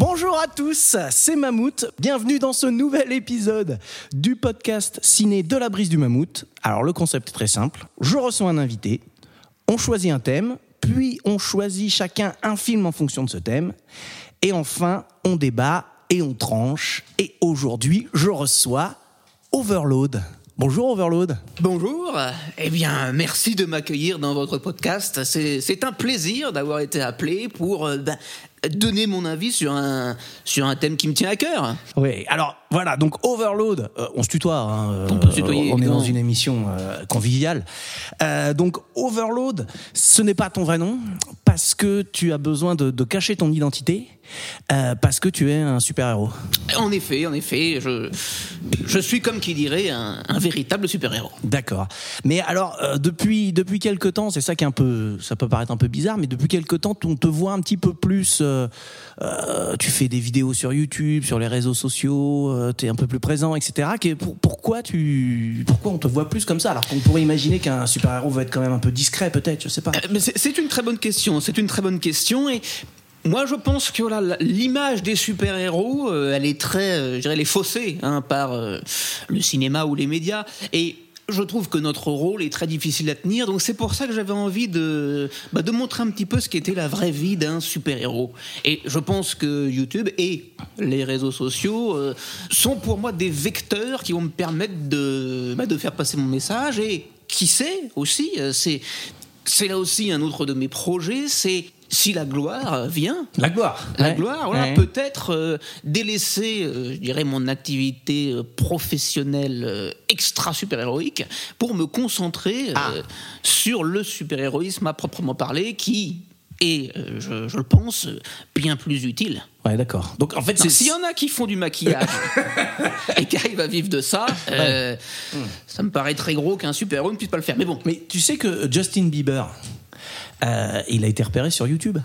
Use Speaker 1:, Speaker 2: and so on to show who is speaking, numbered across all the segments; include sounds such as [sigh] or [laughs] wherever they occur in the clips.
Speaker 1: Bonjour à tous, c'est Mammouth. Bienvenue dans ce nouvel épisode du podcast ciné de la brise du Mammouth. Alors le concept est très simple. Je reçois un invité, on choisit un thème, puis on choisit chacun un film en fonction de ce thème, et enfin on débat et on tranche. Et aujourd'hui, je reçois Overload. Bonjour Overload.
Speaker 2: Bonjour. Eh bien, merci de m'accueillir dans votre podcast. C'est un plaisir d'avoir été appelé pour euh, ben, donner mon avis sur un, sur un thème qui me tient à cœur.
Speaker 1: Oui, alors voilà, donc Overload, euh, on se tutoie, hein, euh,
Speaker 2: On peut se tutoyer,
Speaker 1: on est dans une émission euh, conviviale. Euh, donc Overload, ce n'est pas ton vrai nom, parce que tu as besoin de, de cacher ton identité, euh, parce que tu es un super-héros.
Speaker 2: En effet, en effet, je, je suis comme qui dirait un, un véritable super-héros.
Speaker 1: D'accord. Mais alors, euh, depuis, depuis quelque temps, c'est ça qui est un peu, ça peut paraître un peu bizarre, mais depuis quelque temps, on te voit un petit peu plus, euh, euh, tu fais des vidéos sur YouTube, sur les réseaux sociaux, tu es un peu plus présent, etc. Pourquoi, tu, pourquoi on te voit plus comme ça alors qu'on pourrait imaginer qu'un super-héros va être quand même un peu discret peut-être, je sais pas.
Speaker 2: Euh, c'est une très bonne question. C'est une très bonne question et moi je pense que l'image des super-héros, euh, elle est très, euh, je dirais, elle faussée hein, par euh, le cinéma ou les médias je trouve que notre rôle est très difficile à tenir, donc c'est pour ça que j'avais envie de, bah, de montrer un petit peu ce qu'était la vraie vie d'un super-héros. Et je pense que YouTube et les réseaux sociaux euh, sont pour moi des vecteurs qui vont me permettre de, bah, de faire passer mon message et qui sait aussi, euh, c'est là aussi un autre de mes projets, c'est si la gloire vient,
Speaker 1: La gloire.
Speaker 2: la
Speaker 1: Ouais.
Speaker 2: gloire, voilà,
Speaker 1: Ouais.
Speaker 2: peut-être euh, délaisser, euh, je dirais, mon activité euh, professionnelle euh, extra super-héroïque pour me concentrer euh,
Speaker 1: Ah.
Speaker 2: sur le super-héroïsme à proprement parler qui est, euh, je, je le pense, bien plus utile.
Speaker 1: Ouais, d'accord. Donc en fait,
Speaker 2: S'il y en a qui font du maquillage [laughs] et qui arrivent à vivre de ça, euh, ça me paraît très gros qu'un super-héros ne puisse pas le faire. Mais bon,
Speaker 1: Mais tu sais que Justin Bieber, euh, il a été repéré sur YouTube.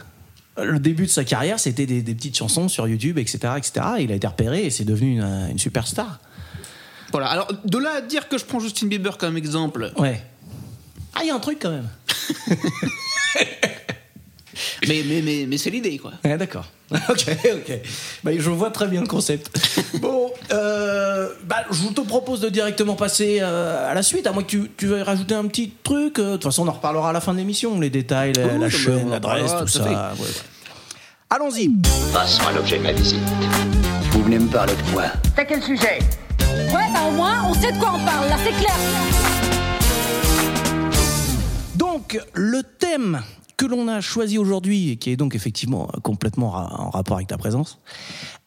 Speaker 1: Le début de sa carrière, c'était des, des petites chansons sur YouTube, etc., etc. Il a été repéré et c'est devenu une, une superstar.
Speaker 2: voilà. Alors, de là à dire que je prends Justin Bieber comme exemple,
Speaker 1: Ouais. Ah, il y a un truc quand même. [laughs]
Speaker 2: mais, mais, mais, mais c'est l'idée, quoi.
Speaker 1: Ouais, d'accord. [laughs] ok, ok. Bah, je vois très bien le concept. [laughs] bon, euh, bah, je te propose de directement passer euh, à la suite, à moins que tu, tu veuilles rajouter un petit truc. euh, De toute façon, on en reparlera à la fin de l'émission, les détails, la,
Speaker 2: Oui,
Speaker 1: la chaîne, l'adresse, tout ça. Ouais, ouais. Allons-y.
Speaker 3: Passons à l'objet de ma visite.
Speaker 4: Vous venez me parler de quoi?
Speaker 5: T'as quel sujet?
Speaker 6: Ouais, bah au moins, on sait de quoi on parle, là, c'est clair.
Speaker 1: Donc, le thème que l'on a choisi aujourd'hui, et qui est donc effectivement complètement en rapport avec ta présence,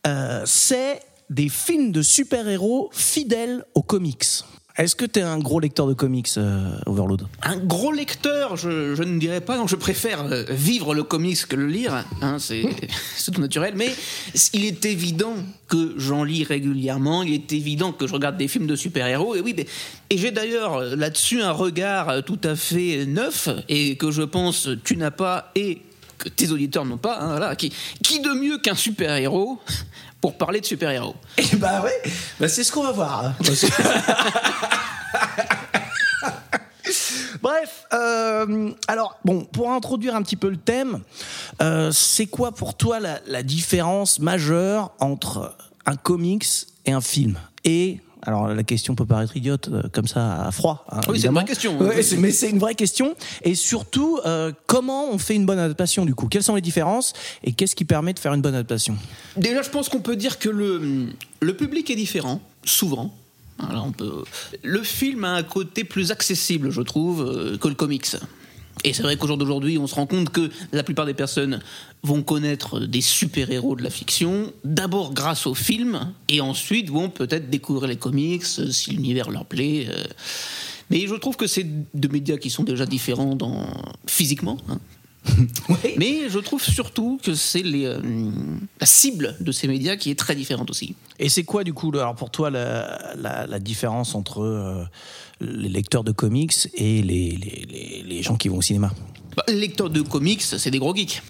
Speaker 1: euh, c'est des films de super-héros fidèles aux comics. Est-ce que tu es un gros lecteur de comics, euh, Overload?
Speaker 2: Un gros lecteur, je, je ne dirais pas, non, je préfère euh, vivre le comics que le lire, hein, c'est [laughs] c'est tout naturel, mais il est évident que j'en lis régulièrement, il est évident que je regarde des films de super-héros, et oui, mais- et j'ai d'ailleurs euh, là-dessus un regard tout à fait neuf, et que je pense tu n'as pas, et que tes auditeurs n'ont pas, hein, voilà, qui, qui de mieux qu'un super-héros pour parler de super-héros
Speaker 1: Eh bah ouais, bah c'est ce qu'on va voir. hein. [laughs] Bref, euh, alors bon, pour introduire un petit peu le thème, euh, c'est quoi pour toi la, la différence majeure entre un comics et un film? Et alors la question peut paraître idiote euh, comme ça à froid. hein,
Speaker 2: Oui, c'est une vraie question.
Speaker 1: Ouais, mais c'est une vraie question. Et surtout, euh, comment on fait une bonne adaptation du coup? Quelles sont les différences? Et qu'est-ce qui permet de faire une bonne adaptation?
Speaker 2: Déjà, je pense qu'on peut dire que le, le public est différent, souvent. Voilà, on peut... Le film a un côté plus accessible, je trouve, euh, que le comics. Et c'est vrai qu'au jour d'aujourd'hui, on se rend compte que la plupart des personnes vont connaître des super-héros de la fiction, d'abord grâce au film, et ensuite vont peut-être découvrir les comics, euh, si l'univers leur plaît. euh. Mais je trouve que c'est deux médias qui sont déjà différents dans... physiquement. hein. [laughs]
Speaker 1: Ouais.
Speaker 2: Mais je trouve surtout que c'est euh, la cible de ces médias qui est très différente aussi.
Speaker 1: Et c'est quoi, du coup, alors pour toi, la, la- la différence entre euh, les lecteurs de comics et les, les- les- les gens qui vont au cinéma?
Speaker 2: Bah, les lecteurs de comics, c'est des gros geeks.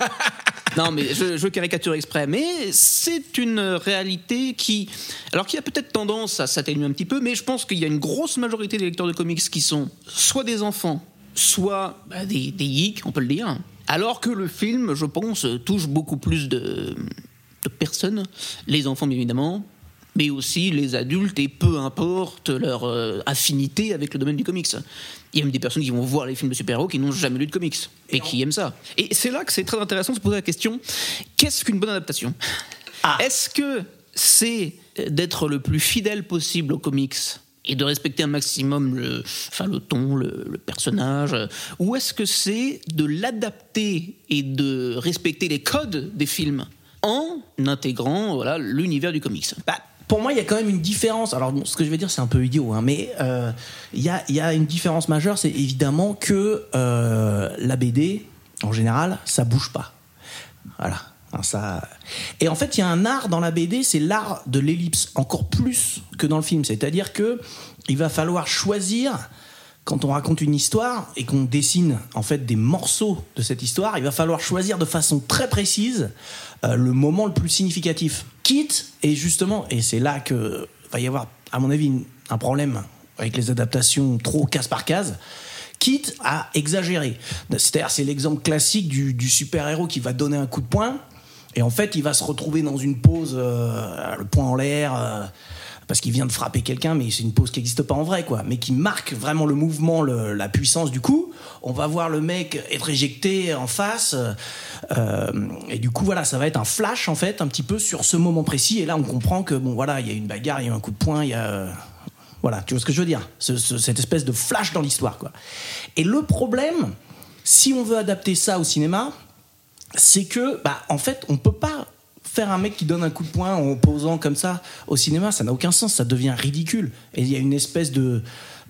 Speaker 2: [laughs] non, mais je, je caricature exprès. Mais c'est une réalité qui, alors qui a peut-être tendance à s'atténuer un petit peu, mais je pense qu'il y a une grosse majorité des lecteurs de comics qui sont soit des enfants, soit bah, des, des geeks, on peut le dire. Alors que le film, je pense, touche beaucoup plus de, de personnes, les enfants bien évidemment, mais aussi les adultes et peu importe leur euh, affinité avec le domaine du comics. Il y a même des personnes qui vont voir les films de super-héros qui n'ont jamais lu de comics et qui aiment ça. Et c'est là que c'est très intéressant de se poser la question qu'est-ce qu'une bonne adaptation? Est-ce que c'est d'être le plus fidèle possible aux comics et de respecter un maximum le, enfin, le ton, le, le personnage? Ou est-ce que c'est de l'adapter et de respecter les codes des films en intégrant voilà, l'univers du comics?
Speaker 1: Bah, pour moi, il y a quand même une différence. Alors, bon, ce que je vais dire, c'est un peu idiot, hein, mais euh, il y, a, y a une différence majeure, c'est évidemment que euh, la BD, en général, ça bouge pas. Voilà. Ça... Et en fait, il y a un art dans la BD, c'est l'art de l'ellipse, encore plus que dans le film. C'est-à-dire que il va falloir choisir quand on raconte une histoire et qu'on dessine en fait des morceaux de cette histoire, il va falloir choisir de façon très précise euh, le moment le plus significatif. Quitte, et justement, et c'est là que va y avoir, à mon avis, un problème avec les adaptations trop case par case, quitte à exagérer. C'est-à-dire, c'est l'exemple classique du, super-héros qui va donner un coup de poing, et en fait, il va se retrouver dans une pose, euh, le poing en l'air, euh, parce qu'il vient de frapper quelqu'un, mais c'est une pose qui n'existe pas en vrai, quoi, mais qui marque vraiment le mouvement, la puissance du coup. On va voir le mec être éjecté en face, euh, et du coup, voilà, ça va être un flash, en fait, un petit peu sur ce moment précis, et là, on comprend que, bon, voilà, il y a une bagarre, il y a un coup de poing, il y a. voilà, tu vois ce que je veux dire? Ce- ce- Cette espèce de flash dans l'histoire, quoi. Et le problème, si on veut adapter ça au cinéma, c'est que, bah, en fait, on peut pas faire un mec qui donne un coup de poing en posant comme ça au cinéma, ça n'a aucun sens, ça devient ridicule. Et il y a une espèce de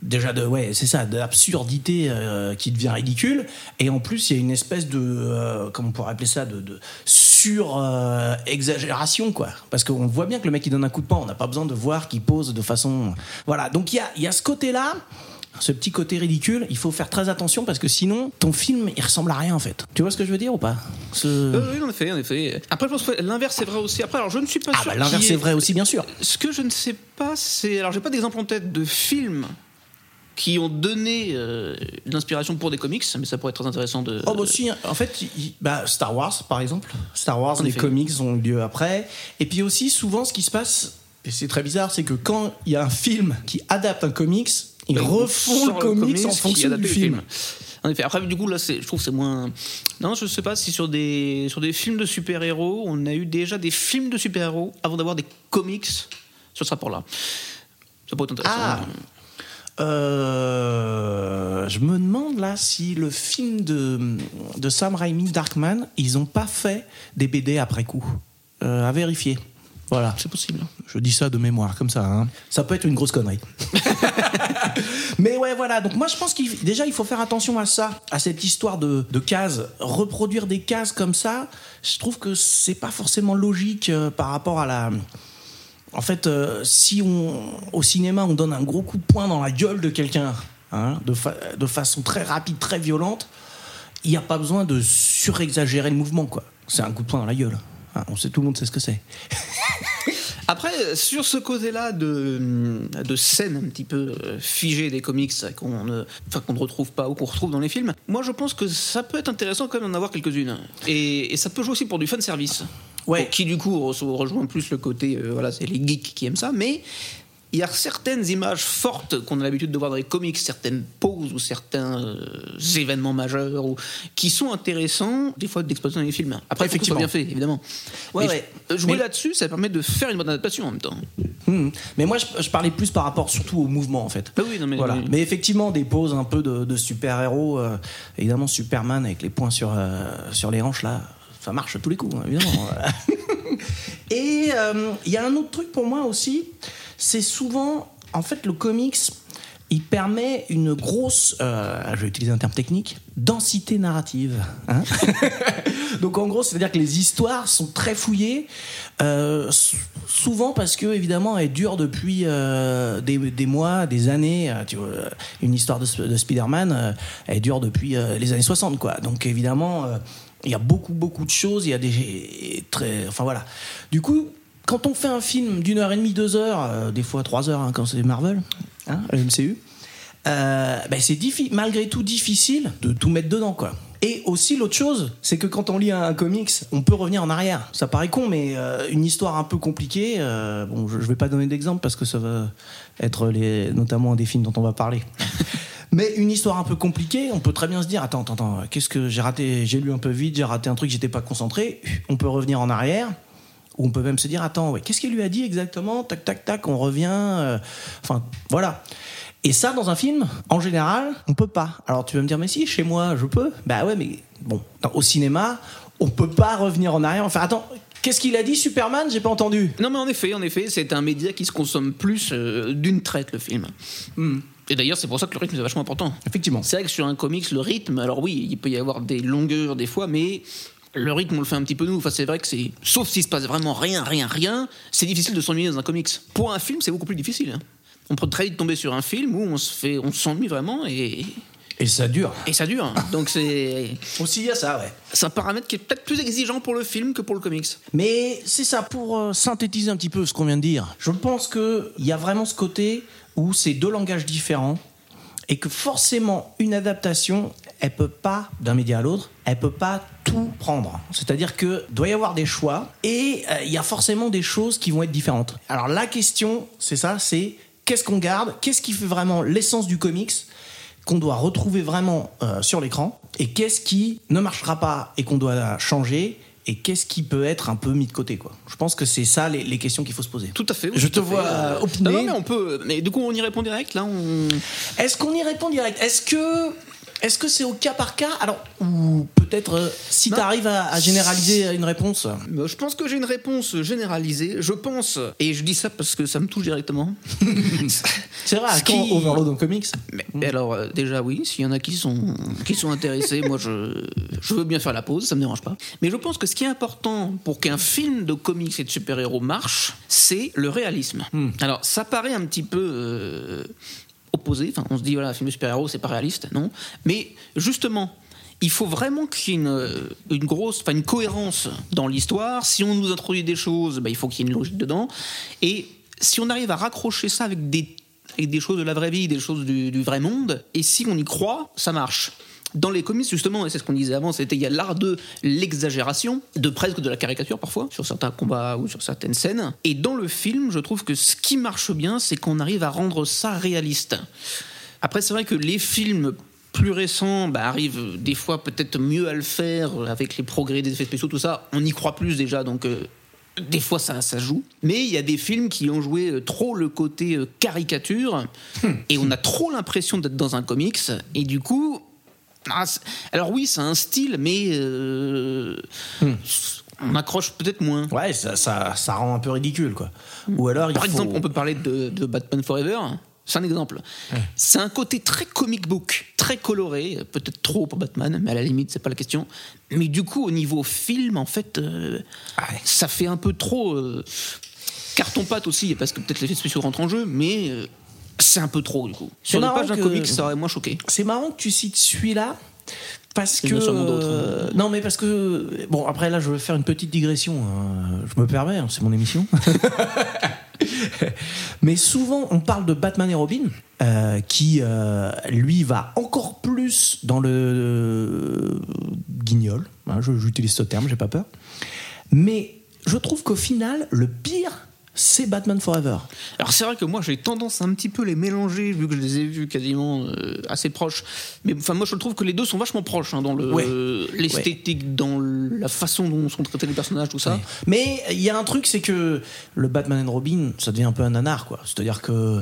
Speaker 1: déjà de ouais c'est ça d'absurdité euh, qui devient ridicule. Et en plus il y a une espèce de euh, comment on pourrait appeler ça de, de sur euh, exagération quoi. Parce qu'on voit bien que le mec qui donne un coup de poing on n'a pas besoin de voir qu'il pose de façon voilà. Donc il y a, il y a ce côté là ce petit côté ridicule, il faut faire très attention parce que sinon, ton film, il ressemble à rien en fait. Tu vois ce que je veux dire ou pas? Ce-
Speaker 2: Euh, oui, en effet, en effet. Après, je pense que l'inverse est vrai aussi. Après, alors je ne suis pas
Speaker 1: Ah
Speaker 2: sûr.
Speaker 1: bah l'inverse c'est vrai aussi, bien sûr.
Speaker 2: Ce que je ne sais pas, c'est. Alors, j'ai pas d'exemple en tête de films qui ont donné euh, de l'inspiration pour des comics, mais ça pourrait être très intéressant de.
Speaker 1: Oh bah si, en fait, bah, Star Wars par exemple. Star Wars,
Speaker 2: En
Speaker 1: les
Speaker 2: effet.
Speaker 1: comics ont eu lieu après. Et puis aussi, souvent, ce qui se passe, et c'est très bizarre, c'est que quand il y a un film qui adapte un comics, ils
Speaker 2: On
Speaker 1: refont le comics en fonction du film.
Speaker 2: En effet. Après, du coup, là, je trouve que c'est moins. Non, je sais pas si sur des, sur des films de super-héros, on a eu déjà des films de super-héros avant d'avoir des comics sur ce rapport-là. Ça pourrait être intéressant.
Speaker 1: Ah. Euh, je me demande là si le film de, de Sam Raimi, Darkman, ils n'ont pas fait des BD après coup. Euh, à vérifier. Voilà.
Speaker 2: C'est possible.
Speaker 1: Je dis ça de mémoire, comme ça. hein. Ça peut être une grosse connerie. [laughs] Mais ouais, voilà. Donc moi, je pense qu'il déjà il faut faire attention à ça, à cette histoire de, de cases. Reproduire des cases comme ça, je trouve que c'est pas forcément logique euh, par rapport à la. En fait, euh, si on au cinéma on donne un gros coup de poing dans la gueule de quelqu'un, hein, de, fa- de façon très rapide, très violente, il n'y a pas besoin de surexagérer le mouvement, quoi. C'est un coup de poing dans la gueule. Hein, on sait, tout le monde sait ce que c'est. [laughs]
Speaker 2: Après, sur ce côté-là de, de scènes un petit peu euh, figées des comics qu'on ne, enfin, qu'on ne retrouve pas ou qu'on retrouve dans les films, moi je pense que ça peut être intéressant quand même d'en avoir quelques-unes. Et, et ça peut jouer aussi pour du fan service.
Speaker 1: Ouais.
Speaker 2: Qui du coup re- rejoint plus le côté, euh, voilà, c'est les geeks qui aiment ça, mais il y a certaines images fortes qu'on a l'habitude de voir dans les comics, certaines poses ou certains euh, événements majeurs ou, qui sont intéressants des fois d'exploiter dans les films. Après, effectivement, bien fait, évidemment.
Speaker 1: Ouais,
Speaker 2: je- Jouer
Speaker 1: Mais-
Speaker 2: là-dessus, ça permet de faire une bonne adaptation en même temps.
Speaker 1: Hmm. Mais moi, je, je parlais plus par rapport surtout au mouvement, en fait.
Speaker 2: Bah oui, non, mais-
Speaker 1: voilà.
Speaker 2: oui.
Speaker 1: mais effectivement, des poses un peu de, de super-héros, euh, évidemment Superman avec les poings sur, euh, sur les hanches, là, ça marche à tous les coups, hein, évidemment. [laughs] Et euh, il y a un autre truc pour moi aussi, c'est souvent, en fait, le comics, il permet une grosse, euh, je vais utiliser un terme technique, densité narrative. hein. [laughs] Donc en gros, c'est-à-dire que les histoires sont très fouillées, euh, souvent parce que évidemment elles durent depuis euh, des, mois, des années. une histoire de, de Spider-Man, elle dure depuis les années 60, quoi. Donc évidemment, il y a beaucoup, beaucoup de choses. Il y a des très, enfin voilà. Du coup, quand on fait un film d'une heure et demie, deux heures, euh, des fois trois heures hein, quand c'est Marvel, hein, le MCU, euh, ben c'est malgré tout difficile de tout mettre dedans, quoi. Et aussi l'autre chose, c'est que quand on lit un comics, on peut revenir en arrière. Ça paraît con, mais euh, une histoire un peu compliquée. bon, je, je vais pas donner d'exemple parce que ça va être les, notamment un des films dont on va parler. [laughs] Mais une histoire un peu compliquée, on peut très bien se dire attends, attends, attends, qu'est-ce que j'ai raté? J'ai lu un peu vite, j'ai raté un truc, j'étais pas concentré. On peut revenir en arrière. On peut même se dire attends, ouais, qu'est-ce qu'il lui a dit exactement? Tac, tac, tac, on revient. euh, Enfin, voilà. Et ça, dans un film, en général, on peut pas. Alors tu vas me dire, mais si, chez moi, je peux. Bah ouais, mais bon, au cinéma, on peut pas revenir en arrière. Enfin, attends, qu'est-ce qu'il a dit, Superman? J'ai pas entendu.
Speaker 2: Non, mais en effet, en effet, c'est un média qui se consomme plus euh, d'une traite, le film. Et d'ailleurs, c'est pour ça que le rythme est vachement important.
Speaker 1: Effectivement.
Speaker 2: C'est vrai que sur un comics, le rythme, alors oui, il peut y avoir des longueurs des fois, mais le rythme, on le fait un petit peu nous. Enfin, c'est vrai que c'est. Sauf s'il se passe vraiment rien, rien, rien, c'est difficile de s'ennuyer dans un comics. Pour un film, c'est beaucoup plus difficile. hein. On peut très vite tomber sur un film où on se fait, on s'ennuie vraiment et,
Speaker 1: Et ça dure.
Speaker 2: et ça dure. Donc c'est, [laughs]
Speaker 1: Aussi, il y a ça, ouais.
Speaker 2: c'est un paramètre qui est peut-être plus exigeant pour le film que pour le comics.
Speaker 1: Mais c'est ça, pour euh, synthétiser un petit peu ce qu'on vient de dire, je pense qu'il y a vraiment ce côté où c'est deux langages différents et que forcément une adaptation, elle peut pas, d'un média à l'autre, elle peut pas tout prendre. C'est-à-dire que doit y avoir des choix et euh, il y a forcément des choses qui vont être différentes. Alors la question, c'est ça, c'est qu'est-ce qu'on garde, qu'est-ce qui fait vraiment l'essence du comics qu'on doit retrouver vraiment euh, sur l'écran et qu'est-ce qui ne marchera pas et qu'on doit changer et qu'est-ce qui peut être un peu mis de côté quoi? Je pense que c'est ça les, les questions qu'il faut se poser.
Speaker 2: Tout à fait. oui,
Speaker 1: Je te vois,
Speaker 2: Euh,
Speaker 1: opiner.
Speaker 2: Non, non, mais on peut. Mais du coup, on y répond direct. Là, on.
Speaker 1: Est-ce qu'on y répond direct? Est-ce que est-ce que c'est au cas par cas Alors ou peut-être euh, si tu arrives à, à généraliser une réponse.
Speaker 2: Euh, Je pense que j'ai une réponse généralisée. Je pense, et je dis ça parce que ça me touche directement. [laughs]
Speaker 1: C'est vrai, à
Speaker 2: Ce
Speaker 1: quand
Speaker 2: qui-
Speaker 1: Overload en comics
Speaker 2: Mais alors, euh, déjà, oui, s'il y en a qui sont, qui sont intéressés, moi, je, je veux bien faire la pause, ça me dérange pas. Mais je pense que ce qui est important pour qu'un film de comics et de super-héros marche, c'est le réalisme. Alors, ça paraît un petit peu. euh, on se dit, voilà, film de super-héros, c'est pas réaliste, non. Mais justement, il faut vraiment qu'il y ait une, une grosse, enfin une cohérence dans l'histoire. Si on nous introduit des choses, bah, il faut qu'il y ait une logique dedans. Et si on arrive à raccrocher ça avec des, avec des choses de la vraie vie, des choses du vrai monde, et si on y croit, ça marche. Dans les comics, justement, et c'est ce qu'on disait avant, c'était il y a l'art de l'exagération, de presque de la caricature parfois, sur certains combats ou sur certaines scènes. Et dans le film, je trouve que ce qui marche bien, c'est qu'on arrive à rendre ça réaliste. Après, c'est vrai que les films plus récents bah, arrivent des fois peut-être mieux à le faire avec les progrès des effets spéciaux, tout ça. On y croit plus déjà, donc euh, des fois ça, ça joue. Mais il y a des films qui ont joué euh, trop le côté euh, caricature et on a trop l'impression d'être dans un comics et du coup. Ah, alors oui, c'est un style, mais euh, on accroche peut-être moins.
Speaker 1: Ouais, ça, ça, ça rend un peu ridicule quoi. Ou alors il
Speaker 2: Par
Speaker 1: faut-
Speaker 2: exemple, on peut parler de, de Batman Forever. C'est un exemple. C'est un côté très comic book, très coloré, peut-être trop pour Batman, mais à la limite, c'est pas la question. Mais du coup, au niveau film, en fait, euh, ça fait un peu trop euh, carton-pâte aussi, parce que peut-être les effets spéciaux rentrent en jeu, mais c'est un peu trop du coup. Sur une
Speaker 1: marrant
Speaker 2: page d'un
Speaker 1: que-
Speaker 2: comic, ça aurait moins choqué.
Speaker 1: C'est marrant que tu cites celui-là. Parce que.
Speaker 2: hein.
Speaker 1: euh, non, mais parce que. Bon, après, là, je vais faire une petite digression. hein. Je me permets, hein, c'est mon émission. [laughs] mais souvent, on parle de Batman et Robin, euh, qui, euh, lui, va encore plus dans le guignol. hein, J'utilise ce terme, j'ai pas peur. Mais je trouve qu'au final, le pire, c'est Batman Forever.
Speaker 2: Alors c'est vrai que moi j'ai tendance à un petit peu les mélanger vu que je les ai vus quasiment euh, assez proches. Mais enfin moi je trouve que les deux sont vachement proches hein, dans le
Speaker 1: Ouais.
Speaker 2: l'esthétique, dans la façon dont sont traités les personnages, tout ça.
Speaker 1: Mais il y a un truc, c'est que le Batman and Robin, ça devient un peu un nanar, quoi. C'est-à-dire que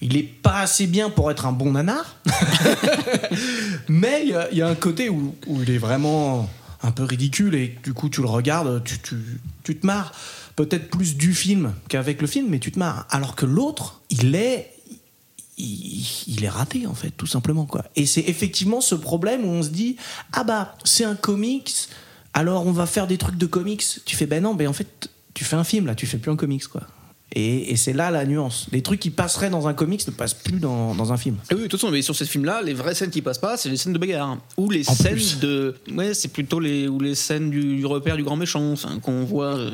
Speaker 1: il est pas assez bien pour être un bon nanar, [laughs] mais il y a- il y, a un côté où, où il est vraiment un peu ridicule et du coup tu le regardes, tu, tu, tu te marres. Peut-être plus du film qu'avec le film, mais tu te marres. Alors que l'autre, il est il, est raté en fait, tout simplement quoi. Et c'est effectivement ce problème où on se dit ah bah c'est un comics, alors on va faire des trucs de comics. Tu fais ben non, ben en fait tu fais un film là, tu fais plus un comics quoi. Et, et c'est là la nuance. Les trucs qui passeraient dans un comics ne passent plus dans, dans un film.
Speaker 2: Oui, de toute façon, mais sur ces films-là, les vraies scènes qui passent pas, c'est les scènes de bagarre. Ou les
Speaker 1: En
Speaker 2: scènes
Speaker 1: plus.
Speaker 2: de. Ouais, c'est plutôt les, ou les scènes du, du repère du grand méchant, enfin, qu'on voit euh,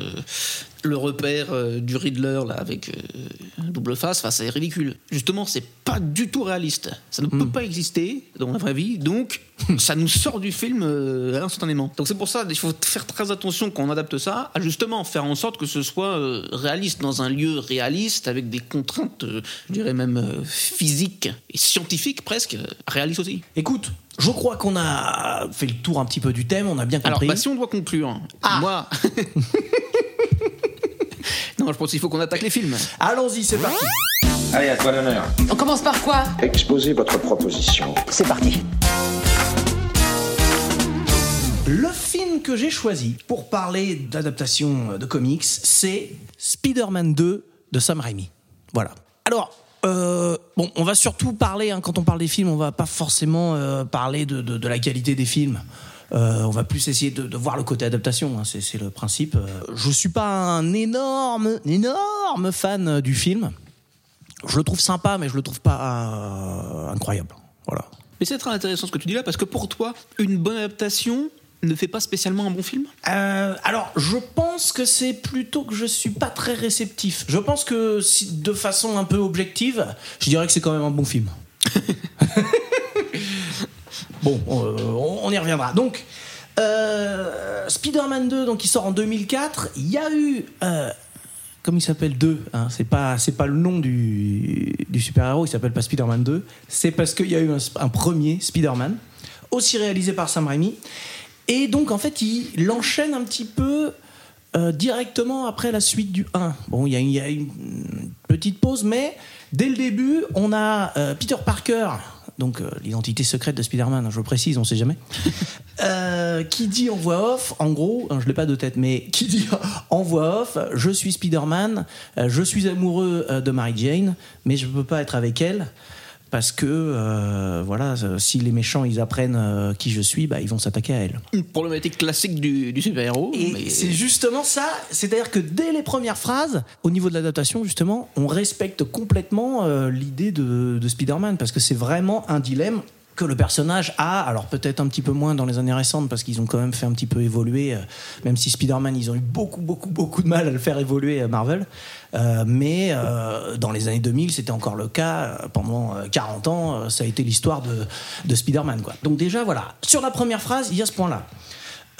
Speaker 2: le repère euh, du Riddler, là, avec euh, double face, enfin, c'est ridicule. Justement, c'est pas du tout réaliste. Ça ne peut pas exister dans la vraie vie, donc [laughs] ça nous sort du film euh, instantanément. Donc c'est pour ça, il faut faire très attention quand on adapte ça, à justement faire en sorte que ce soit euh, réaliste, dans un lieu réaliste, avec des contraintes, euh, je dirais même physiques et scientifiques presque, réalistes aussi.
Speaker 1: Écoute, je crois qu'on a fait le tour un petit peu du thème, on a bien
Speaker 2: Alors,
Speaker 1: compris.
Speaker 2: bah, si on doit conclure, moi. [laughs] non, je pense qu'il faut qu'on attaque les films.
Speaker 1: Allons-y, c'est parti.
Speaker 7: Allez, à toi l'honneur.
Speaker 6: On commence par quoi?
Speaker 7: Exposez votre proposition.
Speaker 4: C'est parti.
Speaker 1: Le film que j'ai choisi pour parler d'adaptation de comics, c'est Spider-Man 2 de Sam Raimi. Voilà. Alors, euh, bon, on va surtout parler, hein, quand on parle des films, on va pas forcément euh, parler de, de- de la qualité des films. Euh, on va plus essayer de, de voir le côté adaptation, hein, c'est c'est le principe. Euh, je suis pas un énorme, énorme fan du film. Je le trouve sympa, mais je le trouve pas euh, incroyable. Voilà.
Speaker 2: Mais c'est très intéressant ce que tu dis là, parce que pour toi, une bonne adaptation ne fait pas spécialement un bon film?
Speaker 1: Euh, alors, je pense que c'est plutôt que je suis pas très réceptif. Je pense que si- de façon un peu objective, je dirais que c'est quand même un bon film. [laughs] bon, euh, on, on y reviendra. Donc, euh, Spider-Man 2, donc il sort en 2004. Il y a eu, euh, comme il s'appelle 2, hein, c'est pas pas le nom du, du super-héros, il s'appelle pas Spider-Man 2. C'est parce qu'il y a eu un, premier Spider-Man, aussi réalisé par Sam Raimi. Et donc, en fait, il, il enchaîne un petit peu euh, directement après la suite du 1. Bon, il y, a- il y a une petite pause, mais dès le début, on a euh, Peter Parker, donc euh, l'identité secrète de Spider-Man, hein, je le précise, on sait jamais, [laughs] euh, qui dit en voix off, en gros, hein, je l'ai pas de tête, mais qui dit [laughs] en voix off, je suis Spider-Man, euh, je suis amoureux de Mary Jane, mais je peux pas être avec elle. Parce que euh, voilà, euh, si les méchants ils apprennent euh, qui je suis, bah, ils vont s'attaquer à elle.
Speaker 2: Une problématique classique du, du super-héros.
Speaker 1: Et
Speaker 2: mais-
Speaker 1: c'est justement ça, c'est-à-dire que dès les premières phrases, au niveau de l'adaptation, justement, on respecte complètement euh, l'idée de, de Spider-Man, parce que c'est vraiment un dilemme que le personnage a, alors peut-être un petit peu moins dans les années récentes, parce qu'ils ont quand même fait un petit peu évoluer, euh, même si Spider-Man, ils ont eu beaucoup, beaucoup, beaucoup de mal à le faire évoluer, euh, Marvel. Euh, mais dans les années 2000, c'était encore le cas. Pendant euh, 40 ans, ça a été l'histoire de, de Spider-Man. Quoi. Donc déjà, voilà. Sur la première phrase, il y a ce point-là.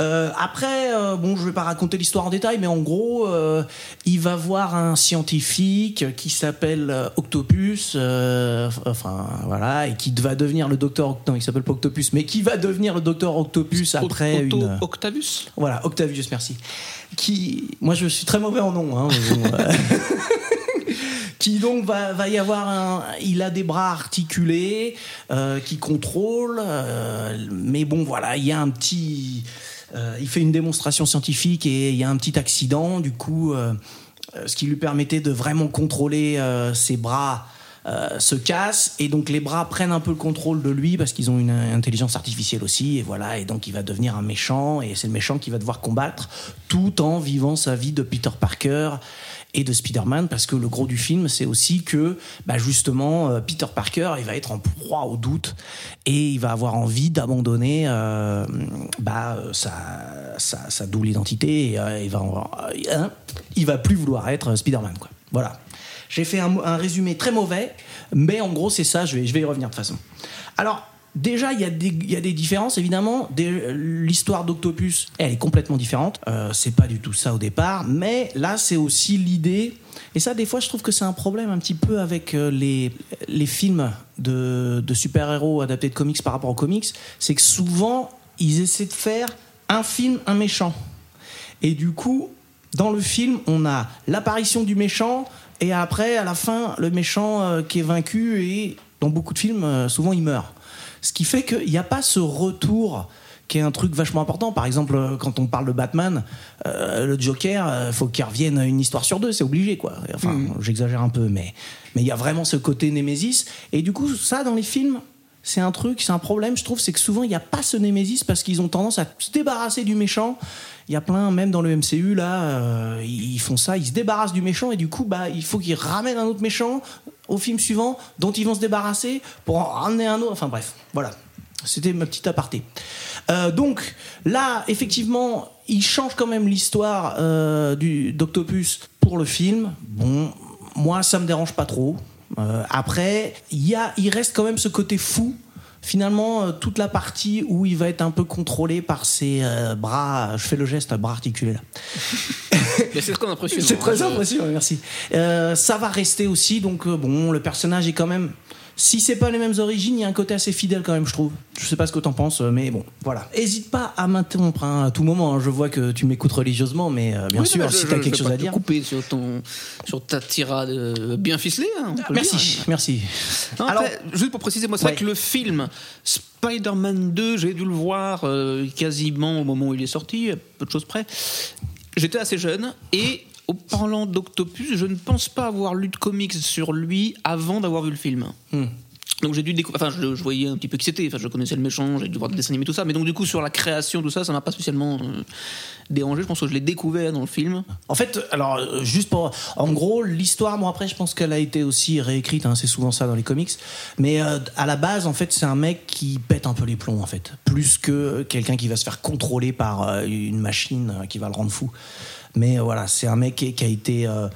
Speaker 1: Euh, après, euh, bon, je vais pas raconter l'histoire en détail, mais en gros, euh, il va voir un scientifique qui s'appelle euh, Octopus, euh, enfin voilà, et qui va devenir le docteur. Non, il s'appelle pas Octopus, mais qui va devenir le docteur Octopus après
Speaker 2: Otto
Speaker 1: une.
Speaker 2: Octavius?
Speaker 1: Voilà, Octavius, merci. Qui, moi, je suis très mauvais en nom. Hein, euh, [laughs] qui donc va, va y avoir un. Il a des bras articulés euh, qui contrôlent, euh, mais bon, voilà, il y a un petit. Euh, il fait une démonstration scientifique et il y a un petit accident. Du coup, euh, euh, ce qui lui permettait de vraiment contrôler ses bras. se casse et donc les bras prennent un peu le contrôle de lui parce qu'ils ont une intelligence artificielle aussi et voilà et donc il va devenir un méchant et c'est le méchant qui va devoir combattre tout en vivant sa vie de Peter Parker et de Spider-Man parce que le gros du film c'est aussi que bah justement euh, Peter Parker il va être en proie au doute et il va avoir envie d'abandonner euh, bah, euh, sa, double identité et euh, il va hein, il va plus vouloir être Spider-Man quoi voilà j'ai fait un, un résumé très mauvais, mais en gros, c'est ça, je vais, je vais y revenir de toute façon. Alors, déjà, il y, a des- différences, évidemment. Des- L'histoire d'Octopus, elle est complètement différente. Euh, c'est pas du tout ça au départ, mais là, c'est aussi l'idée. Et ça, des fois, je trouve que c'est un problème un petit peu avec euh, les, films de, super-héros adaptés de comics par rapport aux comics. C'est que souvent, ils essaient de faire un film, un méchant. Et du coup, dans le film, on a l'apparition du méchant, et après, à la fin, le méchant euh, qui est vaincu, et dans beaucoup de films, euh, souvent il meurt. Ce qui fait qu'il n'y a pas ce retour qui est un truc vachement important. Par exemple, quand on parle de Batman, euh, le Joker, euh, faut qu'il revienne une histoire sur deux, c'est obligé, quoi. Enfin, j'exagère un peu, mais mais il y a vraiment ce côté Némésis. Et du coup, ça, dans les films, c'est un truc, c'est un problème, je trouve, c'est que souvent, il n'y a pas ce Némésis parce qu'ils ont tendance à se débarrasser du méchant. Il y a plein, même dans le MCU, là, euh, ils font ça, ils se débarrassent du méchant et du coup, bah, il faut qu'ils ramènent un autre méchant au film suivant dont ils vont se débarrasser pour en ramener un autre. Enfin bref, voilà. C'était ma petite aparté. Euh, donc là, effectivement, il change quand même l'histoire euh, d'Octopus pour le film. Bon, moi, ça me dérange pas trop. Euh, après, il y a, il reste quand même ce côté fou. Finalement, euh, toute la partie où il va être un peu contrôlé par ses euh, bras, je fais le geste, bras articulés là. [laughs]
Speaker 2: C'est très impressionnant.
Speaker 1: C'est très
Speaker 2: hein,
Speaker 1: impressionnant, merci. Euh, ça va rester aussi, donc bon, le personnage est quand même. Si c'est pas les mêmes origines, il y a un côté assez fidèle quand même, je trouve. Je sais pas ce que t'en penses, euh, mais bon, voilà. Hésite pas à m'interrompre hein, à tout moment. hein. Je vois que tu m'écoutes religieusement, mais euh, bien
Speaker 2: Oui,
Speaker 1: sûr,
Speaker 2: mais
Speaker 1: si
Speaker 2: je-
Speaker 1: t'as
Speaker 2: je
Speaker 1: quelque
Speaker 2: vais
Speaker 1: chose
Speaker 2: pas
Speaker 1: à
Speaker 2: te
Speaker 1: dire.
Speaker 2: couper sur, ton, sur ta tirade euh, bien ficelée. hein, on peut le dire.
Speaker 1: Merci, merci.
Speaker 2: Non,
Speaker 1: Alors-
Speaker 2: après, juste pour préciser, moi, c'est
Speaker 1: Ouais.
Speaker 2: vrai que le film Spider-Man 2, j'ai dû le voir euh, quasiment au moment où il est sorti, à peu de choses près. J'étais assez jeune et. Au parlant d'Octopus, je ne pense pas avoir lu de comics sur lui avant d'avoir vu le film.
Speaker 1: Hmm.
Speaker 2: Donc j'ai dû découvrir, enfin je, je voyais un petit peu qui c'était, enfin je connaissais le méchant, j'ai dû voir des dessins animés tout ça, mais donc du coup sur la création tout ça, ça m'a pas spécialement euh, dérangé. Je pense que je l'ai découvert dans le film.
Speaker 1: En fait, alors, euh, juste pour. En gros, l'histoire, moi après, je pense qu'elle a été aussi réécrite, hein, c'est souvent ça dans les comics. Mais euh, à la base, en fait, c'est un mec qui pète un peu les plombs, en fait. Plus que quelqu'un qui va se faire contrôler par une machine qui va le rendre fou. Mais euh, voilà, c'est un mec qui, a été. euh,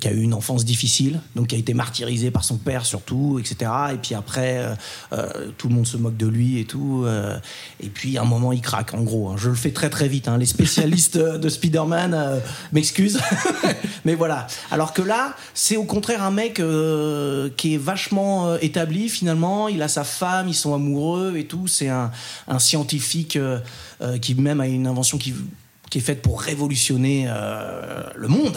Speaker 1: qui a eu une enfance difficile, donc qui a été martyrisé par son père surtout, etc. Et puis après, euh, tout le monde se moque de lui et tout. et puis à un moment, il craque, en gros. hein. Je le fais très très vite. hein. Les spécialistes de Spider-Man m'excusent. [laughs] Mais voilà. Alors que là, c'est au contraire un mec qui est vachement établi finalement. Il a sa femme, ils sont amoureux et tout. C'est un, scientifique qui même a une invention qui, qui est faite pour révolutionner euh, le monde.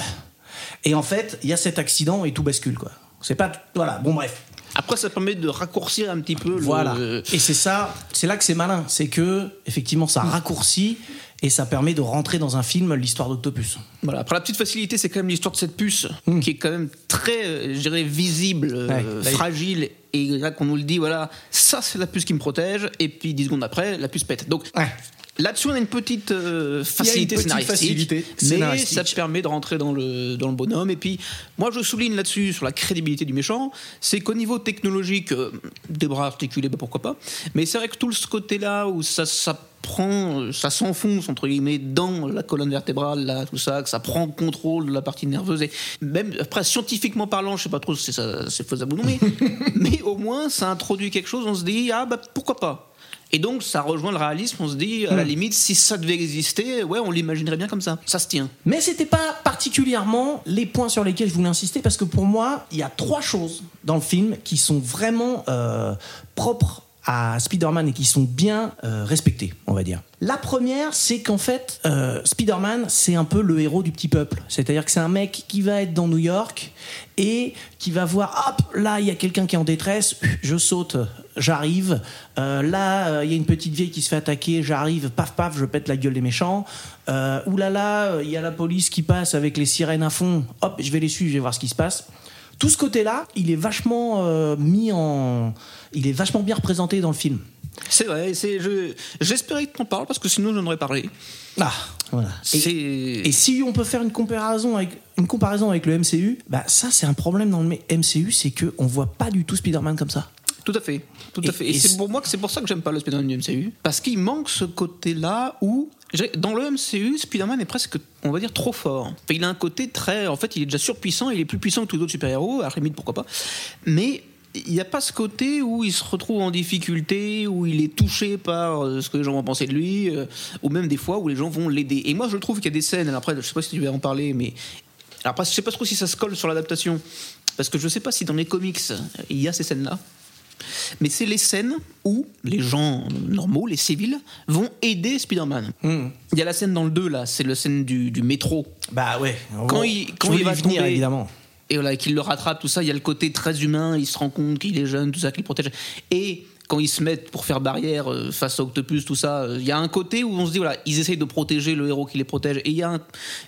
Speaker 1: Et en fait, il y a cet accident et tout bascule, quoi. C'est pas. Voilà, bon, bref.
Speaker 2: Après, ça permet de raccourcir un petit peu le-
Speaker 1: Voilà. Et c'est ça, c'est là que c'est malin. C'est que, effectivement, ça raccourcit et ça permet de rentrer dans un film l'histoire d'Octopus.
Speaker 2: Voilà. Après, la petite facilité, c'est quand même l'histoire de cette puce
Speaker 1: Mm.
Speaker 2: qui est quand même très, je dirais, visible, euh,
Speaker 1: Ouais,
Speaker 2: fragile. Et là, qu'on nous le dit, voilà, ça, c'est la puce qui me protège. Et puis, dix secondes après, la puce pète. Donc,
Speaker 1: Ouais.
Speaker 2: Là-dessus, on a une petite euh, facilité
Speaker 1: petite
Speaker 2: scénaristique.
Speaker 1: facilité
Speaker 2: mais
Speaker 1: scénaristique.
Speaker 2: ça te permet de rentrer dans le, dans le bonhomme. Et puis, moi, je souligne là-dessus, sur la crédibilité du méchant, c'est qu'au niveau technologique, euh, des bras articulés, bah, pourquoi pas. Mais c'est vrai que tout ce côté-là où ça, ça prend, ça s'enfonce entre guillemets dans la colonne vertébrale, là, tout ça, que ça prend contrôle de la partie nerveuse et même après scientifiquement parlant, je sais pas trop si c'est faisable ou non, mais, [laughs] mais au moins ça introduit quelque chose. On se dit ah bah pourquoi pas. Et donc ça rejoint le réalisme. On se dit à la limite si ça devait exister, ouais on l'imaginerait bien comme ça. Ça se tient.
Speaker 1: Mais c'était pas particulièrement les points sur lesquels je voulais insister parce que pour moi, il y a trois choses dans le film qui sont vraiment euh, propres à Spider-Man et qui sont bien euh, respectées, on va dire. La première, c'est qu'en fait, euh, Spider-Man, c'est un peu le héros du petit peuple. C'est-à-dire que c'est un mec qui va être dans New York et qui va voir, hop, là, il y a quelqu'un qui est en détresse, je saute, j'arrive. Euh, là, euh, il y a une petite vieille qui se fait attaquer, j'arrive, paf, paf, je pète la gueule des méchants. Euh, là, il y a la police qui passe avec les sirènes à fond, hop, je vais les suivre, je vais voir ce qui se passe. Tout ce côté-là, il est vachement euh, mis en. Il est vachement bien représenté dans le film.
Speaker 2: C'est vrai. C'est je j'espérais que t'en parles parce que sinon j'en aurais parlé.
Speaker 1: Ah, voilà. Et, et si on peut faire une comparaison avec, une comparaison avec le MCU, bah ça c'est un problème dans le MCU, c'est que on voit pas du tout Spider-Man comme ça.
Speaker 2: Tout à fait, tout
Speaker 1: Et-
Speaker 2: à fait. Et,
Speaker 1: et
Speaker 2: c'est pour moi que c'est pour ça que j'aime pas le Spider-Man du MCU, parce qu'il manque ce côté-là où dans le MCU, Spider-Man est presque, on va dire, trop fort. Il a un côté très, en fait, il est déjà surpuissant, il est plus puissant que tous les autres super-héros, à la limite pourquoi pas. Mais il n'y a pas ce côté où il se retrouve en difficulté, où il est touché par euh, ce que les gens vont penser de lui, euh, ou même des fois où les gens vont l'aider. Et moi, je trouve qu'il y a des scènes. Alors après, je sais pas si tu vas en parler, mais alors après, je sais pas trop si ça se colle sur l'adaptation, parce que je sais pas si dans les comics il y a ces scènes-là. Mais c'est les scènes où les gens normaux, les civils, vont aider Spider-Man.
Speaker 1: Hmm.
Speaker 2: Il y a la scène dans le 2, là, c'est la scène du, du métro.
Speaker 1: Bah ouais.
Speaker 2: Quand il, quand va
Speaker 1: venir
Speaker 2: tomber,
Speaker 1: évidemment.
Speaker 2: Et voilà, qu'il le rattrape, tout ça, il y a le côté très humain, il se rend compte qu'il est jeune, tout ça, qu'il protège. Et quand ils se mettent pour faire barrière euh, face à Octopus, tout ça, euh, il y a un côté où on se dit voilà, ils essayent de protéger le héros qui les protège, et il y a un-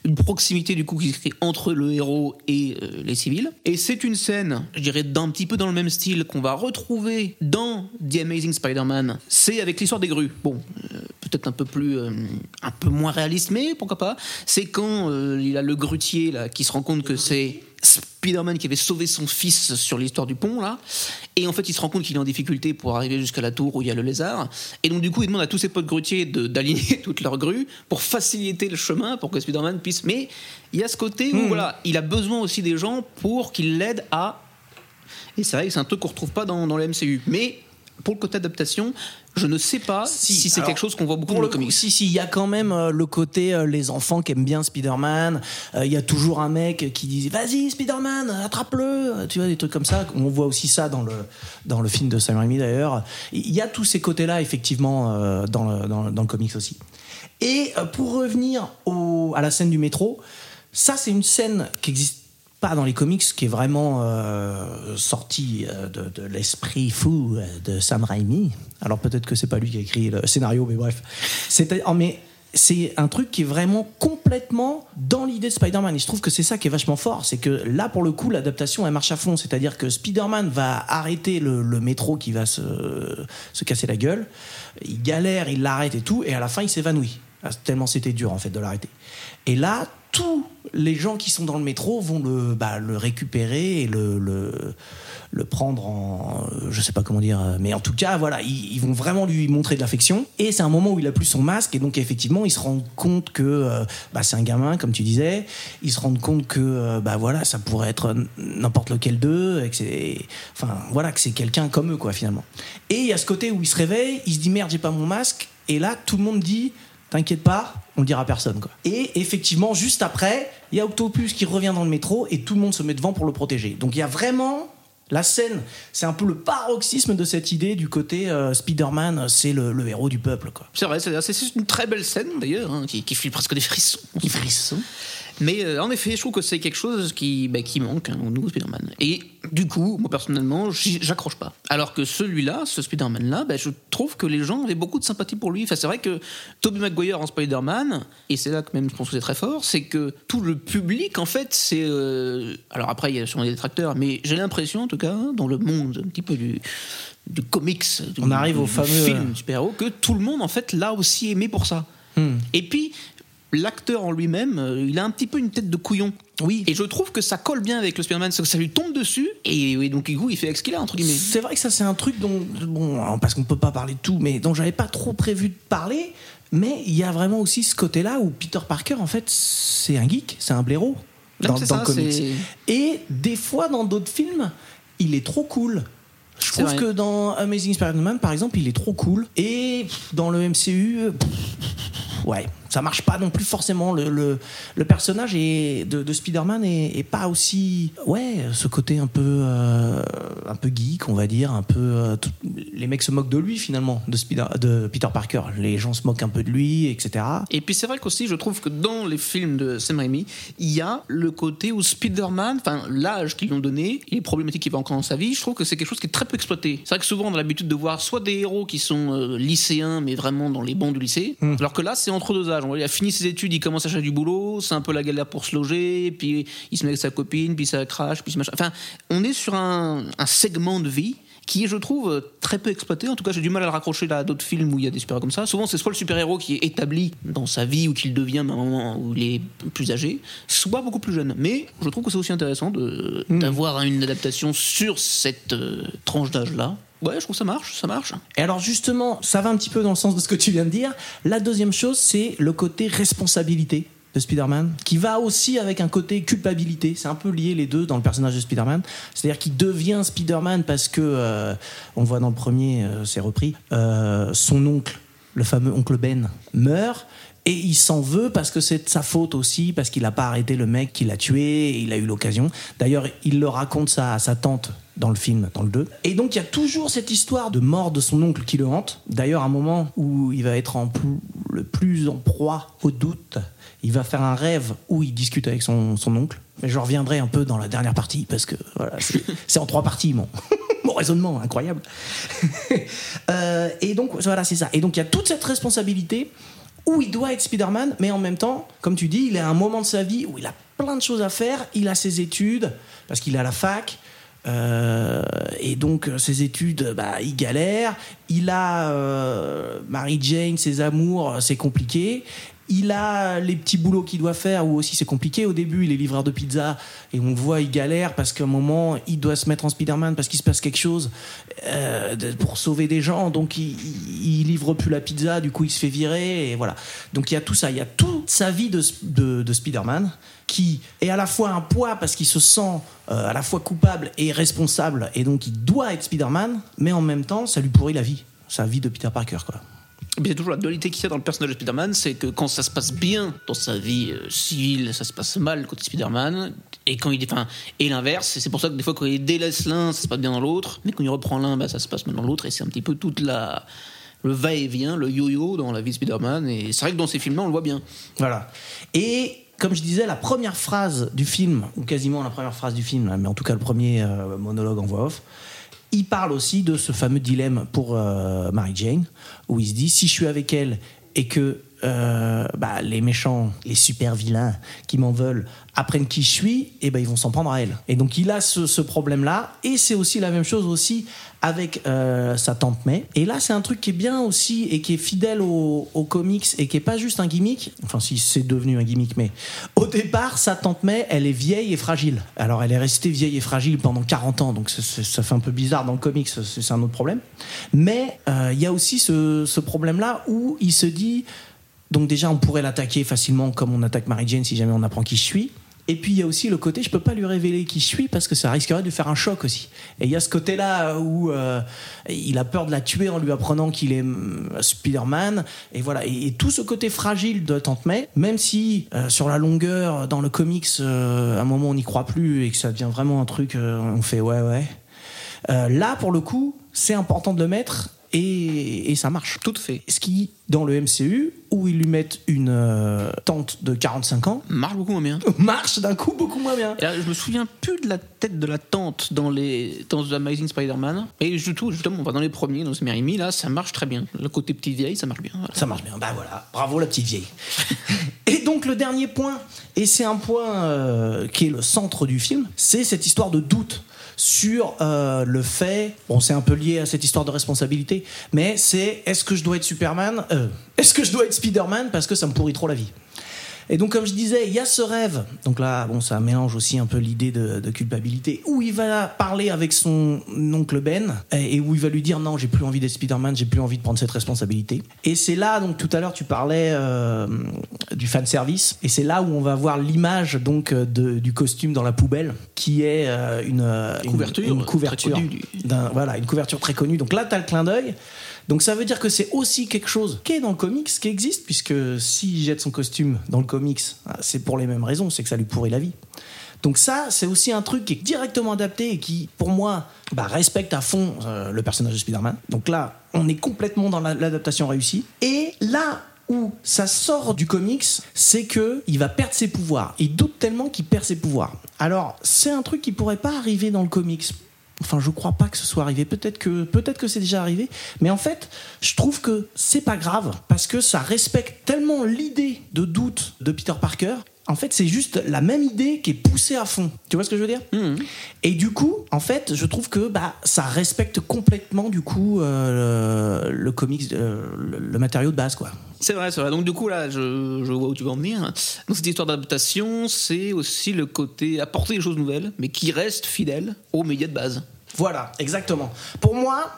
Speaker 2: une proximité du coup qui se crée entre le héros et euh, les civils. Et c'est une scène, je dirais, d'un petit peu dans le même style qu'on va retrouver dans The Amazing Spider-Man. C'est avec l'histoire des grues. Bon, peut-être un peu plus, un peu moins réaliste, mais pourquoi pas. C'est quand il a le grutier là qui se rend compte que c'est Spider-Man qui avait sauvé son fils sur l'histoire du pont là, et en fait il se rend compte qu'il est en difficulté pour arriver jusqu'à la tour où il y a le lézard, et donc du coup il demande à tous ses potes grutiers d'aligner [laughs] toutes leurs grues pour faciliter le chemin pour que Spider-Man puisse. Mais il y a ce côté où voilà, il a besoin aussi des gens pour qu'il l'aide à et c'est vrai que c'est un truc qu'on retrouve pas dans, dans le MCU. Mais pour le côté adaptation, je ne sais pas si, c'est quelque chose qu'on voit beaucoup dans
Speaker 1: le
Speaker 2: comics.
Speaker 1: Si, si, il y a quand même euh, le côté euh, les enfants qui aiment bien Spider-Man. Euh, Il y a toujours un mec qui dit Vas-y, Spider-Man, attrape-le. Tu vois, des trucs comme ça. On voit aussi ça dans le, dans le film de Sam Raimi d'ailleurs. Il y a tous ces côtés-là, effectivement, dans, le, dans, le- dans le comics aussi. Et pour revenir au, à la scène du métro, ça, c'est une scène qui existe pas dans les comics, qui est vraiment euh, sortie euh, de, l'esprit fou euh, de Sam Raimi. Alors peut-être que c'est pas lui qui a écrit le scénario, mais bref. C'était, oh, mais c'est un truc qui est vraiment complètement dans l'idée de Spider-Man. Et je trouve que c'est ça qui est vachement fort. C'est que là, pour le coup, l'adaptation, elle marche à fond. C'est-à-dire que Spider-Man va arrêter le, le métro qui va se, se casser la gueule. Il galère, il l'arrête et tout. Et à la fin, il s'évanouit. Ah, Tellement c'était dur, en fait, de l'arrêter. Et là, tous les gens qui sont dans le métro vont le, bah, récupérer et le, prendre en. Je sais pas comment dire, mais en tout cas, voilà, ils, ils vont vraiment lui montrer de l'affection. Et c'est un moment où il a plus son masque, et donc effectivement, il se rend compte que euh, bah, c'est un gamin, comme tu disais. Il se rend compte que euh, bah, voilà, ça pourrait être n'importe lequel d'eux, et que c'est. Enfin, voilà, que c'est quelqu'un comme eux, quoi, finalement. Et il y a ce côté où il se réveille, il se dit merde, j'ai pas mon masque, et là, tout le monde dit. T'inquiète pas, on le dira à personne. Quoi. Et effectivement, juste après, il y a Octopus qui revient dans le métro et tout le monde se met devant pour le protéger. Donc il y a vraiment la scène, c'est un peu le paroxysme de cette idée du côté euh, Spider-Man, c'est le, le héros du peuple.
Speaker 2: C'est vrai, c'est une très belle scène d'ailleurs, hein, qui, qui fait presque des frissons. Mais euh, en effet, je trouve que c'est quelque chose qui, bah, qui manque hein, au nouveau Spider-Man. Et du coup, moi personnellement, j'accroche pas. Alors que celui-là, ce Spider-Man-là, bah, je trouve que les gens avaient beaucoup de sympathie pour lui. Enfin, c'est vrai que Tobey Maguire en Spider-Man, et c'est là que même je pense que c'est très fort, c'est que tout le public, en fait, c'est. euh, alors après, il y a sûrement des détracteurs, mais j'ai l'impression, en tout cas, dans le monde un petit peu du du comics, du,
Speaker 1: On arrive au fameux,
Speaker 2: film
Speaker 1: euh,
Speaker 2: super-héros, que tout le monde en fait l'a aussi aimé pour ça.
Speaker 1: Hmm.
Speaker 2: Et puis l'acteur en lui-même, euh, il a un petit peu une tête de couillon.
Speaker 1: Oui.
Speaker 2: Et je trouve que ça colle bien avec le Spider-Man, ça lui tombe dessus, et, et donc il fait avec ce qu'il a entre guillemets.
Speaker 1: C'est vrai que ça, c'est un truc dont, bon, parce qu'on peut pas parler de tout, mais dont j'avais pas trop prévu de parler. Mais il y a vraiment aussi ce côté-là où Peter Parker, en fait, c'est un geek, c'est un blaireau dans,
Speaker 2: c'est
Speaker 1: dans
Speaker 2: ça,
Speaker 1: le comics. Et des fois, dans d'autres films, il est trop cool. Je trouve
Speaker 2: vrai.
Speaker 1: que dans Amazing Spider-Man, par exemple, il est trop cool. Et dans le MCU, pff, ouais, ça marche pas non plus forcément. Le, le, le personnage est, de, de Spider-Man est, est pas aussi. Ouais, ce côté un peu, euh, un peu geek, on va dire. Un peu. euh, tout- les mecs se moquent de lui finalement, de, Spider, de Peter Parker. Les gens se moquent un peu de lui, etc.
Speaker 2: Et puis c'est vrai qu'aussi, je trouve que dans les films de Sam Raimi, il y a le côté où Spider-Man, enfin l'âge qu'ils lui ont donné, les problématiques qu'il va encore dans sa vie, je trouve que c'est quelque chose qui est très peu exploité. C'est vrai que souvent on a l'habitude de voir soit des héros qui sont euh, lycéens, mais vraiment dans les bancs du lycée, alors que là c'est entre deux âges. Il a fini ses études, il commence à chercher du boulot, c'est un peu la galère pour se loger, puis il se met avec sa copine, puis ça crache, puis ce machin. Enfin, on est sur un segment de vie qui est, je trouve, euh, très peu exploité. En tout cas, j'ai du mal à le raccrocher là, à d'autres films où il y a des super-héros comme ça. Souvent, c'est soit le super-héros qui est établi dans sa vie ou qu'il devient à un moment où il est plus âgé, soit beaucoup plus jeune. Mais je trouve que c'est aussi intéressant de- d'avoir une adaptation sur cette euh, tranche d'âge-là. Ouais, je trouve que ça marche, ça marche.
Speaker 1: Et alors justement, ça va un petit peu dans le sens de ce que tu viens de dire. La deuxième chose, c'est le côté responsabilité de Spider-Man, qui va aussi avec un côté culpabilité. C'est un peu lié les deux dans le personnage de Spider-Man. C'est-à-dire qu'il devient Spider-Man parce que, euh, on voit dans le premier, euh, c'est repris, euh, son oncle, le fameux oncle Ben, meurt. Et il s'en veut parce que c'est de sa faute aussi, parce qu'il n'a pas arrêté le mec qui l'a tué, et il a eu l'occasion. D'ailleurs, il le raconte ça à sa tante dans le film, dans le 2. Et donc, il y a toujours cette histoire de mort de son oncle qui le hante. D'ailleurs, un moment où il va être en plus- le plus en proie au doute, il va faire un rêve où il discute avec son, son oncle. Mais je reviendrai un peu dans la dernière partie, parce que voilà, [laughs] c'est en trois parties, mon, [laughs] mon raisonnement incroyable. [laughs] Euh, et donc, voilà, c'est ça. Et donc, il y a toute cette responsabilité où il doit être Spider-Man, mais en même temps, comme tu dis, il à un moment de sa vie où il a plein de choses à faire. Il a ses études, parce qu'il à la fac. Euh, et donc euh, ses études, bah, il galère. Il a euh, Mary Jane, ses amours, c'est compliqué. Il a les petits boulots qu'il doit faire où aussi c'est compliqué. Au début, il est livreur de pizza et on voit, il galère parce qu'à un moment, il doit se mettre en Spider-Man parce qu'il se passe quelque chose euh, pour sauver des gens. Donc, il, il, livre plus la pizza, du coup, il se fait virer et voilà. Donc, il y a tout ça. Il y a toute sa vie de Spider-Man qui est à la fois un poids parce qu'il se sent euh, à la fois coupable et responsable et donc il doit être Spider-Man, mais en même temps, ça lui pourrit la vie, sa vie de Peter Parker, quoi.
Speaker 2: A toujours la dualité qu'il y a dans le personnage de Spider-Man, c'est que quand ça se passe bien dans sa vie euh, civile, ça se passe mal côté Spider-Man, et quand il enfin, et l'inverse, c'est pour ça que des fois quand il délaisse l'un, ça se passe bien dans l'autre, mais quand il reprend l'un, bah, ça se passe mal dans l'autre, et c'est un petit peu toute la le va-et-vient, le yo-yo dans la vie de Spider-Man, et c'est vrai que dans ces films-là, on le voit bien.
Speaker 1: Voilà. Et comme je disais, la première phrase du film, ou quasiment la première phrase du film, mais en tout cas le premier euh, monologue en voix off, il parle aussi de ce fameux dilemme pour euh, Mary Jane, où il se dit si je suis avec elle et que euh, bah, les méchants, les super vilains qui m'en veulent apprennent qui je suis, et ben ils vont s'en prendre à elle. Et donc il a ce, problème-là, et c'est aussi la même chose aussi avec euh, sa tante May. Et là, c'est un truc qui est bien aussi et qui est fidèle aux, aux comics et qui est pas juste un gimmick. Enfin, si c'est devenu un gimmick, mais au départ, sa tante May, elle est vieille et fragile. Alors, elle est restée vieille et fragile pendant 40 ans, donc c'est- ça fait un peu bizarre dans le comics, c'est un autre problème. Mais euh, il y a aussi ce problème-là où il se dit. Donc déjà, on pourrait l'attaquer facilement comme on attaque Mary Jane si jamais on apprend qui je suis. Et puis il y a aussi le côté, je peux pas lui révéler qui je suis parce que ça risquerait de faire un choc aussi. Et il y a ce côté-là où euh, il a peur de la tuer en lui apprenant qu'il est hum, Spider-Man. Et voilà. Et, tout ce côté fragile de Tante même si euh, sur la longueur, dans le comics, euh, à un moment on n'y croit plus et que ça devient vraiment un truc, euh, on fait ouais ouais. Euh, là, pour le coup, c'est important de le mettre et, et ça marche.
Speaker 2: Tout fait.
Speaker 1: Ce qui, dans le MCU, où ils lui mettent une euh, tante de 45 ans,
Speaker 2: Marche beaucoup moins bien. [laughs]
Speaker 1: marche d'un coup beaucoup moins bien.
Speaker 2: Là, je me souviens plus de la tête de la tante dans les dans The Amazing Spider-Man. Et du tout, justement, on va dans les premiers, dans Raimi, là, ça marche très bien. Le côté petite vieille, ça marche bien. voilà.
Speaker 1: Ça marche bien. Bah voilà, bravo la petite vieille. [laughs] et donc le dernier point, et c'est un point euh, qui est le centre du film, c'est cette histoire de doute sur euh, le fait, bon c'est un peu lié à cette histoire de responsabilité, mais c'est est-ce que je dois être Superman? Euh, Est-ce que je dois être Spider-Man? Parce que ça me pourrit trop la vie et donc, comme je disais, il y a ce rêve. Donc là, bon, ça mélange aussi un peu l'idée de, de culpabilité, où il va parler avec son oncle Ben, et, et où il va lui dire non, j'ai plus envie d'être Spider-Man, j'ai plus envie de prendre cette responsabilité. Et c'est là, donc tout à l'heure, tu parlais euh, du fan service, et c'est là où on va voir l'image donc euh, de- du costume dans la poubelle, qui est euh, une, une-
Speaker 2: Couverture,
Speaker 1: une
Speaker 2: très connue
Speaker 1: voilà, une couverture très connue. Donc là, tu as le clin d'œil. Donc ça veut dire que c'est aussi quelque chose qui est dans le comics, qui existe, puisque s'il jette son costume dans le comics, ah, c'est pour les mêmes raisons, c'est que ça lui pourrit la vie. Donc ça, c'est aussi un truc qui est directement adapté et qui, pour moi, bah, respecte à fond euh, le personnage de Spider-Man. Donc là, on est complètement dans la- l'adaptation réussie. Et là où ça sort du comics, c'est que il va perdre ses pouvoirs. Il doute tellement qu'il perd ses pouvoirs. Alors, c'est un truc qui pourrait pas arriver dans le comics. Enfin, je crois pas que ce soit arrivé. Peut-être que, c'est déjà arrivé. Mais en fait, je trouve que c'est pas grave parce que ça respecte tellement l'idée de doute de Peter Parker. En fait, c'est juste la même idée qui est poussée à fond. Tu vois ce que je veux dire? Et du coup, en fait, je trouve que bah, ça respecte complètement du coup euh, le, le comics, euh, le, le matériau de base, quoi.
Speaker 2: C'est vrai, c'est vrai. Donc du coup là, je, je vois où tu veux en venir. Dans cette histoire d'adaptation, c'est aussi le côté apporter des choses nouvelles, mais qui restent fidèles aux médias de base.
Speaker 1: Voilà, exactement. Pour moi,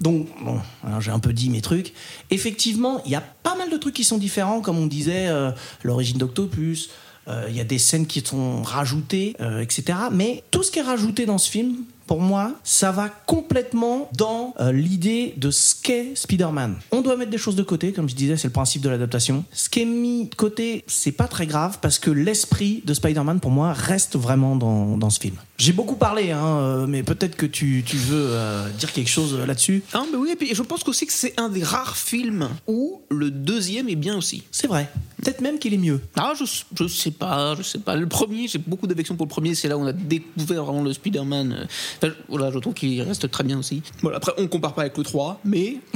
Speaker 1: donc, bon, j'ai un peu dit mes trucs. Effectivement, il y a pas mal de trucs qui sont différents, comme on disait, euh, l'origine d'Octopus. Euh, Il y a des scènes qui sont rajoutées, euh, etc. Mais tout ce qui est rajouté dans ce film, pour moi, ça va complètement dans euh, l'idée de ce qu'est Spider-Man. On doit mettre des choses de côté, comme je disais, c'est le principe de l'adaptation. Ce qui est mis de côté, c'est pas très grave parce que l'esprit de Spider-Man, pour moi, reste vraiment dans, dans ce film. J'ai beaucoup parlé, hein, euh, mais peut-être que tu, tu veux euh, dire quelque chose là-dessus.
Speaker 2: Ah, mais oui, et puis je pense aussi que c'est un des rares films où le deuxième est bien aussi.
Speaker 1: C'est vrai. Peut-être même qu'il est mieux.
Speaker 2: Ah, je, je sais pas, je sais pas. Le premier, j'ai beaucoup d'affection pour le premier, c'est là où on a découvert vraiment le Spider-Man. Enfin, voilà, je trouve qu'il reste très bien aussi. Voilà, après, on compare pas avec le 3, mais. [laughs]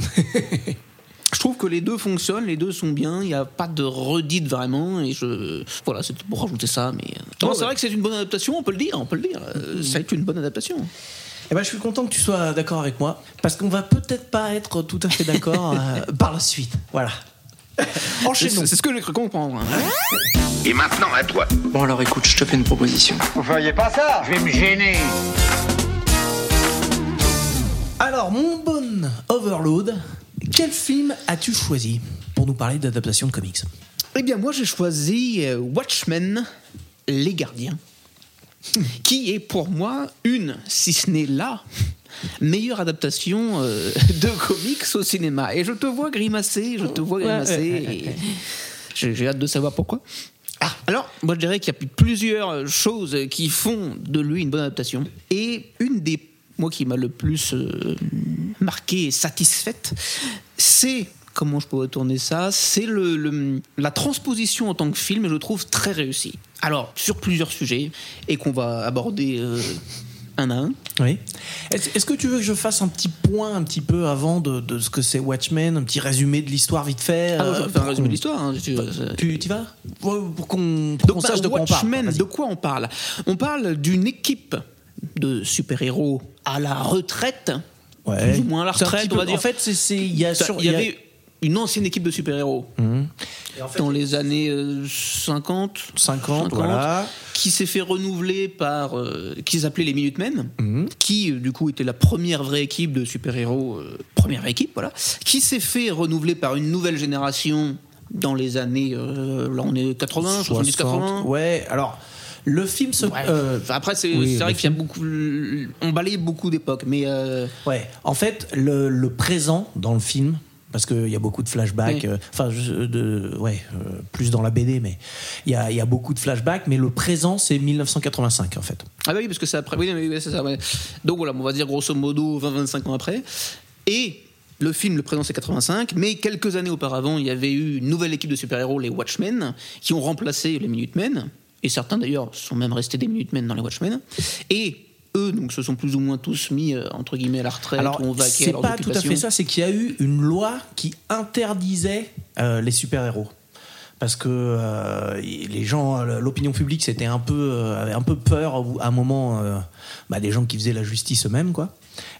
Speaker 2: Je trouve que les deux fonctionnent, les deux sont bien, il n'y a pas de redite vraiment, et je. Voilà, c'est pour rajouter ça, mais. euh, Non, c'est vrai que c'est une bonne adaptation, on peut le dire, on peut le dire. Ça a été une bonne adaptation.
Speaker 1: Eh ben, je suis content que tu sois d'accord avec moi, parce qu'on va peut-être pas être tout à fait d'accord euh, [laughs] par la suite. Voilà.
Speaker 2: C'est [laughs]
Speaker 1: Enchaînons.
Speaker 2: c'est ce que j'ai cru comprendre. hein.
Speaker 5: Et maintenant, à toi.
Speaker 8: Bon alors écoute, je te fais une proposition.
Speaker 5: Vous feriez pas ça Je vais me gêner.
Speaker 1: Alors, mon bon Overload, quel film as-tu choisi pour nous parler d'adaptation de comics?
Speaker 2: Eh bien, moi, j'ai choisi euh, Watchmen, Les Gardiens, qui est pour moi une, si ce n'est la meilleure adaptation euh, [laughs] de comics au cinéma. Et je te vois grimacer, je te vois grimacer. [laughs] j'ai hâte de savoir pourquoi. Ah, alors, moi je dirais qu'il y a plusieurs choses qui font de lui une bonne adaptation. Et une des, moi qui m'a le plus euh, marqué et satisfaite, c'est, comment je pourrais tourner ça, c'est le, le- la transposition en tant que film, et je le trouve très réussi. Alors, sur plusieurs sujets, et qu'on va aborder euh, un à un.
Speaker 1: Oui. Est-ce que tu veux que je fasse un petit point un petit peu avant de, de ce que c'est Watchmen, un petit résumé de l'histoire vite fait
Speaker 2: Ah,
Speaker 1: euh,
Speaker 2: un résumé de l'histoire. hein, tu
Speaker 1: y vas Pour qu'on qu'on
Speaker 2: bah,
Speaker 1: sache de quoi on parle.
Speaker 2: De quoi on parle? On parle d'une équipe de super-héros à la retraite,
Speaker 1: Ouais.
Speaker 2: plus ou moins à la retraite, on va dire.
Speaker 1: En fait, il y
Speaker 2: avait une ancienne équipe de super-héros dans les années euh, 50,
Speaker 1: 50, voilà.
Speaker 2: qui s'est fait renouveler par euh, qui s'appelait les Minutemen,
Speaker 1: Mhm.
Speaker 2: qui euh, du coup était la première vraie équipe de super-héros, euh, première vraie équipe, voilà, qui s'est fait renouveler par une nouvelle génération dans les années, euh, là on est 80, 70, 80.
Speaker 1: Ouais, alors le film se.
Speaker 2: Ouais.
Speaker 1: euh,
Speaker 2: Après, c'est
Speaker 1: oui,
Speaker 2: vrai qu'il y a beaucoup. On balaye beaucoup d'époques, mais. euh,
Speaker 1: Ouais, en fait, le, le présent dans le film, parce qu'il y a beaucoup de flashbacks,
Speaker 2: Oui.
Speaker 1: euh, enfin, ouais, euh, plus dans la BD, mais il y a, il y a beaucoup de flashbacks, mais le présent, c'est 1985, en fait.
Speaker 2: Ah bah oui, parce que c'est après. Oui, oui, oui, c'est ça. ouais. Donc voilà, on va dire grosso modo 20-25 ans après. Et le film, le présent, c'est 85, mais quelques années auparavant, il y avait eu une nouvelle équipe de super-héros, les Watchmen, qui ont remplacé les Minutemen. Et certains d'ailleurs sont même restés des Minutemen dans les Watchmen. Et eux, donc, se sont plus ou moins tous mis euh, entre guillemets à la retraite
Speaker 1: Alors,
Speaker 2: ou ont vaqué
Speaker 1: c'est pas tout à fait ça, c'est qu'il y a eu une loi qui interdisait euh, les super-héros. Parce que euh, les gens, l'opinion publique, c'était un peu, avait un peu peur à un moment bah, des gens qui faisaient la justice eux-mêmes, quoi.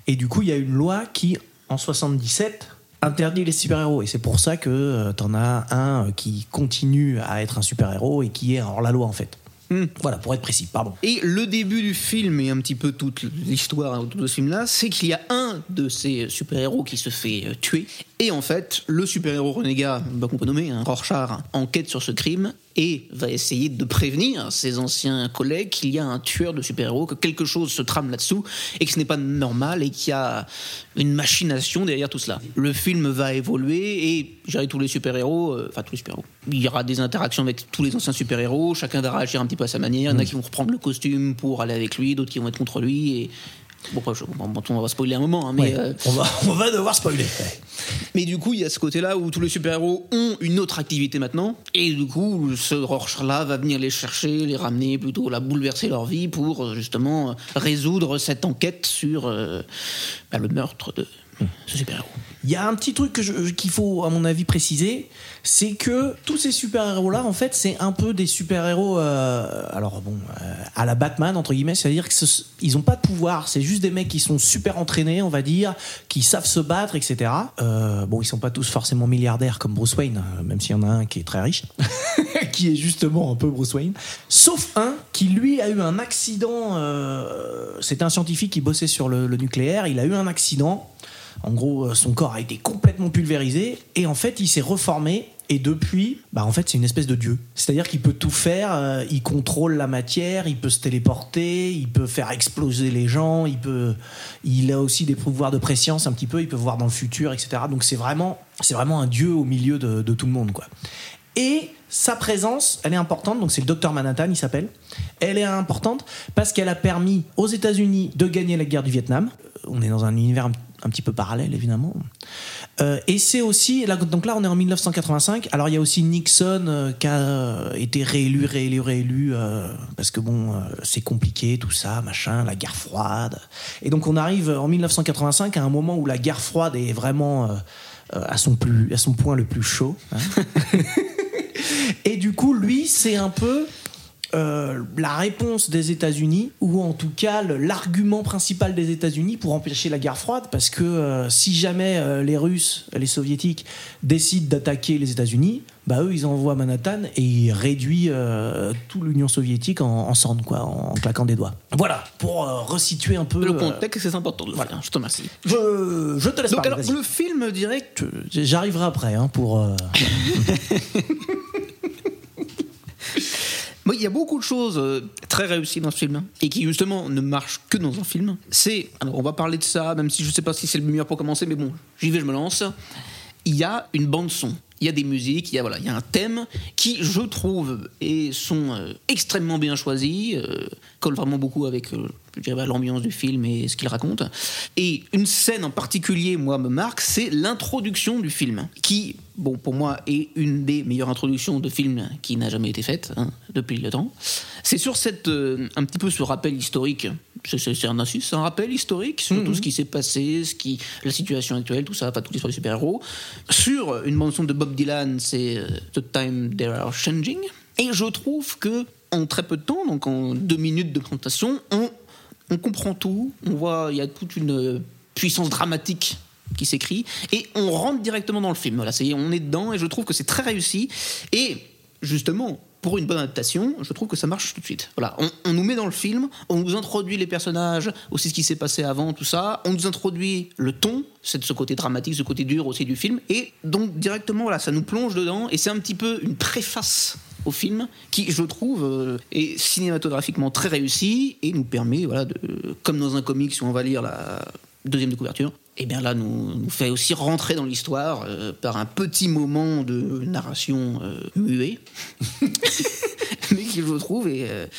Speaker 1: Et du coup, il y a une loi qui, en 77, interdit les super-héros. Et c'est pour ça que euh, t'en as un euh, qui continue à être un super-héros et qui est hors la loi, en fait.
Speaker 2: Hmm.
Speaker 1: Voilà, pour être précis, pardon.
Speaker 2: Et le début du film et un petit peu toute l'histoire autour de ce film-là, c'est qu'il y a un de ces super-héros qui se fait euh, tuer. Et en fait, le super-héros renégat, bah, qu'on peut nommer, hein, Rorschach, enquête sur ce crime et va essayer de prévenir ses anciens collègues qu'il y a un tueur de super-héros, que quelque chose se trame là-dessous et que ce n'est pas normal et qu'il y a une machination derrière tout cela. Le film va évoluer et gérer tous les super-héros, euh, enfin tous les super-héros. Il y aura des interactions avec tous les anciens super-héros, chacun va réagir un petit peu à sa manière. Il y en a qui vont reprendre le costume pour aller avec lui, d'autres qui vont être contre lui. Et... Bon, on va spoiler un moment, hein, mais,
Speaker 1: Ouais,
Speaker 2: euh,
Speaker 1: on, va, on va devoir spoiler. [laughs]
Speaker 2: mais du coup, il y a ce côté-là où tous les super-héros ont une autre activité maintenant, et du coup, ce Rorschach-là va venir les chercher, les ramener, plutôt la bouleverser leur vie pour euh, justement résoudre cette enquête sur euh, bah, le meurtre de ce super-héros.
Speaker 1: Il y a un petit truc je- qu'il faut, à mon avis, préciser, c'est que tous ces super-héros-là, en fait, c'est un peu des super-héros, euh, alors bon, euh, à la Batman, entre guillemets, c'est-à-dire qu'ils n'ont pas de pouvoir, c'est juste des mecs qui sont super entraînés, on va dire, qui savent se battre, etc. Euh, bon, ils sont pas tous forcément milliardaires comme Bruce Wayne, euh, même s'il y en a un qui est très riche, [laughs] qui est justement un peu Bruce Wayne, sauf un qui, lui, a eu un accident, euh, c'était un scientifique qui bossait sur le nucléaire, il a eu un accident, en gros, euh, son corps a été complètement pulvérisé et en fait, il s'est reformé. Et depuis, bah en fait, c'est une espèce de dieu. C'est-à-dire qu'il peut tout faire. euh, il contrôle la matière, il peut se téléporter, il peut faire exploser les gens, il peut, il a aussi des pouvoirs de préscience un petit peu. Il peut voir dans le futur, etc. Donc c'est vraiment, c'est vraiment un dieu au milieu de, tout le monde, quoi. Et sa présence, elle est importante, donc c'est le docteur Manhattan, il s'appelle. Elle est importante parce qu'elle a permis aux États-Unis de gagner la guerre du Vietnam. Euh, On est dans un univers un, un petit peu parallèle, évidemment. Euh, et c'est aussi, là, donc là on est en 1985, alors il y a aussi Nixon euh, qui a euh, été réélu, réélu, réélu, euh, parce que bon, c'est compliqué, tout ça, machin, la guerre froide. Et donc on arrive en 1985 à un moment où la guerre froide est vraiment à, son plus, à son point le plus chaud. hein. [laughs] Et du coup, lui, c'est un peu euh, la réponse des États-Unis, ou en tout cas l'argument principal des États-Unis pour empêcher la guerre froide, parce que euh, si jamais euh, les Russes, les Soviétiques décident d'attaquer les États-Unis, bah eux ils envoient Manhattan et ils réduisent toute l'Union soviétique en, en cendres, quoi, en, claquant des doigts. Voilà, pour resituer un peu.
Speaker 2: Le contexte, c'est important de le faire. Je te remercie.
Speaker 1: je, je te laisse
Speaker 2: Donc,
Speaker 1: parler.
Speaker 2: alors, le film direct,
Speaker 1: J'arriverai après hein, pour. [laughs] [laughs]
Speaker 2: il y a beaucoup de choses euh, très réussies dans ce film hein, et qui justement ne marchent que dans un film. C'est, alors on va parler de ça, même si je sais pas si c'est le meilleur pour commencer, mais bon, j'y vais, je me lance. Il y a une bande son, il y a des musiques, il y a voilà, il y a un thème qui, je trouve, et sont euh, extrêmement bien choisis, euh, colle vraiment beaucoup avec euh, l'ambiance du film et ce qu'il raconte. Et une scène en particulier, moi, me marque, c'est l'introduction du film, qui, bon, pour moi, est une des meilleures introductions de film qui n'a jamais été faite hein, depuis le temps. C'est sur cette, euh, un petit peu ce rappel historique. C'est- un insus, c'est un rappel historique sur tout ce qui s'est passé, ce qui, la situation actuelle, tout ça, pas toute l'histoire des super-héros. Sur une bande son de Bob Dylan, c'est euh, The Time They Are Changing. Et je trouve que en très peu de temps, donc en deux minutes de présentation, on, on comprend tout. On voit, il y a toute une euh, puissance dramatique qui s'écrit et on rentre directement dans le film. Voilà, on est dedans et je trouve que c'est très réussi. Et justement, pour une bonne adaptation, je trouve que ça marche tout de suite. Voilà, on, nous met dans le film, on nous introduit les personnages, aussi ce qui s'est passé avant, tout ça. On nous introduit le ton, c'est ce côté dramatique, ce côté dur aussi du film. Et donc directement, voilà, ça nous plonge dedans et c'est un petit peu une préface au film qui, je trouve, euh, est cinématographiquement très réussi et nous permet, voilà, de, comme dans un comic, si on va lire la deuxième de couverture, et bien là, nous, fait aussi rentrer dans l'histoire euh, par un petit moment de narration euh, muet, [laughs] mais qui, je trouve, est,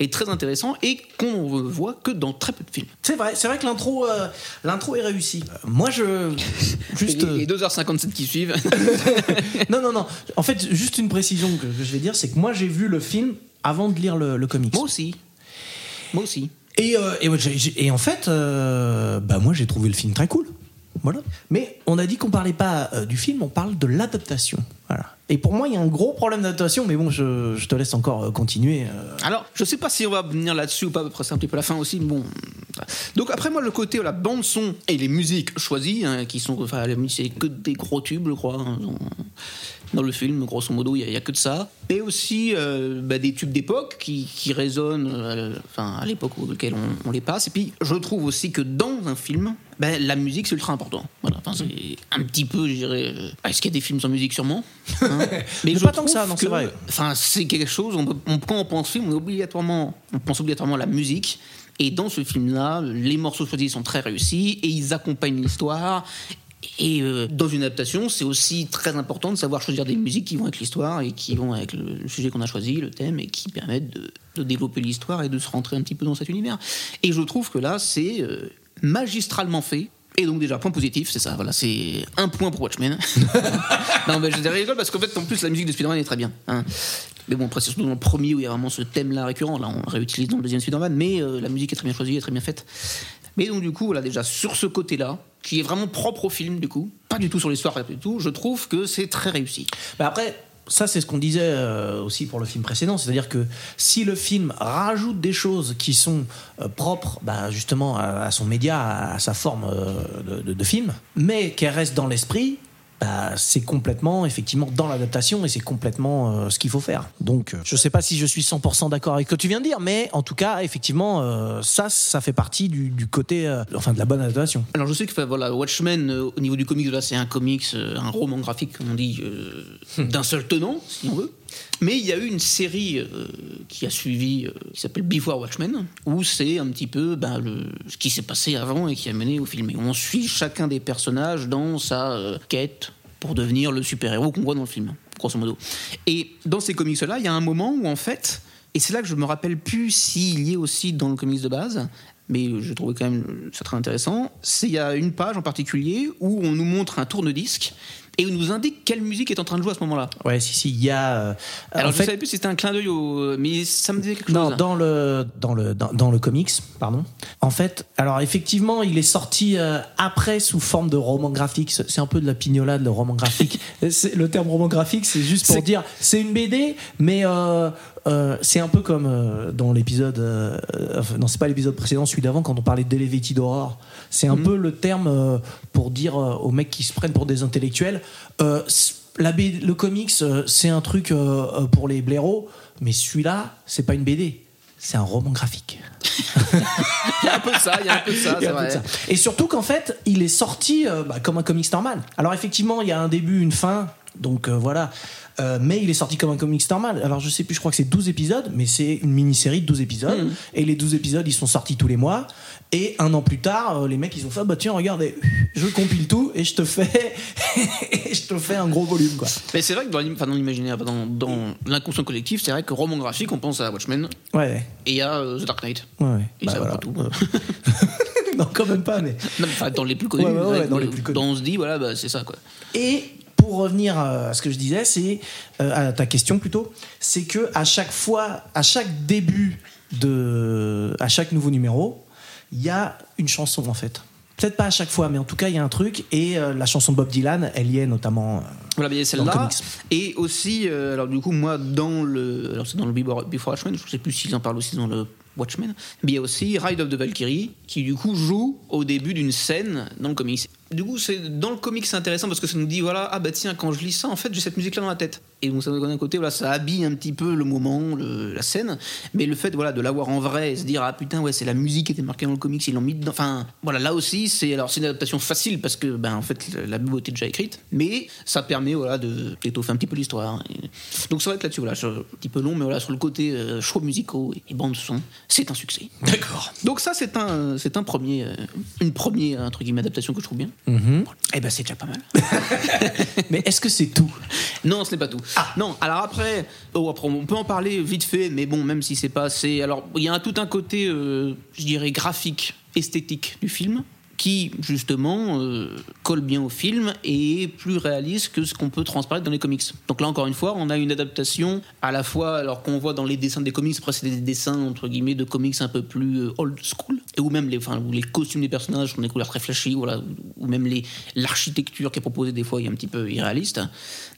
Speaker 2: est très intéressant et qu'on voit que dans très peu de films.
Speaker 1: C'est vrai, c'est vrai que l'intro, euh, l'intro est réussie. Euh, moi, je [laughs] juste.
Speaker 2: Et les 2h57 qui suivent. [laughs] [laughs]
Speaker 1: non, non, non. En fait, juste une précision que, que je vais dire, c'est que moi, j'ai vu le film avant de lire le, le comics.
Speaker 2: Moi aussi. Moi aussi.
Speaker 1: Et, euh, et, ouais, j'ai- j'ai- et en fait, euh, bah moi, j'ai trouvé le film très cool. Voilà. Mais on a dit qu'on parlait pas euh, du film, on parle de l'adaptation. Voilà. Et pour moi, il y a un gros problème d'adaptation, mais bon, je, te laisse encore euh, continuer. euh.
Speaker 2: Alors, je sais pas si on va venir là-dessus ou pas, après c'est un petit peu la fin aussi. Bon. Donc après moi, le côté la bande son et les musiques choisies, hein, qui sont, enfin, la musique, c'est que des gros tubes, je crois, hein, dans, le film, grosso modo, il y, a- que de ça. Et aussi euh, bah, des tubes d'époque qui, qui résonnent, euh, enfin, à l'époque auquel on, on les passe. Et puis, je trouve aussi que dans un film, bah, la musique c'est ultra important. Voilà, enfin, c'est un petit peu, je dirais. euh, Est-ce qu'il y a des films sans musique sûrement [laughs] Hein
Speaker 1: Mais
Speaker 2: je
Speaker 1: pas tant que ça, non, c'est vrai.
Speaker 2: Enfin, c'est quelque chose. On, peut- on- quand on pense film, on, est obligatoirement, on pense obligatoirement à la musique. Et dans ce film-là, les morceaux choisis sont très réussis et ils accompagnent l'histoire. Et euh, dans une adaptation, c'est aussi très important de savoir choisir des musiques qui vont avec l'histoire et qui vont avec le, le sujet qu'on a choisi, le thème, et qui permettent de, de développer l'histoire et de se rentrer un petit peu dans cet univers. Et je trouve que là, c'est euh, magistralement fait. Et donc déjà, point positif, c'est ça, voilà, c'est un point pour Watchmen. [laughs] non, mais je rigole parce qu'en fait, en plus, la musique de Spider-Man est très bien. hein. Mais bon, après, c'est surtout dans le premier où il y a vraiment ce thème-là récurrent. Là, on réutilise dans le deuxième Spider-Man, mais euh, la musique est très bien choisie, est très bien faite. Mais donc, du coup, voilà, déjà, sur ce côté-là, qui est vraiment propre au film, du coup, pas du tout sur l'histoire, du tout, je trouve que c'est très réussi.
Speaker 1: Mais après, ça, c'est ce qu'on disait euh, aussi pour le film précédent. C'est-à-dire que si le film rajoute des choses qui sont euh, propres bah, justement à, son média, à, sa forme euh, de, de- film, mais qu'elle reste dans l'esprit, bah, c'est complètement, effectivement, dans l'adaptation et c'est complètement euh, ce qu'il faut faire. Donc, euh, je sais pas si je suis 100% d'accord avec ce que tu viens de dire, mais en tout cas, effectivement, euh, ça, ça fait partie du, du côté, euh, enfin, de la bonne adaptation.
Speaker 2: Alors je sais que voilà, Watchmen, au niveau du comics, là, c'est un comics, un roman graphique, comme on dit, euh, d'un seul tenant, si on veut. Mais il y a eu une série euh, qui a suivi, euh, qui s'appelle Before Watchmen, où c'est un petit peu ben, le, ce qui s'est passé avant et qui a mené au film. Et on suit chacun des personnages dans sa euh, quête pour devenir le super-héros qu'on voit dans le film. grosso modo. Et dans ces comics-là, il y a un moment où en fait, et c'est là que je me rappelle plus s'il y est aussi dans le comics de base, mais je trouvais quand même ça très intéressant. C'est il y a une page en particulier où on nous montre un tourne-disque et on nous indique quelle musique est en train de jouer à ce moment-là.
Speaker 1: Ouais, si, si, il y a. euh,
Speaker 2: Alors
Speaker 1: en
Speaker 2: je
Speaker 1: fait,
Speaker 2: savais plus si c'était un clin d'œil au, mais ça me disait quelque
Speaker 1: Non,
Speaker 2: chose.
Speaker 1: dans le dans le dans, dans le comics, pardon. En fait, alors effectivement, il est sorti euh, après sous forme de roman graphique. C'est un peu de la pignolade le roman graphique. [laughs] Le terme roman graphique, c'est juste pour
Speaker 2: C'est-
Speaker 1: dire c'est une BD, mais euh, euh, c'est un peu comme euh, dans l'épisode. euh, non, c'est pas l'épisode précédent, celui d'avant, quand on parlait d'Elevated Horror. C'est un peu le terme euh, pour dire aux mecs qui se prennent pour des intellectuels. la BD le comics, c'est un truc pour les blaireaux, mais celui-là, c'est pas une BD. C'est un roman graphique. [laughs]
Speaker 2: Il y a un peu de ça, il y a un peu de ça, c'est
Speaker 1: de
Speaker 2: vrai.
Speaker 1: ça. Et surtout qu'en fait, il est sorti bah, comme un comics normal. Alors effectivement, il y a un début, une fin, donc euh, voilà. Euh, mais il est sorti comme un comics normal. Alors je sais plus, je crois que c'est 12 épisodes, mais c'est une mini-série de 12 épisodes.
Speaker 2: Mhm.
Speaker 1: Et les 12 épisodes, ils sont sortis tous les mois. Et un an plus tard, euh, les mecs, ils ont fait, bah tiens, regardez, je compile tout et je te fais, [laughs] et je te fais un gros volume, quoi.
Speaker 2: Mais c'est vrai que dans enfin, dans l'imaginaire, dans, dans l'inconscient collectif, c'est vrai que roman graphique, on pense à Watchmen
Speaker 1: Ouais,
Speaker 2: et à The Dark Knight.
Speaker 1: ouais, ouais.
Speaker 2: Et
Speaker 1: Bah,
Speaker 2: ça
Speaker 1: voilà.
Speaker 2: va tout. [laughs]
Speaker 1: non, quand même pas, mais.
Speaker 2: Non, mais, enfin, dans les plus connus,
Speaker 1: Ouais, ouais, ouais,
Speaker 2: ouais,
Speaker 1: dans les plus connus.
Speaker 2: on se dit, voilà, bah, c'est ça quoi.
Speaker 1: Et pour revenir à ce que je disais, c'est euh, à ta question plutôt, c'est que à chaque fois, à chaque début de, à chaque nouveau numéro, il y a une chanson en fait. Peut-être pas à chaque fois, mais en tout cas il y a un truc. Et euh, la chanson de Bob Dylan, elle y est notamment. euh,
Speaker 2: Voilà, il y a
Speaker 1: Dans le
Speaker 2: celle-là. Et aussi, euh, alors du coup, moi, dans le. Alors c'est dans le Before Before Watchmen, je sais plus s'ils en parlent aussi dans le Watchmen. Mais il y a aussi Ride of the Valkyrie, qui du coup joue au début d'une scène dans le comics. Du coup, c'est dans le comics, c'est intéressant parce que ça nous dit voilà, ah bah tiens, quand je lis ça, en fait, j'ai cette musique-là dans la tête. Et donc ça nous donne un côté, voilà, ça habille un petit peu le moment, le- la scène. Mais le fait, voilà, de l'avoir en vrai et se dire ah putain, ouais, c'est la musique qui était marquée dans le comics, ils l'ont mis dedans. Enfin, voilà, là aussi, c'est alors c'est une adaptation facile parce que, ben, en fait, la beauté est déjà écrite, mais ça permet, voilà, de d'étoffer un petit peu l'histoire. Donc c'est vrai que là-dessus, voilà, un petit peu long, mais voilà, sur le côté euh, choix musicaux et bande son, c'est un succès.
Speaker 1: D'accord.
Speaker 2: Donc ça, c'est un, c'est un premier, euh, une première entre guillemets adaptation que je trouve bien. Et ben c'est déjà pas mal. [laughs]
Speaker 1: Mais est-ce que c'est tout?
Speaker 2: Non, ce n'est pas tout. Non, alors après, oh, après, on peut en parler vite fait, mais bon, même si c'est pas assez. Alors, il y a un- tout un côté, euh, je dirais, graphique, esthétique du film qui justement euh, colle bien au film et est plus réaliste que ce qu'on peut transparaître dans les comics. Donc là encore une fois, on a une adaptation à la fois alors qu'on voit dans les dessins des comics, après c'est des dessins entre guillemets de comics un peu plus euh, old school et où même les, costumes des personnages sont des couleurs très flashy, voilà, ou même l'architecture qui est proposée des fois est un petit peu irréaliste.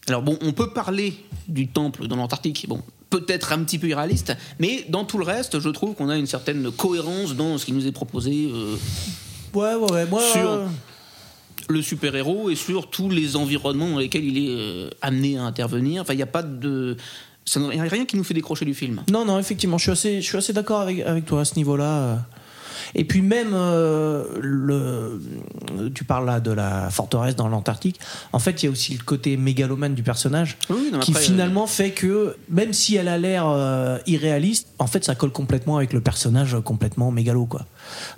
Speaker 2: Alors bon, on peut parler du temple dans l'Antarctique, bon, peut-être un petit peu irréaliste, mais dans tout le reste, je trouve qu'on a une certaine cohérence dans ce qui nous est proposé euh,
Speaker 1: Ouais, ouais, ouais. Moi,
Speaker 2: Sur-
Speaker 1: euh,
Speaker 2: le super-héros et sur tous les environnements dans lesquels il est euh, amené à intervenir. Enfin, il n'y a pas de... Il n'y a rien qui nous fait décrocher du film.
Speaker 1: Non, non, effectivement, je suis assez, je suis assez d'accord avec, avec toi à ce niveau-là. Et puis même, euh, le, tu parles là de la forteresse dans l'Antarctique. En fait, il y a aussi le côté mégalomane du personnage
Speaker 2: Oui, non,
Speaker 1: qui
Speaker 2: après,
Speaker 1: finalement fait que même si elle a l'air euh, irréaliste, en fait, ça colle complètement avec le personnage complètement mégalo, quoi.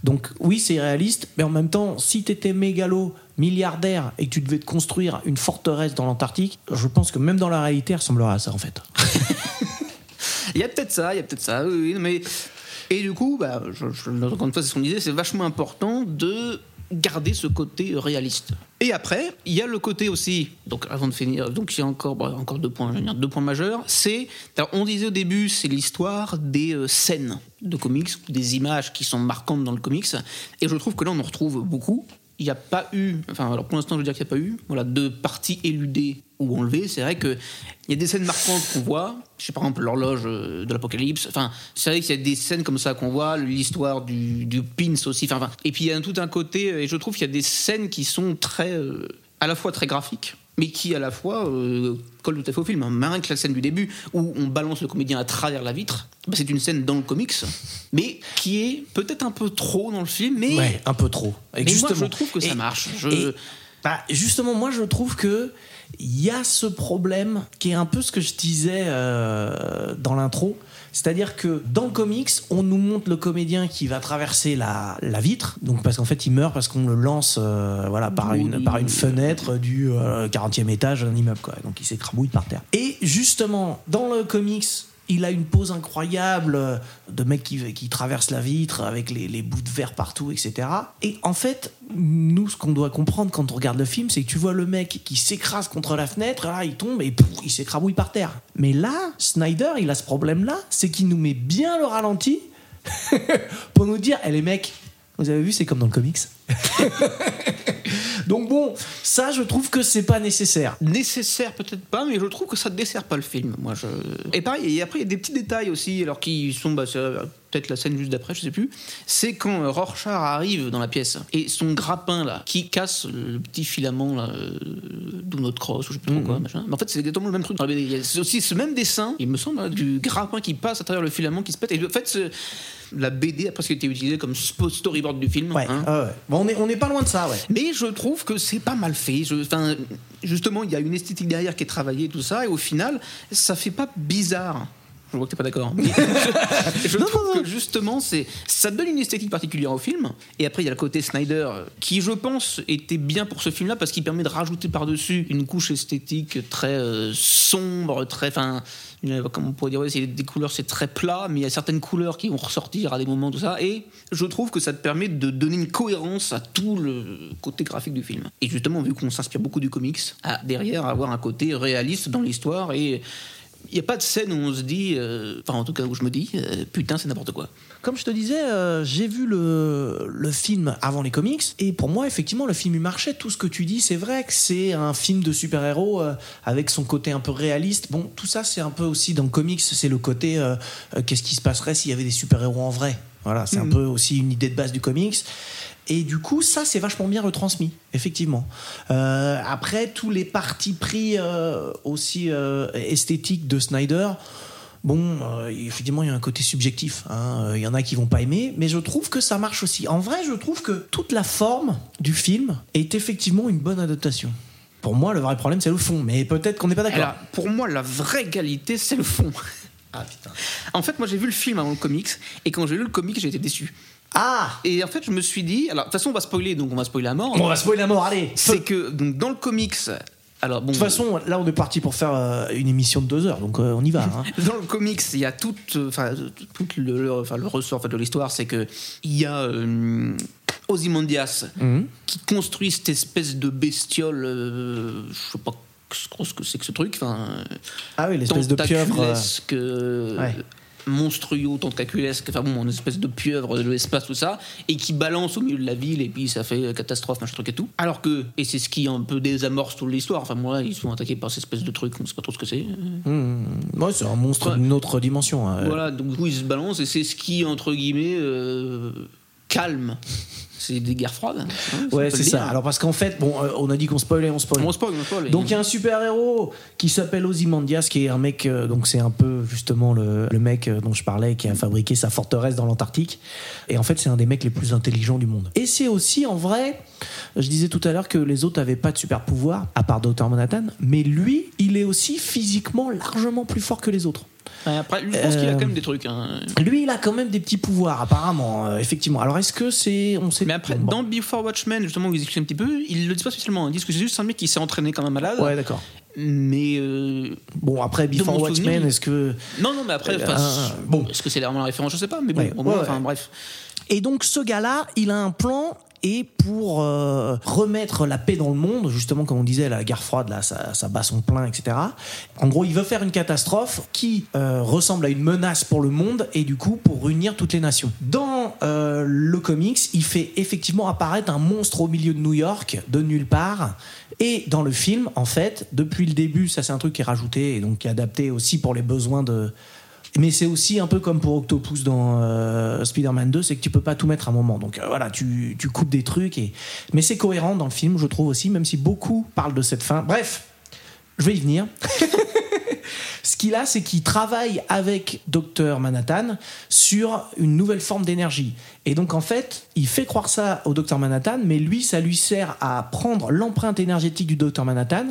Speaker 1: Donc oui, c'est irréaliste, mais en même temps, si t'étais mégalo, milliardaire et que tu devais te construire une forteresse dans l'Antarctique, je pense que même dans la réalité, elle ressemblerait à ça, en fait. [laughs]
Speaker 2: Il y a peut-être ça, il y a peut-être ça, oui, mais... Et du coup, bah, je, je, encore une fois, c'est ce qu'on disait, c'est vachement important de garder ce côté réaliste. Et après, il y a le côté aussi, donc avant de finir, donc il y a encore, bon, encore deux points, deux points majeurs, c'est, on disait au début, c'est l'histoire des euh, scènes de comics, des images qui sont marquantes dans le comics, et je trouve que là on en retrouve beaucoup. Il n'y a pas eu, enfin alors pour l'instant je veux dire qu'il n'y a pas eu, voilà, de parties éludées ou enlevées. C'est vrai qu'il y a des scènes marquantes qu'on voit, je sais par exemple l'horloge euh, de l'apocalypse, enfin c'est vrai qu'il y a des scènes comme ça qu'on voit, l'histoire du, du pins aussi, enfin, et puis il y a tout un côté, et je trouve qu'il y a des scènes qui sont très, euh, à la fois très graphiques, mais qui à la fois euh, collent tout à fait au film. Hein. Rien que la scène du début où on balance le comédien à travers la vitre, bah, c'est une scène dans le comics, mais qui est peut-être un peu trop dans le film, mais,
Speaker 1: Ouais, un peu trop.
Speaker 2: mais moi je trouve que ça
Speaker 1: Et-
Speaker 2: marche. Je-
Speaker 1: et- bah, justement, moi je trouve que il y a ce problème qui est un peu ce que je disais euh, dans l'intro, C'est-à-dire que dans le comics, on nous montre le comédien qui va traverser la, la vitre, donc parce qu'en fait il meurt parce qu'on le lance euh, voilà, par, une, par une fenêtre du euh, 40e étage d'un immeuble. Quoi. Donc il s'écrabouille par terre. Et justement, dans le comics, il a une pose incroyable euh, de mec qui, traverse la vitre avec les, bouts de verre partout, etc. Et en fait, nous, ce qu'on doit comprendre quand on regarde le film, c'est que tu vois le mec qui s'écrase contre la fenêtre, là, il tombe et il s'écrabouille par terre. Mais là, Snyder, il a ce problème-là, c'est qu'il nous met bien le ralenti [laughs] pour nous dire, eh les mecs, vous avez vu, c'est comme dans le comics. [laughs] Donc bon, ça, je trouve que c'est pas nécessaire.
Speaker 2: Nécessaire peut-être pas, mais je trouve que ça dessert pas le film. Moi, je... Et pareil, et après, il y a des petits détails aussi, alors qui sont bah, euh, peut-être la scène juste d'après, je sais plus. C'est quand euh, Rorschach arrive dans la pièce et son grappin là, qui casse le petit filament là, euh, d'où notre crosse ou je sais plus trop quoi. machin. Mais en fait, c'est exactement le même truc dans la BD. Il y a- C'est aussi ce même dessin, il me semble, hein, du grappin qui passe à travers le filament qui se pète. Et en fait, la BD a presque été utilisée comme storyboard du film.
Speaker 1: Ouais,
Speaker 2: hein.
Speaker 1: ouais, ouais. Bon, on est, on est pas loin de ça, ouais.
Speaker 2: Mais je trouve que c'est pas mal fait. Je- justement, il y a une esthétique derrière qui est travaillée, tout ça, et au final, ça fait pas bizarre. Je vois que t'es pas d'accord. [laughs] Je, trouve que justement, c'est ça donne une esthétique particulière au film. Et après, il y a le côté Snyder, qui, je pense, était bien pour ce film-là parce qu'il permet de rajouter par-dessus une couche esthétique très euh, sombre, très, enfin, comment on pourrait dire, ouais, c'est des couleurs, c'est très plat, mais il y a certaines couleurs qui vont ressortir à des moments, tout ça. Et je trouve que ça te permet de donner une cohérence à tout le côté graphique du film. Et justement, vu qu'on s'inspire beaucoup du comics, à, derrière, avoir un côté réaliste dans l'histoire et il n'y a pas de scène où on se dit, euh, enfin en tout cas où je me dis, euh, putain c'est n'importe quoi.
Speaker 1: Comme je te disais, euh, j'ai vu le, le film avant les comics, et pour moi, effectivement, le film il marchait. Tout ce que tu dis, c'est vrai que c'est un film de super-héros avec son côté un peu réaliste. Bon, tout ça, c'est un peu aussi dans le comics, c'est le côté qu'est-ce qui se passerait s'il y avait des super-héros en vrai? Voilà, c'est un peu aussi une idée de base du comics. Et du coup, ça, c'est vachement bien retransmis, effectivement. Euh, après, tous les partis pris euh, aussi euh, esthétiques de Snyder, bon, effectivement, il y a un côté subjectif. hein. Il y en a qui vont pas aimer, mais je trouve que ça marche aussi. En vrai, je trouve que toute la forme du film est effectivement une bonne adaptation. Pour moi, le vrai problème, c'est le fond, mais peut-être qu'on n'est pas d'accord.
Speaker 2: Pour moi la vraie qualité c'est le fond.
Speaker 1: Ah putain.
Speaker 2: En fait moi j'ai vu le film avant le comics et quand j'ai lu le comics j'ai été déçu.
Speaker 1: Ah
Speaker 2: Et en fait je me suis dit, alors de toute façon on va spoiler donc on va spoiler à mort.
Speaker 1: On va spoiler la mort, allez
Speaker 2: C'est que donc dans le comics, alors bon.
Speaker 1: De toute façon, là, on est parti pour faire euh, une émission de deux heures, donc euh, on y va. hein. [laughs]
Speaker 2: Dans le comics, il y a tout, euh, enfin, tout le, le- ressort en fait, de l'histoire, c'est que il y a euh, Ozymandias
Speaker 1: Mhm.
Speaker 2: qui construit cette espèce de bestiole, je sais pas ce que c'est que ce truc, enfin,
Speaker 1: Ah oui, l'espèce de pieuvre. euh,
Speaker 2: tentaculaesque, euh,
Speaker 1: Ouais.
Speaker 2: monstrueux, tentaculaesque, enfin bon, une espèce de pieuvre de l'espace, tout ça, et qui balance au milieu de la ville, et puis ça fait catastrophe, machin truc et tout. Alors que, et c'est ce qui un peu désamorce toute l'histoire, enfin moi, ils sont attaqués par cette espèce de truc, on sait pas trop ce que c'est.
Speaker 1: hmm, ouais, c'est un monstre
Speaker 2: Ouais.
Speaker 1: d'une autre dimension. hein.
Speaker 2: Voilà, donc du coup, ils se balancent et c'est ce qui, entre guillemets, euh, calme. C'est des guerres froides. hein,
Speaker 1: Ouais, c'est ça. Alors parce qu'en fait, bon, euh, on a dit qu'on spoilait, on spoil.
Speaker 2: On spoil, on spoil.
Speaker 1: Donc il y a un super héros qui s'appelle Ozymandias, qui est un mec, euh, donc c'est un peu justement le, le mec euh, dont je parlais, qui a fabriqué sa forteresse dans l'Antarctique. Et en fait, c'est un des mecs les plus intelligents du monde. Et c'est aussi en vrai, je disais tout à l'heure que les autres avaient pas de super pouvoir, à part Dr Manhattan, mais lui, il est aussi physiquement largement plus fort que les autres.
Speaker 2: Après, lui, je pense qu'il a quand même des trucs. hein.
Speaker 1: Lui, il a quand même des petits pouvoirs, apparemment, euh, effectivement. Alors est-ce que c'est, on sait
Speaker 2: Mais après,
Speaker 1: Bon.
Speaker 2: dans Before Watchmen, justement, où ils expliquent un petit peu, ils le disent pas spécialement. Ils disent que c'est juste un mec qui s'est entraîné comme un malade.
Speaker 1: Ouais, d'accord.
Speaker 2: Mais. euh,
Speaker 1: Bon, après Before Watchmen, est-ce que
Speaker 2: Non, non, mais après,
Speaker 1: Euh, bon.
Speaker 2: Est-ce que c'est vraiment la référence Je sais pas, mais bon,
Speaker 1: Ouais,
Speaker 2: au moins,
Speaker 1: ouais,
Speaker 2: enfin,
Speaker 1: ouais.
Speaker 2: bref.
Speaker 1: Et donc ce gars-là, il a un plan et pour euh, remettre la paix dans le monde, justement comme on disait, la guerre froide, là, ça, ça bat son plein, etc. En gros, il veut faire une catastrophe qui euh, ressemble à une menace pour le monde et du coup pour réunir toutes les nations. Dans euh, le comics, il fait effectivement apparaître un monstre au milieu de New York, de nulle part. Et dans le film, en fait, depuis le début, ça c'est un truc qui est rajouté et donc qui est adapté aussi pour les besoins de, mais c'est aussi un peu comme pour Octopus dans euh, Spider-Man 2, c'est que tu peux pas tout mettre à un moment. Donc euh, voilà, tu, tu coupes des trucs. Et... Mais c'est cohérent dans le film, je trouve aussi, même si beaucoup parlent de cette fin. Bref, je vais y venir. [laughs] Ce qu'il a, c'est qu'il travaille avec Docteur Manhattan sur une nouvelle forme d'énergie. Et donc, en fait, il fait croire ça au Docteur Manhattan, mais lui, ça lui sert à prendre l'empreinte énergétique du Docteur Manhattan.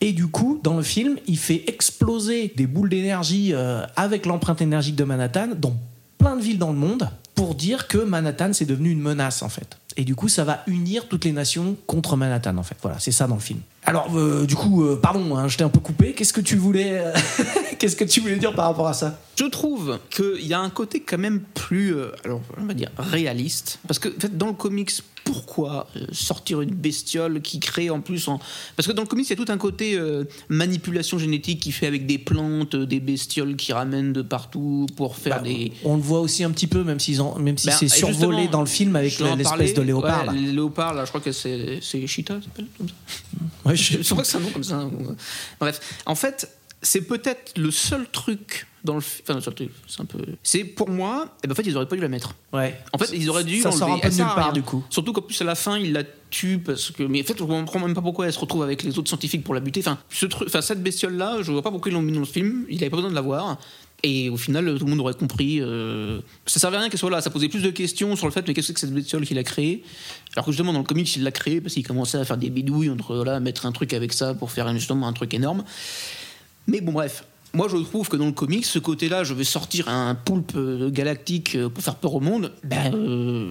Speaker 1: Et du coup, dans le film, il fait exploser des boules d'énergie euh, avec l'empreinte énergique de Manhattan dans plein de villes dans le monde pour dire que Manhattan, c'est devenu une menace, en fait. Et du coup, ça va unir toutes les nations contre Manhattan, en fait. Voilà, c'est ça dans le film. Alors, euh, du coup, euh, pardon, hein, je t'ai un peu coupé. Qu'est-ce que tu voulais, euh, [laughs] qu'est-ce que tu voulais dire par rapport à ça?
Speaker 2: Je trouve qu'il y a un côté quand même plus, alors on va dire réaliste, parce que en fait, dans le comics, pourquoi euh, sortir une bestiole qui crée en plus en, parce que dans le comics il y a tout un côté euh, manipulation génétique qui fait avec des plantes, euh, des bestioles qui ramènent de partout pour faire
Speaker 1: Bah,
Speaker 2: des
Speaker 1: On le voit aussi un petit peu, même, s'ils ont, même si
Speaker 2: Ben,
Speaker 1: c'est survolé dans le film avec l'espèce de léopard. là.
Speaker 2: Ouais, les léopards, là, je crois que c'est c'est Cheetah, ça s'appelle comme ça.
Speaker 1: Ouais, je- [laughs]
Speaker 2: Je crois que c'est un nom comme ça. Bref, en fait, c'est peut-être le seul truc dans le fi- enfin le seul truc, c'est un peu c'est pour moi, eh ben, en fait, ils auraient pas dû la mettre.
Speaker 1: Ouais.
Speaker 2: En fait, ils auraient dû
Speaker 1: Ça sort un peu de nulle part, du coup.
Speaker 2: Surtout qu'en plus à la fin, il la tue parce que mais en fait, je comprends même pas pourquoi elle se retrouve avec les autres scientifiques pour la buter. Enfin, ce truc enfin cette bestiole là, je vois pas pourquoi ils l'ont mis dans le film, il avait pas besoin de la voir. Et au final, tout le monde aurait compris. euh, ça servait à rien qu'elle soit là. Ça posait plus de questions sur le fait, mais qu'est-ce que c'est que cette bestiole qu'il a créée? Alors que justement, dans le comics, il l'a créée parce qu'il commençait à faire des bidouilles entre là, mettre un truc avec ça pour faire justement un truc énorme. Mais bon, bref. Moi, je trouve que dans le comics, ce côté-là, je vais sortir un poulpe euh, galactique euh, pour faire peur au monde. Ben, euh,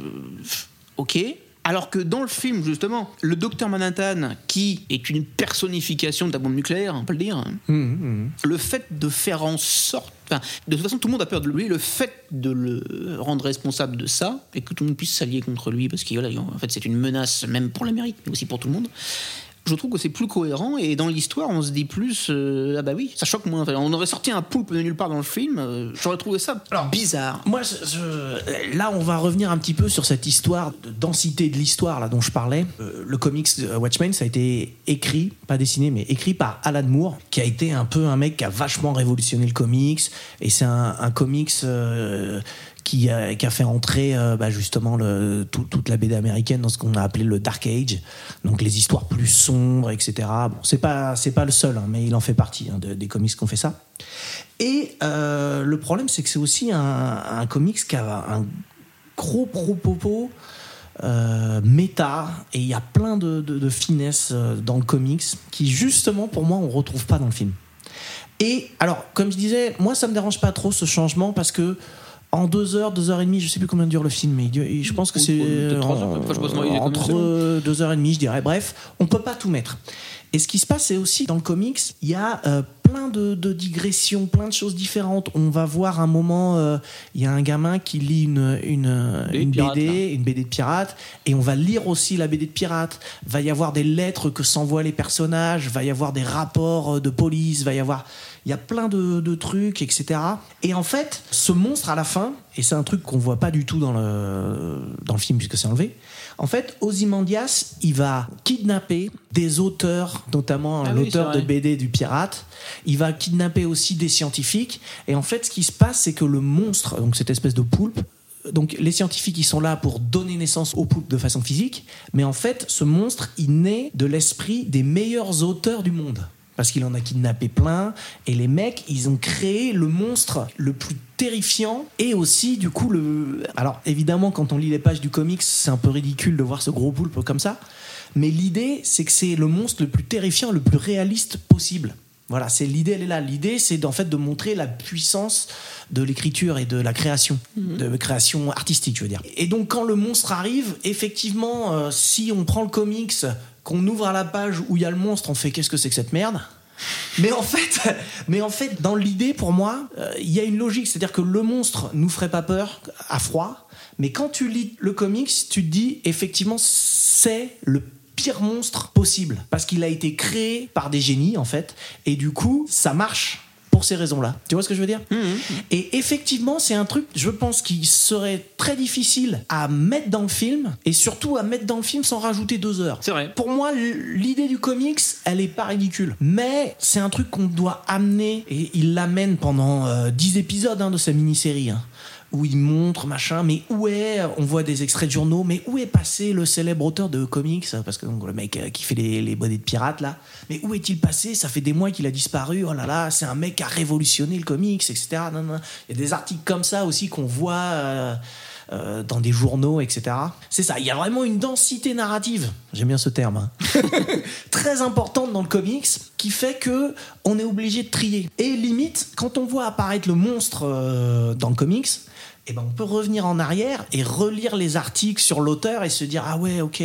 Speaker 2: ok. Alors que dans le film, justement, le docteur Manhattan, qui est une personnification de la bombe nucléaire, on peut le dire, le fait de faire en sorte. Enfin, de toute façon, tout le monde a peur de lui. Le fait de le rendre responsable de ça, et que tout le monde puisse s'allier contre lui, parce qu'en en fait, c'est une menace même pour l'Amérique, mais aussi pour tout le monde. Je trouve que c'est plus cohérent et dans l'histoire, on se dit plus euh, ah bah oui, ça choque moins. On aurait sorti un poulpe de nulle part dans le film, euh, j'aurais trouvé ça bizarre.
Speaker 1: Moi, je- je- là, on va revenir un petit peu sur cette histoire de densité de l'histoire là dont je parlais. Euh, le comics Watchmen, ça a été écrit, pas dessiné, mais écrit par Alan Moore, qui a été un peu un mec qui a vachement révolutionné le comics. Et c'est un, un comics qui, a, qui a fait entrer euh, bah, justement toute la BD américaine dans ce qu'on a appelé le Dark Age, donc les histoires plus sombres, etc. Bon, c'est pas c'est pas le seul, hein, mais il en fait partie hein, de- des comics qui ont fait ça. Et euh, le problème, c'est que c'est aussi un, comics qui a un gros propos euh, méta, et il y a plein de, de, de finesses euh, dans le comics qui, justement, pour moi, on retrouve pas dans le film. Et alors, comme je disais, moi, ça me dérange pas trop ce changement parce que en deux heures, deux heures et demie, je sais plus combien dure le film, mais je pense que c'est entre deux heures et demie, je dirais. Bref, on peut pas tout mettre. Et ce qui se passe, c'est aussi dans le comics, il y a euh, plein de, de digressions, plein de choses différentes. On va voir un moment, euh, il y a un gamin qui lit une, une,
Speaker 2: BD de
Speaker 1: une
Speaker 2: pirate,
Speaker 1: BD,
Speaker 2: là.
Speaker 1: une BD de pirate, et on va lire aussi la BD de pirate. Va y avoir des lettres que s'envoient les personnages, va y avoir des rapports euh, de police, va y avoir, il y a plein de, de trucs, etc. Et en fait, ce monstre à la fin, et c'est un truc qu'on voit pas du tout dans le dans le film puisque c'est enlevé. En fait, Ozymandias, il va kidnapper des auteurs, notamment
Speaker 2: Ah
Speaker 1: l'auteur de. BD du pirate. Il va kidnapper aussi des scientifiques. Et en fait, ce qui se passe, c'est que le monstre, donc cette espèce de poulpe, donc les scientifiques ils sont là pour donner naissance au poulpe de façon physique, mais en fait ce monstre il naît de l'esprit des meilleurs auteurs du monde. Parce qu'il en a kidnappé plein, et les mecs, ils ont créé le monstre le plus terrifiant, et aussi, du coup, le... Alors, évidemment, quand on lit les pages du comics, c'est un peu ridicule de voir ce gros poulpe comme ça, mais l'idée, c'est que c'est le monstre le plus terrifiant, le plus réaliste possible. Voilà, c'est l'idée, elle est là. L'idée, c'est en fait de montrer la puissance de l'écriture et de la création, de création artistique, je veux dire. Et donc, quand le monstre arrive, effectivement, euh, si on prend le comics, qu'on ouvre à la page où il y a le monstre, on fait qu'est-ce que c'est que cette merde? Mais en fait, [laughs] mais en fait, dans l'idée, pour moi, euh, il y a une logique, c'est-à-dire que le monstre nous ferait pas peur à froid, mais quand tu lis le comics, tu te dis effectivement c'est le pire monstre possible parce qu'il a été créé par des génies en fait, et du coup ça marche pour ces raisons-là. Tu vois ce que je veux dire Et effectivement, c'est un truc, je pense, qui serait très difficile à mettre dans le film, et surtout à mettre dans le film sans rajouter deux heures.
Speaker 2: C'est vrai.
Speaker 1: Pour moi, l'idée du comics, elle est pas ridicule. Mais c'est un truc qu'on doit amener, et il l'amène pendant euh, 10 épisodes hein, de sa mini-série. hein, où il montre machin, mais où est, on voit des extraits de journaux, mais où est passé le célèbre auteur de comics Parce que donc, le mec euh, qui fait les, les bonnets de pirates là, mais où est-il passé? Ça fait des mois qu'il a disparu. Oh là là, c'est un mec qui a révolutionné le comics, etc. Il y a des articles comme ça aussi qu'on voit. euh, euh, dans des journaux, etc. C'est ça, il y a vraiment une densité narrative, j'aime bien ce terme, hein. [laughs] très importante dans le comics, qui fait que on est obligé de trier. Et limite, quand on voit apparaître le monstre euh, dans le comics, eh ben on peut revenir en arrière et relire les articles sur l'auteur et se dire ah ouais ok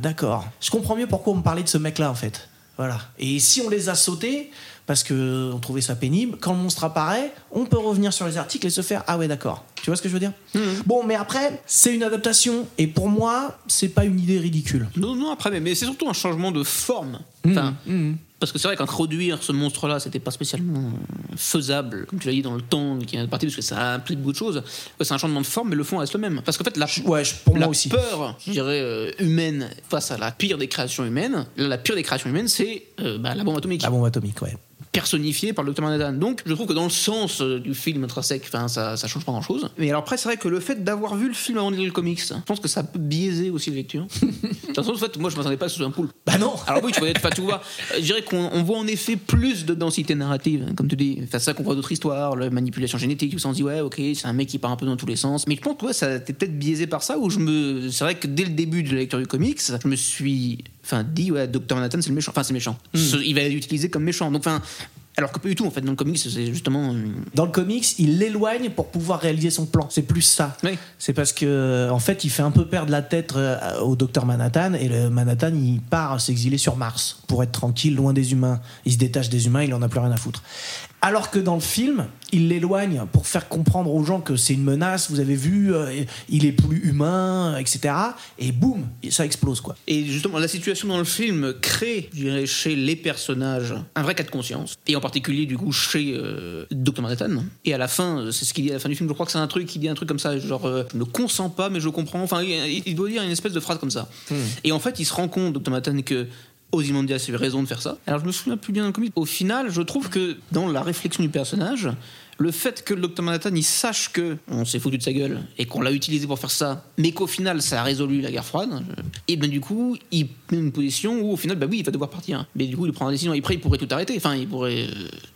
Speaker 1: d'accord. Je comprends mieux pourquoi on me parlait de ce mec-là en fait. Voilà. Et si on les a sautés parce que on trouvait ça pénible, quand le monstre apparaît, on peut revenir sur les articles et se faire ah ouais d'accord. Tu vois ce que je veux dire? Bon, mais après c'est une adaptation et pour moi c'est pas une idée ridicule.
Speaker 2: Non, non, après, mais, mais c'est surtout un changement de forme. Enfin, Parce que c'est vrai qu'introduire ce monstre-là, c'était pas spécialement faisable, comme tu l'as dit, dans le temps qui est parti, parce que ça implique beaucoup de choses. C'est un changement de forme, mais le fond reste le même. Parce qu'en fait, la,
Speaker 1: Ouais, je- pour
Speaker 2: la
Speaker 1: moi aussi.
Speaker 2: peur, je dirais, euh, humaine face à la pire des créations humaines, la pire des créations humaines, c'est euh, bah, la bombe atomique
Speaker 1: La bombe atomique, ouais.
Speaker 2: Personnifié par le Dr Manhattan. Donc, je trouve que dans le sens euh, du film intrinsèque, enfin, ça, ça change pas grand-chose. Mais alors après, c'est vrai que le fait d'avoir vu le film avant de lire le comics, je pense que ça peut biaiser aussi la lecture. [laughs] De toute façon, en fait, moi, je m'attendais pas à ce que ce soit un poulpe.
Speaker 1: Bah non
Speaker 2: Alors oui, tu enfin, tu vois, euh, je dirais qu'on on voit en effet plus de densité narrative, hein, comme tu dis. Enfin, c'est ça qu'on voit d'autres histoires, la manipulation génétique, tout ça, on se dit, ouais, ok, c'est un mec qui part un peu dans tous les sens. Mais je pense que ouais, ça a été peut-être biaisé par ça, où je me. C'est vrai que dès le début de la lecture du comics, je me suis. Enfin, dit, ouais, Dr Manhattan, c'est le méchant. Enfin, c'est méchant. Ce- il va utilisé comme méchant. Donc, enfin. Alors que pas du tout, en fait, dans le comics, c'est justement. euh,
Speaker 1: Dans le comics, il l'éloigne pour pouvoir réaliser son plan. C'est plus ça.
Speaker 2: Oui.
Speaker 1: C'est parce que, en fait, il fait un peu perdre la tête euh, au docteur Manhattan et le Manhattan, il part s'exiler sur Mars pour être tranquille, loin des humains. Il se détache des humains, il en a plus rien à foutre. Alors que dans le film, il l'éloigne pour faire comprendre aux gens que c'est une menace. Vous avez vu, euh, il est plus humain, etc. Et boum, ça explose quoi.
Speaker 2: Et justement, la situation dans le film crée, je dirais, chez les personnages un vrai cas de conscience. Et en particulier, du coup, chez euh, Dr. Manhattan. Et à la fin, euh, c'est ce qu'il dit à la fin du film, je crois que c'est un truc, il dit un truc comme ça, genre, euh, je ne consens pas, mais je comprends. Enfin, il, il doit dire une espèce de phrase comme ça. Et en fait, il se rend compte, Dr. Manhattan, que Ozymandias avait raison de faire ça. Alors, je me souviens plus bien le comic. Au final, je trouve que dans la réflexion du personnage, le fait que le Dr Manhattan il sache que on s'est foutu de sa gueule et qu'on l'a utilisé pour faire ça, mais qu'au final ça a résolu la guerre froide, et ben du coup il une position où au final bah oui il va devoir partir, mais du coup il prend la décision. Et après il pourrait tout arrêter, enfin il pourrait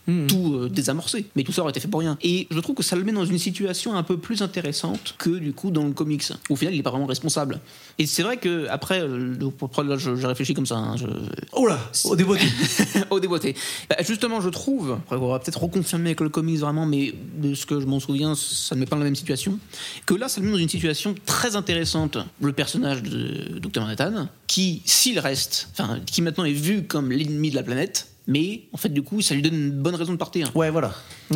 Speaker 2: euh, tout euh, désamorcer, mais tout ça aurait été fait pour rien. Et je trouve que ça le met dans une situation un peu plus intéressante que du coup dans le comics. où Au final il est pas vraiment responsable. Et c'est vrai que après, euh, là je, je réfléchis comme ça. hein, je-
Speaker 1: Oh là, au débeauté. [laughs]
Speaker 2: au déboîté. Bah, justement, je trouve, après on va peut-être reconfirmer avec le comics vraiment, mais de ce que je m'en souviens, ça ne met pas dans la même situation, que là, ça le met dans une situation très intéressante. Le personnage de Dr Manhattan, qui, s'il reste, enfin, qui maintenant est vu comme l'ennemi de la planète, mais en fait, du coup, ça lui donne une bonne raison de partir.
Speaker 1: Ouais, voilà.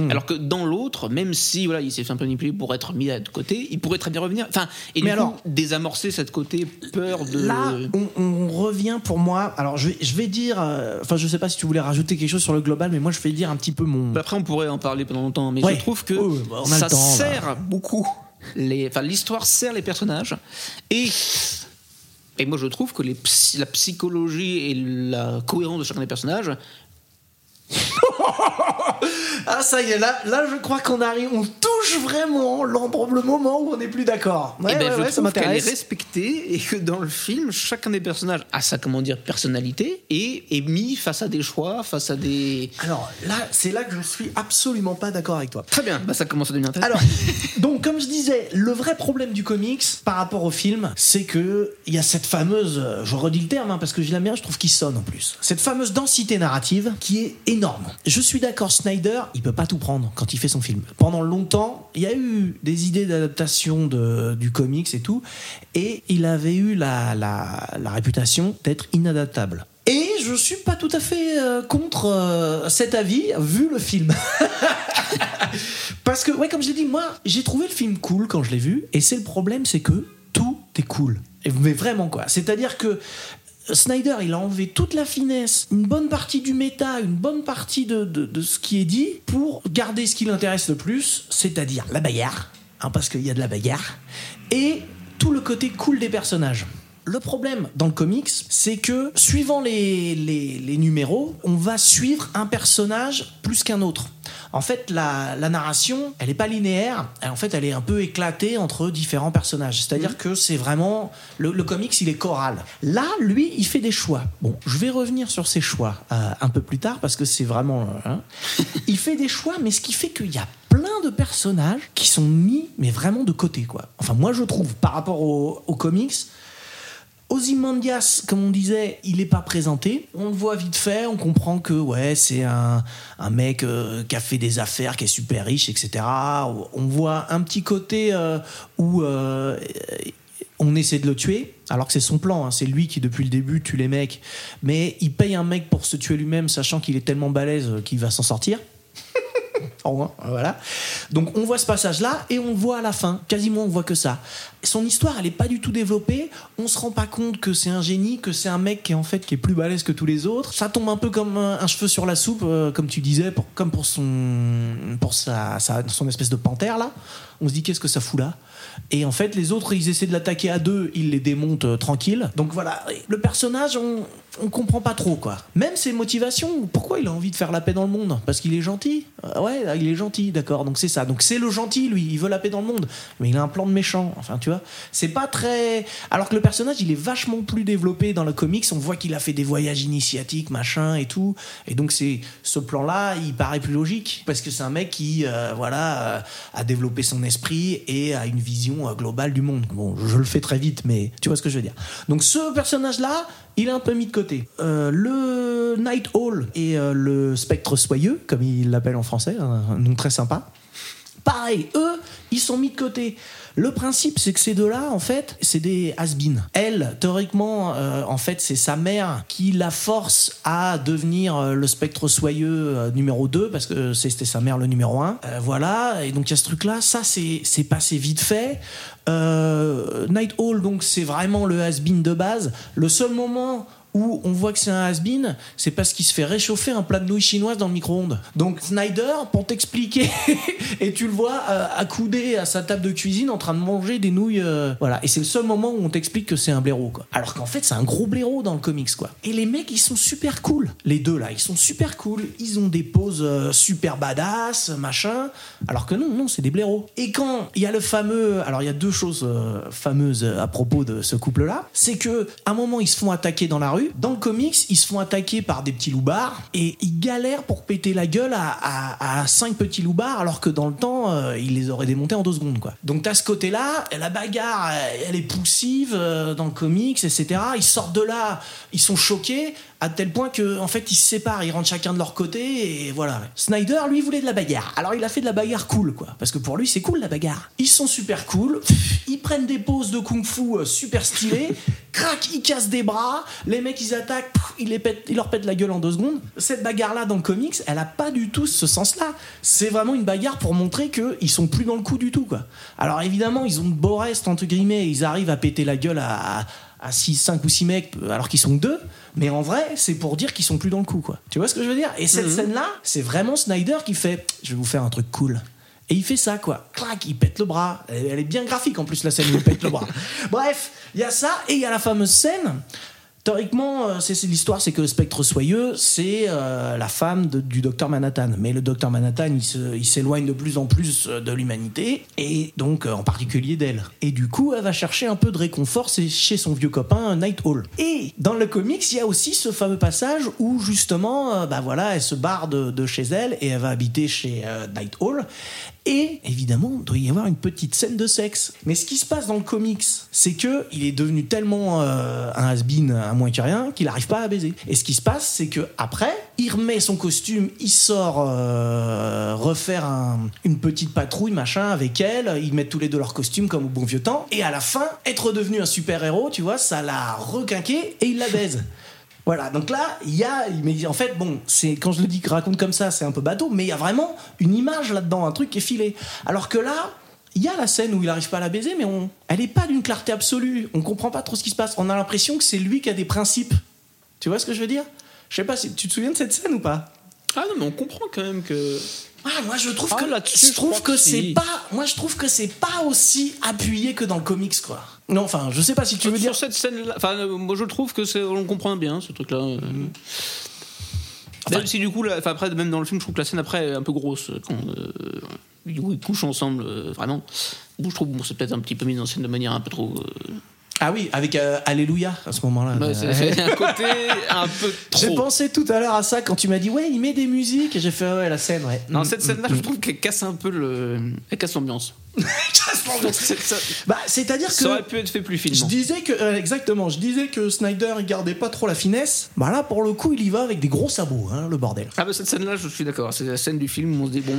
Speaker 2: Alors que dans l'autre, même si voilà, il s'est fait un peu manipuler pour être mis de côté, il pourrait très bien revenir. Enfin, et
Speaker 1: Mais
Speaker 2: du
Speaker 1: alors-
Speaker 2: coup, désamorcer cette côté peur de.
Speaker 1: Là, on, on revient pour moi. Alors, je vais, je vais dire. euh, Enfin, je sais pas si tu voulais rajouter quelque chose sur le global, mais moi, je vais dire un petit peu mon.
Speaker 2: Après, on pourrait en parler pendant longtemps, mais
Speaker 1: Ouais.
Speaker 2: je trouve que
Speaker 1: ouais, bah,
Speaker 2: ça
Speaker 1: temps,
Speaker 2: sert beaucoup. Les, enfin, l'histoire sert les personnages et et moi je trouve que la psychologie et la cohérence de chacun des personnages
Speaker 1: Ah, ça y est, là, là je crois qu'on arrive. On touche vraiment le moment où on n'est plus d'accord. Ouais,
Speaker 2: eh ben,
Speaker 1: ouais,
Speaker 2: je
Speaker 1: ouais,
Speaker 2: trouve qu'elle est respectée et que dans le film, chacun des personnages a sa comment dire personnalité et est mis face à des choix, face à des.
Speaker 1: Alors là, c'est là que je suis absolument pas d'accord avec toi.
Speaker 2: Très bien, bah, ça commence à devenir intéressant.
Speaker 1: Alors, donc, comme je disais, le vrai problème du comics par rapport au film, c'est que il y a cette fameuse, je redis le terme hein, parce que je l'aime bien, je trouve qu'il sonne en plus, cette fameuse densité narrative qui est énorme. Je suis d'accord, Snyder, il peut pas tout prendre quand il fait son film. Pendant longtemps, il y a eu des idées d'adaptation du comics et tout, et il avait eu la, réputation d'être inadaptable. Et je suis pas tout à fait euh, contre euh, cet avis vu le film. [laughs] Parce que, ouais, comme je l'ai dit, moi, j'ai trouvé le film cool quand je l'ai vu. Et c'est le problème, c'est que tout est cool. Mais vraiment, quoi. C'est-à-dire que Snyder, il a enlevé toute la finesse, une bonne partie du méta, une bonne partie de, ce qui est dit pour garder ce qui l'intéresse le plus, c'est-à-dire la bagarre, hein, parce qu'il y a de la bagarre, et tout le côté cool des personnages. Le problème dans le comics, c'est que suivant les, les, les numéros, on va suivre un personnage plus qu'un autre. En fait, la, la narration, elle n'est pas linéaire. En fait, elle est un peu éclatée entre différents personnages. C'est-à-dire que c'est vraiment le, le comics, il est choral. Là, lui, il fait des choix. Bon, je vais revenir sur ses choix euh, un peu plus tard parce que c'est vraiment. hein. il fait des choix, mais ce qui fait qu'il y a plein de personnages qui sont mis, mais vraiment de côté, quoi. Enfin, moi, je trouve, par rapport au- aux comics, Ozymandias, comme on disait, il n'est pas présenté. On le voit vite fait, on comprend que ouais, c'est un, mec euh, qui a fait des affaires, qui est super riche, etc. On voit un petit côté euh, où euh, on essaie de le tuer, alors que c'est son plan. hein. C'est lui qui, depuis le début, tue les mecs. Mais il paye un mec pour se tuer lui-même, sachant qu'il est tellement balèze qu'il va s'en sortir. [laughs] Au moins, voilà. Donc on voit ce passage-là et on voit à la fin. Quasiment on voit que ça. Son histoire, elle est pas du tout développée. On se rend pas compte que c'est un génie, que c'est un mec qui est en fait qui est plus balèze que tous les autres. Ça tombe un peu comme un, cheveu sur la soupe, euh, comme tu disais, comme pour son pour sa- son espèce de panthère là. On se dit qu'est-ce que ça fout là? Et en fait, les autres, ils essaient de l'attaquer à deux, ils les démontent euh, tranquille. Donc voilà, le personnage, on, on comprend pas trop quoi. Même ses motivations, pourquoi il a envie de faire la paix dans le monde? Parce qu'il est gentil Euh, Ouais, il est gentil, d'accord. Donc c'est ça. Donc c'est le gentil, lui, il veut la paix dans le monde. Mais il a un plan de méchant. Enfin, tu vois, c'est pas très. Alors que le personnage, il est vachement plus développé dans le comics. On voit qu'il a fait des voyages initiatiques, machin et tout. Et donc c'est ce plan-là, il paraît plus logique parce que c'est un mec qui, euh, voilà, euh, a développé son esprit et a une vision globale du monde. Bon, je le fais très vite, mais tu vois ce que je veux dire. Donc ce personnage-là, il est un peu mis de côté. Euh, le Night Hall et euh, le Spectre Soyeux, comme il l'appelle en français, un, un nom très sympa. Pareil, eux, ils sont mis de côté. Le principe, c'est que ces deux-là, en fait, c'est des has Elle, théoriquement, euh, en fait, c'est sa mère qui la force à devenir euh, le spectre soyeux euh, numéro 2, parce que c'était sa mère le numéro 1. voilà, et donc il y a ce truc-là. Ça, c'est c'est passé vite fait. Euh, Night Hall, donc, c'est vraiment le has de base. Le seul moment où on voit que c'est un has-been, c'est parce qu'il se fait réchauffer un plat de nouilles chinoises dans le micro-ondes. Donc Snyder, pour t'expliquer, [laughs] et tu le vois euh, accoudé à sa table de cuisine en train de manger des nouilles. euh, voilà, et c'est le seul moment où on t'explique que c'est un blaireau, quoi. Alors qu'en fait, c'est un gros blaireau dans le comics, quoi. Et les mecs, ils sont super cool. Les deux, là, ils sont super cool. Ils ont des poses euh, super badass, machin. Alors que non, non, c'est des blaireaux. Et quand il y a le fameux. Alors, il y a deux choses fameuses à propos de ce couple-là. C'est que, à un moment, ils se font attaquer dans la rue. Dans le comics, ils se font attaquer par des petits loupards et ils galèrent pour péter la gueule à, cinq petits loupards, alors que dans le temps, euh, ils les auraient démontés en deux secondes, quoi. Donc, t'as ce côté-là, la bagarre, elle, elle est poussive euh, dans le comics, etc. Ils sortent de là, ils sont choqués à tel point que en fait ils se séparent, ils rentrent chacun de leur côté et voilà. Snyder lui voulait de la bagarre. Alors il a fait de la bagarre cool quoi, parce que pour lui c'est cool la bagarre. Ils sont super cool, ils prennent des poses de kung-fu euh, super stylées, [laughs] crac, ils cassent des bras, les mecs ils attaquent, pff, ils les pètent, ils leur pètent la gueule en deux secondes. Cette bagarre là dans le comics, elle a pas du tout ce sens-là. C'est vraiment une bagarre pour montrer que ils sont plus dans le coup du tout quoi. Alors évidemment ils ont de beaux restes entre guillemets, ils arrivent à péter la gueule à, à à 6, 5 ou 6 mecs alors qu'ils sont que deux. Mais en vrai, c'est pour dire qu'ils sont plus dans le coup, quoi. Tu vois ce que je veux dire? Et cette scène-là, c'est vraiment Snyder qui fait Je vais vous faire un truc cool. Et il fait ça, quoi. Clac, il pète le bras. Elle, elle est bien graphique en plus, la scène où il pète le bras. [laughs] Bref, il y a ça, et il y a la fameuse scène. Théoriquement, euh, c'est l'histoire, c'est que le spectre soyeux, c'est euh, la femme du docteur Manhattan. Mais le docteur Manhattan, il s'éloigne de plus en plus euh, de l'humanité, et donc en particulier d'elle. Et du coup, elle va chercher un peu de réconfort chez son vieux copain Night Hall. Et dans le comics, il y a aussi ce fameux passage où justement, bah voilà, elle se barre de, chez elle et elle va habiter chez Night Hall. Et évidemment, il doit y avoir une petite scène de sexe. Mais ce qui se passe dans le comics, c'est que il est devenu tellement euh, un has-been, un moins que rien, qu'il n'arrive pas à baiser. Et ce qui se passe, c'est que après, il remet son costume, il sort euh, refaire un- une petite patrouille, machin, avec elle. Ils mettent tous les deux leur costume comme au bon vieux temps. Et à la fin, être devenu un super-héros, tu vois, ça l'a requinqué et il la baise. Voilà, donc là, il y a, mais en fait, bon, c'est quand je le dis, raconte comme ça, c'est un peu bateau, mais il y a vraiment une image là-dedans, un truc qui est filé. Alors que là, il y a la scène où il n'arrive pas à la baiser, mais on, elle est pas d'une clarté absolue. On comprend pas trop ce qui se passe. On a l'impression que c'est lui qui a des principes. Tu vois ce que je veux dire? Je sais pas si tu te souviens de cette scène ou pas
Speaker 2: Ah non, mais on comprend quand même que.
Speaker 1: Ah, moi je trouve
Speaker 2: Ah,
Speaker 1: que je trouve que
Speaker 2: que
Speaker 1: c'est pas moi je trouve que c'est pas aussi appuyé que dans le comics quoi. Non, enfin, je sais pas si tu veux dire
Speaker 2: Sur cette scène-là, enfin, euh, moi je trouve que c'est, on comprend bien ce truc-là. euh. même si du coup, là, après, même dans le film, je trouve que la scène après est un peu grosse quand euh, du coup, ils couchent ensemble, euh, vraiment. Bon, je trouve bon, c'est peut-être un petit peu mis en scène de manière un peu trop. euh,
Speaker 1: Ah oui, avec euh, Alléluia à ce moment-là.
Speaker 2: ouais, c'est, c'est un côté un peu [laughs] trop.
Speaker 1: J'ai pensé tout à l'heure à ça quand tu m'as dit ouais, il met des musiques et j'ai fait ouais, la scène, ouais.
Speaker 2: Non,
Speaker 1: Mm,
Speaker 2: cette
Speaker 1: mm,
Speaker 2: scène-là,
Speaker 1: mm.
Speaker 2: je trouve qu'elle casse un peu le. Elle casse l'ambiance. [laughs]
Speaker 1: Bah, c'est-à-dire que
Speaker 2: ça aurait pu être fait plus
Speaker 1: Je
Speaker 2: finement.
Speaker 1: disais que euh, exactement, je disais que Snyder il gardait pas trop la finesse. Bah là pour le coup, il y va avec des gros sabots, hein, le bordel.
Speaker 2: Ah, bah cette scène-là, je suis d'accord. C'est la scène du film où on se dit, bon,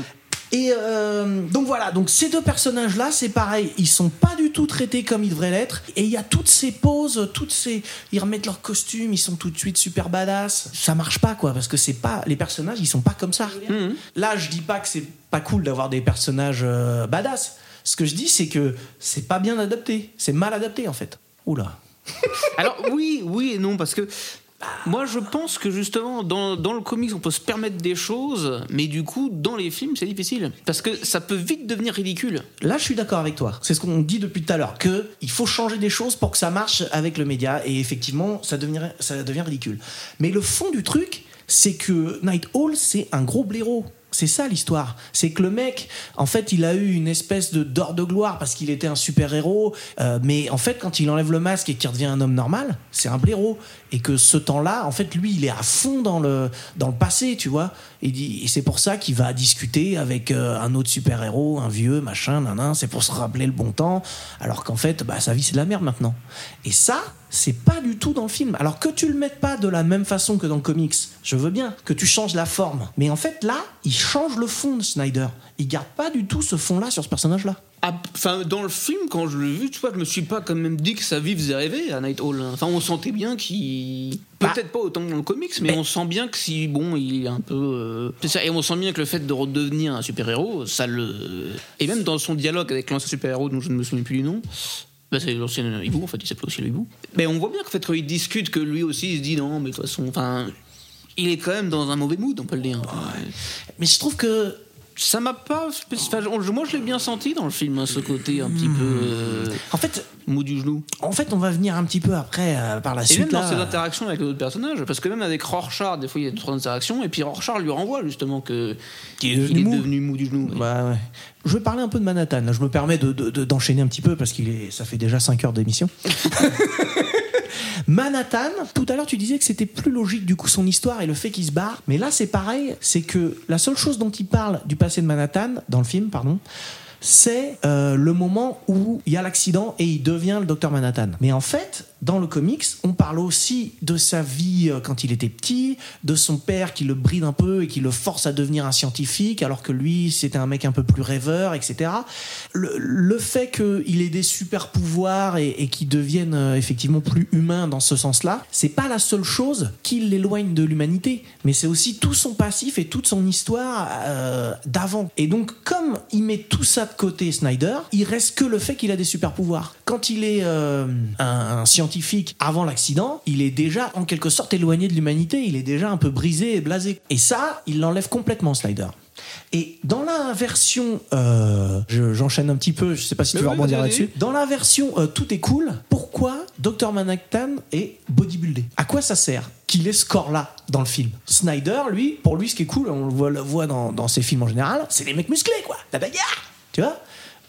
Speaker 1: Et euh, donc voilà, donc ces deux personnages là, c'est pareil, ils sont pas du tout traités comme ils devraient l'être. Et il y a toutes ces poses, toutes ces, ils remettent leur costume, ils sont tout de suite super badass. Ça marche pas quoi, parce que c'est pas les personnages, ils sont pas comme ça. Là, je dis pas que c'est pas cool d'avoir des personnages euh, badass. Ce que je dis, c'est que c'est pas bien adapté, c'est mal adapté en fait. Oula.
Speaker 2: Alors oui, oui et non, parce que moi je pense que justement dans, dans le comics on peut se permettre des choses, mais du coup dans les films c'est difficile. Parce que ça peut vite devenir ridicule.
Speaker 1: Là, je suis d'accord avec toi. C'est ce qu'on dit depuis tout à l'heure, que il faut changer des choses pour que ça marche avec le média. Et effectivement, ça devient, ça devient ridicule. Mais le fond du truc, c'est que Night Hall, c'est un gros blaireau. C'est ça l'histoire. C'est que le mec, en fait, il a eu une espèce de d'or de gloire parce qu'il était un super héros. euh, mais en fait, quand il enlève le masque et qu'il redevient un homme normal, c'est un blaireau. Et que ce temps-là, en fait, lui, il est à fond dans le dans le passé, tu vois. Et, et c'est pour ça qu'il va discuter avec euh, un autre super héros, un vieux machin, nanan. C'est pour se rappeler le bon temps. Alors qu'en fait, bah, sa vie c'est de la merde maintenant. Et ça, c'est pas du tout dans le film. Alors que tu le mettes pas de la même façon que dans le comics, je veux bien que tu changes la forme. Mais en fait, là, il change le fond de Snyder. Il garde pas du tout ce fond-là sur ce personnage-là.
Speaker 2: Ah, Enfin, dans le film, quand je l'ai vu, tu vois, je me suis pas quand même dit que sa vie faisait rêver à Night Hall. hein. Enfin, on sentait bien qu'il.
Speaker 1: Bah.
Speaker 2: Peut-être pas autant que dans le comics, mais,
Speaker 1: Mais-
Speaker 2: on sent bien que si, bon, il est un peu. euh, c'est ça, et on sent bien que le fait de redevenir un super-héros, ça le. Et même dans son dialogue avec l'ancien super-héros, dont je ne me souviens plus du nom. Bah, c'est l'ancien hibou, en fait, il s'appelle aussi le hibou. Mais on voit bien qu'en fait, quand il discute, que lui aussi, il se dit non, mais de toute façon. Enfin. Il est quand même dans un mauvais mood, on peut le dire.
Speaker 1: Mais je trouve que
Speaker 2: Ça m'a pas. moi, je l'ai bien senti dans le film, hein, ce côté un petit peu. euh,
Speaker 1: en fait,
Speaker 2: mou du genou.
Speaker 1: en fait, on va venir un petit peu après euh, par la
Speaker 2: Et
Speaker 1: suite.
Speaker 2: même dans ses interactions avec les autres personnages, parce que même avec Rorschach, des fois il y a trois interactions, et puis Rorschach lui renvoie justement que
Speaker 1: Qu'il est
Speaker 2: il
Speaker 1: devenu
Speaker 2: est
Speaker 1: mou.
Speaker 2: devenu mou du genou.
Speaker 1: Bah ouais. Je vais parler un peu de Manhattan. Je me permets de- de- de- d'enchaîner un petit peu parce est, ça fait déjà 5 heures d'émission. [laughs] Manhattan, tout à l'heure tu disais que c'était plus logique du coup son histoire et le fait qu'il se barre. Mais là c'est pareil, c'est que la seule chose dont il parle du passé de Manhattan, dans le film, pardon, c'est euh, le moment où il y a l'accident et il devient le docteur Manhattan. Mais en fait, dans le comics, on parle aussi de sa vie euh, quand il était petit, de son père qui le bride un peu et qui le force à devenir un scientifique, alors que lui, c'était un mec un peu plus rêveur, etc. Le, fait qu'il ait des super pouvoirs et, et qu'il devienne euh, effectivement plus humain dans ce sens-là, c'est pas la seule chose qui l'éloigne de l'humanité, mais c'est aussi tout son passif et toute son histoire euh, d'avant. Et donc, comme il met tout ça de côté, Snyder, il reste que le fait qu'il a des super pouvoirs. Quand il est un scientifique avant l'accident, il est déjà en quelque sorte éloigné de l'humanité, il est déjà un peu brisé et blasé. Et ça, il l'enlève complètement, Snyder. Et dans la version, euh, je- j'enchaîne un petit peu, je sais pas si
Speaker 2: Mais
Speaker 1: tu veux
Speaker 2: oui,
Speaker 1: rebondir là-dessus. Dans la version euh, tout est cool, pourquoi Dr Manhattan est bodybuildé? À quoi ça sert qu'il ait ce corps-là dans le film? Snyder, lui, pour lui, ce qui est cool, on le voit, le voit dans, dans ses films en général, c'est des mecs musclés, quoi, la bagarre, tu vois?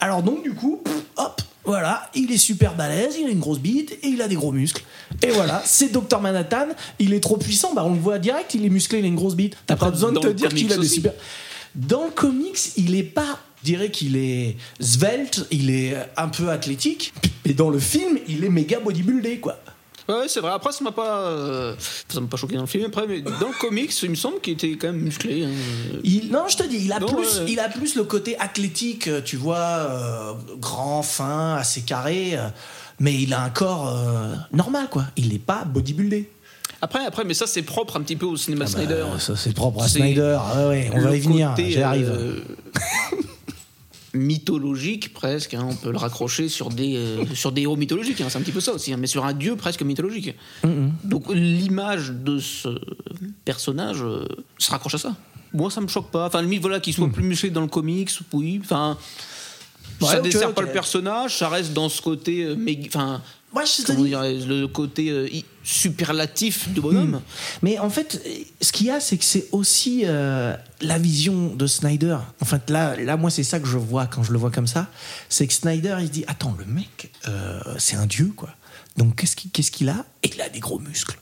Speaker 1: Alors donc, du coup, pff, hop, voilà, il est super balèze, il a une grosse bite et il a des gros muscles. Et voilà, [laughs] c'est Dr Manhattan, il est trop puissant, bah on le voit direct, il est musclé, il a une grosse bite. T'as pas besoin de te dire qu'il a des super. Dans le comics, il est pas. Je dirais qu'il est svelte, il est un peu athlétique, mais dans le film, il est méga bodybuildé, quoi.
Speaker 2: Ouais, c'est vrai. Après, ça m'a pas, euh, ça m'a pas choqué dans le film. Après, mais dans le comics, il me semble qu'il était quand même musclé. hein.
Speaker 1: Il, non, je te dis, il a,
Speaker 2: Non,
Speaker 1: plus,
Speaker 2: ouais.
Speaker 1: il a plus le côté athlétique, euh, tu vois, euh, grand, fin, assez carré, euh, mais il a un corps normal, quoi. Il n'est pas bodybuildé.
Speaker 2: Après, après, mais ça, c'est propre un petit peu au cinéma Snyder.
Speaker 1: Bah, ça, c'est propre à Snyder. Ah ouais, on va y venir,
Speaker 2: côté,
Speaker 1: j'y arrive.
Speaker 2: euh, [laughs] mythologique presque, hein, on peut le raccrocher sur des, euh, sur des héros mythologiques, hein, c'est un petit peu ça aussi, hein, mais sur un dieu presque mythologique. Donc l'image de ce personnage euh, se raccroche à ça. moi ça me choque pas. Enfin, limite, voilà, qu'il soit plus musclé dans le comics, oui. Enfin, ça dessert pas le personnage, ça reste dans ce côté. euh, Enfin,
Speaker 1: Ouais, je te
Speaker 2: dire, le côté euh, superlatif du bonhomme.
Speaker 1: Mais en fait, ce qu'il y a, c'est que c'est aussi euh, la vision de Snyder. En fait, là, là moi, c'est ça que je vois quand je le vois comme ça. C'est que Snyder, il se dit Attends, le mec, euh, c'est un dieu, quoi. Donc, qu'est-ce qu'il qu'est-ce qu'il a? Et il a des gros muscles.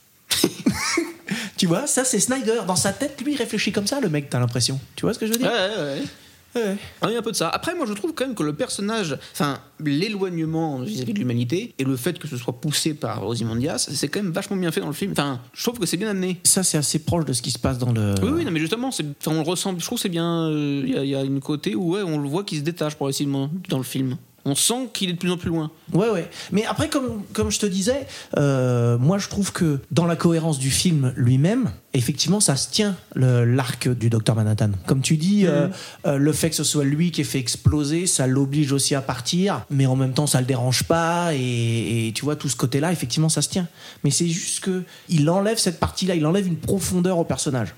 Speaker 1: [laughs] tu vois, ça, c'est Snyder. Dans sa tête, lui, il réfléchit comme ça, le mec, t'as l'impression. Tu vois ce que je veux
Speaker 2: Ouais,
Speaker 1: dire
Speaker 2: ouais, ouais.
Speaker 1: Ouais.
Speaker 2: Ah, Il y a un peu de ça. Après, moi, je trouve quand même que le personnage, enfin, l'éloignement vis-à-vis de l'humanité et le fait que ce soit poussé par Ozymandias, c'est quand même vachement bien fait dans le film. Enfin, je trouve que c'est bien amené.
Speaker 1: Ça, c'est assez proche de ce qui se passe dans le.
Speaker 2: Oui, oui, non, mais justement, c'est- enfin, on le ressent. Je trouve que c'est bien. euh, Il y, a- il y a une côté où ouais, on le voit qui se détache progressivement dans le film. On sent qu'il est de plus en plus loin.
Speaker 1: Ouais, ouais. Mais après, comme, comme je te disais, euh, moi je trouve que dans la cohérence du film lui-même, effectivement, ça se tient le- l'arc du Docteur Manhattan. Comme tu dis, euh, euh, le fait que ce soit lui qui ait fait exploser, ça l'oblige aussi à partir, mais en même temps, ça le dérange pas. Et, et tu vois, tout ce côté-là, effectivement, ça se tient. Mais c'est juste que il enlève cette partie-là, il enlève une profondeur au personnage.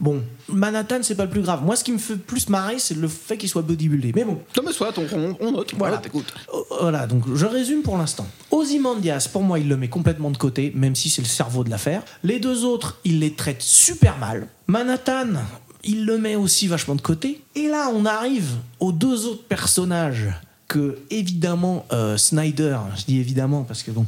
Speaker 1: Bon, Manhattan, c'est pas le plus grave. Moi, ce qui me fait plus marrer, c'est le fait qu'il soit bodybuildé. Mais bon,
Speaker 2: Non, mais soit, on, on- note.
Speaker 1: Voilà.
Speaker 2: Voilà, t'écoutes.
Speaker 1: Oh, Voilà, donc je résume pour l'instant. Ozymandias, pour moi, il le met complètement de côté, même si c'est le cerveau de l'affaire. Les deux autres, il les traite super mal. Manhattan, il le met aussi vachement de côté. Et là, on arrive aux deux autres personnages que, évidemment, euh, Snyder, je dis évidemment parce que bon,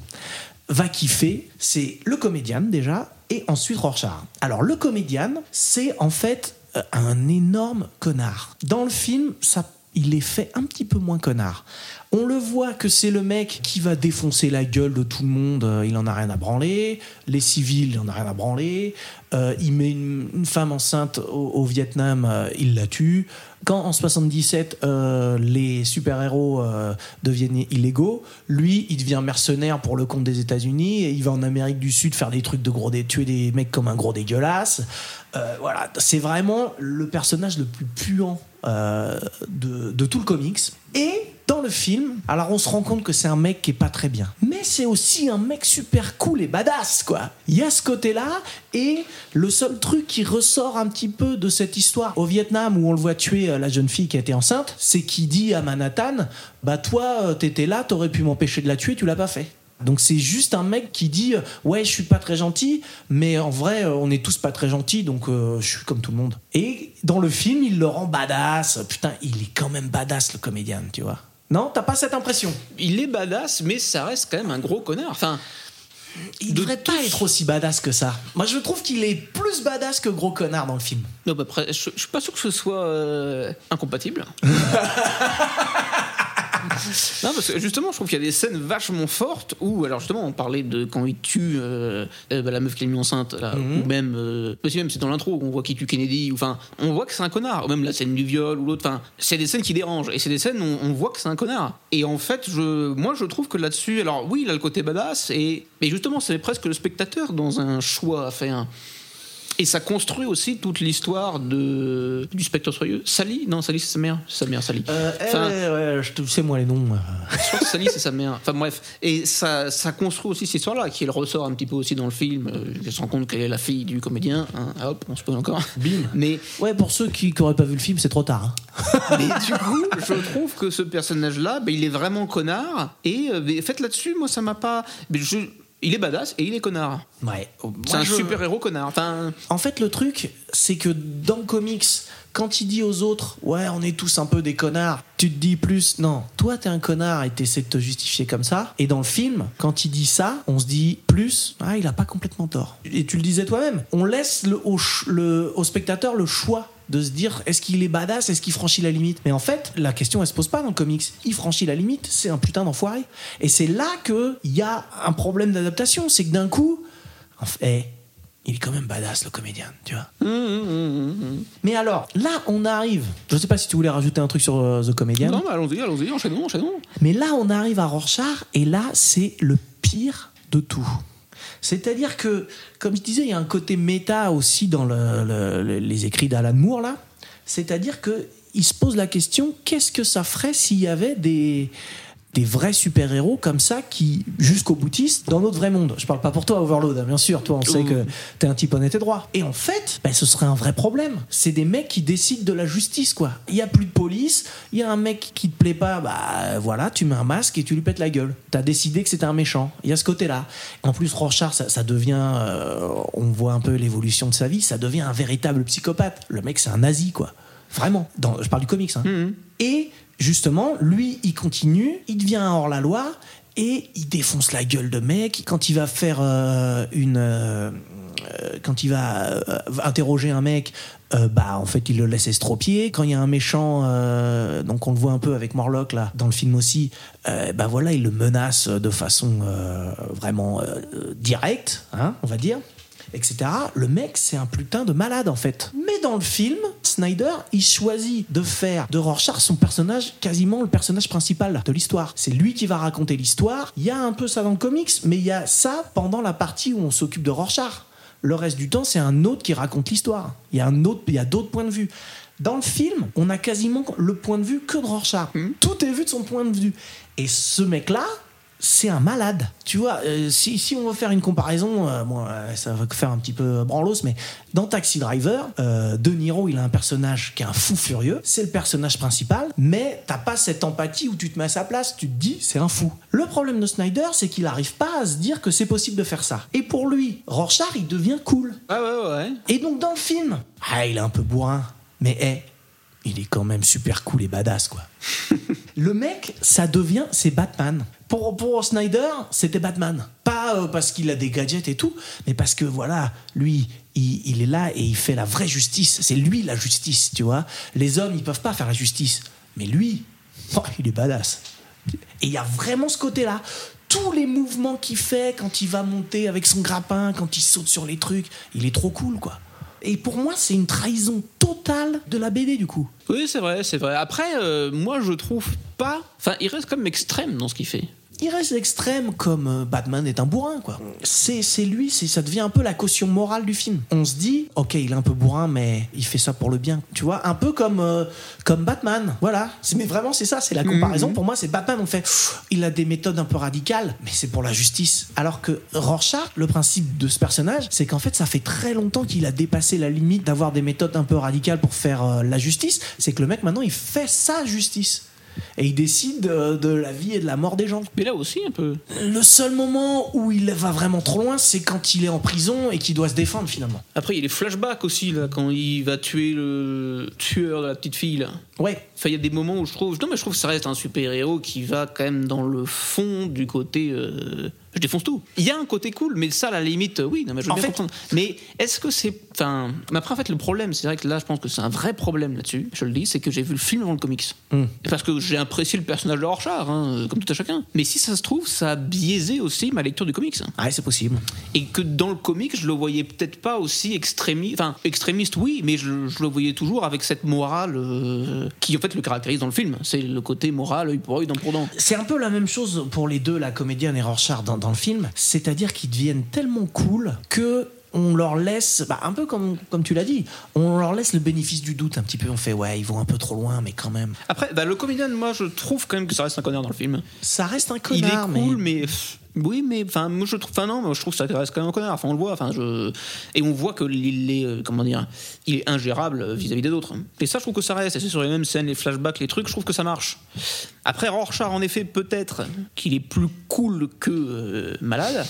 Speaker 1: va kiffer. C'est le comédien déjà, et ensuite Rorschach. Alors, le comédien, c'est en fait euh, un énorme connard. Dans le film, ça il est fait un petit peu moins connard. On le voit que c'est le mec qui va défoncer la gueule de tout le monde, euh, il en a rien à branler. Les civils, il en a rien à branler. Euh, il met une, femme enceinte au, Vietnam, euh, il la tue. Quand en 77, euh, les super-héros deviennent illégaux, lui, il devient mercenaire pour le compte des États-Unis et il va en Amérique du Sud faire des trucs de gros, dé- tuer des mecs comme un gros dégueulasse. Voilà, c'est vraiment le personnage le plus puant euh, de, tout le comics. Et dans le film, alors on se rend compte que c'est un mec qui est pas très bien. Mais c'est aussi un mec super cool et badass, quoi. Il y a ce côté-là, et le seul truc qui ressort un petit peu de cette histoire au Vietnam où on le voit tuer euh, la jeune fille qui été enceinte, c'est qu'il dit à Manhattan Bah, toi, euh, t'étais là, t'aurais pu m'empêcher de la tuer, tu l'as pas fait. Donc c'est juste un mec qui dit euh, ouais je suis pas très gentil mais en vrai euh, on est tous pas très gentils donc euh, je suis comme tout le monde. Et dans le film il le rend badass. Putain il est quand même badass le comédien tu vois. Non t'as pas cette impression?
Speaker 2: Il est badass, mais ça reste quand même un gros connard. Enfin,
Speaker 1: Il
Speaker 2: De
Speaker 1: devrait pas être aussi badass que ça. Moi je trouve qu'il est plus badass que gros connard dans le film.
Speaker 2: non, bah, après, je, je suis pas sûr que ce soit euh, incompatible. [laughs] non, parce que justement, je trouve qu'il y a des scènes vachement fortes où, alors justement, on parlait de quand il tue euh, euh, bah, la meuf qui mis enceinte, là, ou même, euh, aussi même c'est dans l'intro, on voit qu'il tue Kennedy, enfin, on voit que c'est un connard, ou même la scène du viol, ou l'autre, enfin, c'est des scènes qui dérangent, et c'est des scènes où on, on voit que c'est un connard. Et en fait, je, moi, je trouve que là-dessus, alors oui, il a le côté badass, et, mais justement, c'est presque le spectateur dans un choix à faire. Et ça construit aussi toute l'histoire de du spectre soyeux. Sally Non, Sally, c'est sa mère. C'est sa mère, Sally. Enfin,
Speaker 1: ouais, ouais, je sais moi les noms. euh.
Speaker 2: je crois que Sally, c'est sa mère. Enfin bref. Et ça, ça construit aussi cette histoire-là, qui ressort un petit peu aussi dans le film. Euh, Elle se rend compte qu'elle est la fille du comédien. hein. Ah, hop, on se pose encore.
Speaker 1: Bim.
Speaker 2: Mais,
Speaker 1: Ouais pour ceux qui n'auraient pas vu le film c'est trop tard. hein. [laughs]
Speaker 2: mais du coup, je trouve que ce personnage-là, ben, il est vraiment connard. Et euh, mais, en fait, là-dessus, moi, ça m'a pas. je- Il est badass et il est connard.
Speaker 1: Ouais.
Speaker 2: C'est un super-héros connard. Enfin,
Speaker 1: En fait, le truc, c'est que dans le comics, quand il dit aux autres, ouais, on est tous un peu des connards, tu te dis plus, non, toi t'es un connard et t'essaies de te justifier comme ça. Et dans le film, quand il dit ça, on se dit plus, ah, il a pas complètement tort. Et tu le disais toi-même, on laisse le, au, ch- le- au spectateur le choix de se dire est-ce qu'il est badass, est-ce qu'il franchit la limite? Mais en fait, la question elle se pose pas dans le comics. Il franchit la limite, c'est un putain d'enfoiré. Et c'est là que il y a un problème d'adaptation, c'est que d'un coup, en fait, eh, il est quand même badass le comédien, tu vois. Mais alors, là, on arrive. Je sais pas si tu voulais rajouter un truc sur euh, The Comedian.
Speaker 2: non, mais allons-y, allons-y, enchaînons, enchaînons.
Speaker 1: Mais là, on arrive à Rorschach, et là, c'est le pire de tout. C'est-à-dire que, comme je disais, il y a un côté méta aussi dans le- le- le- les écrits d'Alan Moore, là. C'est-à-dire que il se pose la question qu'est-ce que ça ferait s'il y avait des, des vrais super-héros comme ça qui, jusqu'au boutiste, dans notre vrai monde. Je parle pas pour toi, Overload, hein, bien sûr. Toi, on sait que t'es un type honnête et droit. Et en fait, ben, ce serait un vrai problème. C'est des mecs qui décident de la justice, quoi. Il y a plus de police, il y a un mec qui te plaît pas, bah voilà, tu mets un masque et tu lui pètes la gueule. T'as décidé que c'était un méchant. Il y a ce côté-là. En plus, Rorschach, ça, ça devient, euh, on voit un peu l'évolution de sa vie, ça devient un véritable psychopathe. Le mec, c'est un nazi, quoi. Vraiment. Dans, je parle du comics. Hein. Et justement, lui, il continue, il devient hors-la-loi et il défonce la gueule de mec. Quand il va faire euh, une. euh, euh, quand il va interroger un mec, bah en fait il le laisse estropier. Quand il y a un méchant, donc on le voit un peu avec Morlock là dans le film aussi, bah voilà il le menace de façon vraiment directe, hein, on va dire, etc. Le mec c'est un putain de malade en fait. Mais dans le film, Snyder il choisit de faire de Rorschach son personnage quasiment le personnage principal de l'histoire. C'est lui qui va raconter l'histoire. Il y a un peu ça dans le comics, mais il y a ça pendant la partie où on s'occupe de Rorschach. Le reste du temps, c'est un autre qui raconte l'histoire. Il y a un autre, il y a d'autres points de vue. Dans le film, on a quasiment le point de vue que de Rorschach. Tout est vu de son point de vue. Et ce mec-là, c'est un malade. Tu vois, euh, si, si on veut faire une comparaison, euh, bon, euh, ça va faire un petit peu branlos, mais dans Taxi Driver, De Niro, il a un personnage qui est un fou furieux. C'est le personnage principal, mais t'as pas cette empathie où tu te mets à sa place. Tu te dis, c'est un fou. Le problème de Snyder, c'est qu'il arrive pas à se dire que c'est possible de faire ça. Et pour lui, Rorschach, il devient cool.
Speaker 2: Ah ouais, ouais.
Speaker 1: Et donc dans le film, ah, il est un peu bourrin, mais hé, il est quand même super cool et badass, quoi. [laughs] le mec, ça devient, c'est Batman. Pour, Snyder, c'était Batman. Pas euh, parce qu'il a des gadgets et tout, mais parce que voilà, lui, il, est là et il fait la vraie justice. C'est lui la justice, tu vois. Les hommes, ils peuvent pas faire la justice. Mais lui, [laughs] oh, il est badass. Et il y a vraiment ce côté-là. Tous les mouvements qu'il fait quand il va monter avec son grappin, quand il saute sur les trucs, il est trop cool, quoi. Et pour moi, c'est une trahison totale de la BD, du coup.
Speaker 2: Oui, c'est vrai, c'est vrai. Après, euh, moi, je trouve pas. Enfin, il reste même extrême dans ce qu'il fait.
Speaker 1: Il reste extrême comme euh, Batman est un bourrin, quoi. C'est c'est lui, c'est ça devient un peu la caution morale du film. On se dit, ok, il est un peu bourrin, mais il fait ça pour le bien. Tu vois, un peu comme, euh, comme Batman. Voilà. C'est- Mais vraiment, c'est ça, c'est la comparaison. Pour moi, c'est Batman, on fait, pff, il a des méthodes un peu radicales, mais c'est pour la justice. Alors que Rorschach, le principe de ce personnage, c'est qu'en fait, ça fait très longtemps qu'il a dépassé la limite d'avoir des méthodes un peu radicales pour faire euh, la justice. C'est que le mec, maintenant, il fait sa justice. Et il décide de la vie et de la mort des gens.
Speaker 2: Mais là aussi, un peu.
Speaker 1: Le seul moment où il va vraiment trop loin, c'est quand il est en prison et qu'il doit se défendre finalement.
Speaker 2: Après, il y a les flashbacks aussi, là, quand il va tuer le tueur de la petite fille, là.
Speaker 1: Ouais.
Speaker 2: Enfin, il y a des moments où je trouve. Non, mais je trouve que ça reste un super-héros qui va quand même dans le fond du côté. euh, Je défonce tout. Il y a un côté cool, mais ça, à la limite, euh, oui, non, mais je veux
Speaker 1: En
Speaker 2: bien
Speaker 1: fait-
Speaker 2: comprendre. Mais est-ce que c'est. Enfin. Après, en fait, le problème, c'est vrai que là, je pense que c'est un vrai problème là-dessus, je le dis, c'est que j'ai vu le film avant le comics.
Speaker 1: Hmm.
Speaker 2: Parce que j'ai apprécié le personnage de Rorschach, hein, euh, comme tout à chacun. Mais si ça se trouve, ça a biaisé aussi ma lecture du comics.
Speaker 1: Ouais, c'est possible.
Speaker 2: Et que dans le comics, je le voyais peut-être pas aussi extrémiste. Enfin, extrémiste, oui, mais je, je le voyais toujours avec cette morale euh, qui, en fait, le caractérise dans le film. C'est le côté moral, œil pour œil, dent pour dent.
Speaker 1: C'est un peu la même chose pour les deux, la comédienne et Rorschach dans, dans le film. C'est-à-dire qu'ils deviennent tellement cool que on leur laisse, bah, un peu comme, comme tu l'as dit, on leur laisse le bénéfice du doute un petit peu. On fait, ouais, ils vont un peu trop loin, mais quand même.
Speaker 2: Après, bah, le comédien, moi, je trouve quand même que ça reste un connard dans le film.
Speaker 1: Ça reste un
Speaker 2: Il
Speaker 1: connard,
Speaker 2: est cool, mais. Oui, mais enfin, moi je trouve, enfin non, je trouve que ça reste quand même un connard. Enfin, on le voit, enfin, je et on voit que il est, euh, comment dire, il est ingérable vis-à-vis des autres. Et ça, je trouve que ça reste. Et c'est sur les mêmes scènes, les flashbacks, les trucs, je trouve que ça marche. Après, Rorschach, en effet, peut-être qu'il est plus cool que euh, malade.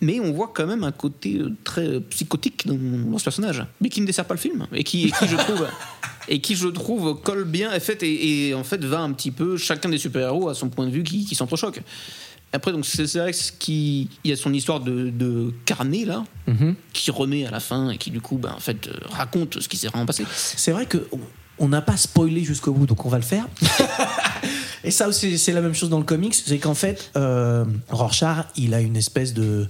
Speaker 2: Mais on voit quand même un côté euh, très psychotique dans, dans ce personnage, mais qui ne dessert pas le film et qui, et qui je trouve [laughs] et qui je trouve colle bien en fait et, et en fait va un petit peu chacun des super héros à son point de vue qui, qui s'entrechoque. Après donc c'est ce qui il y a son histoire de, de carnet là qui remet à la fin et qui du coup bah, en fait euh, raconte ce qui s'est vraiment passé.
Speaker 1: C'est vrai que on- n'a pas spoilé jusqu'au bout, donc on va le faire. [laughs] Et ça aussi, c'est la même chose dans le comics, c'est qu'en fait, euh, Rorschach, il a une espèce de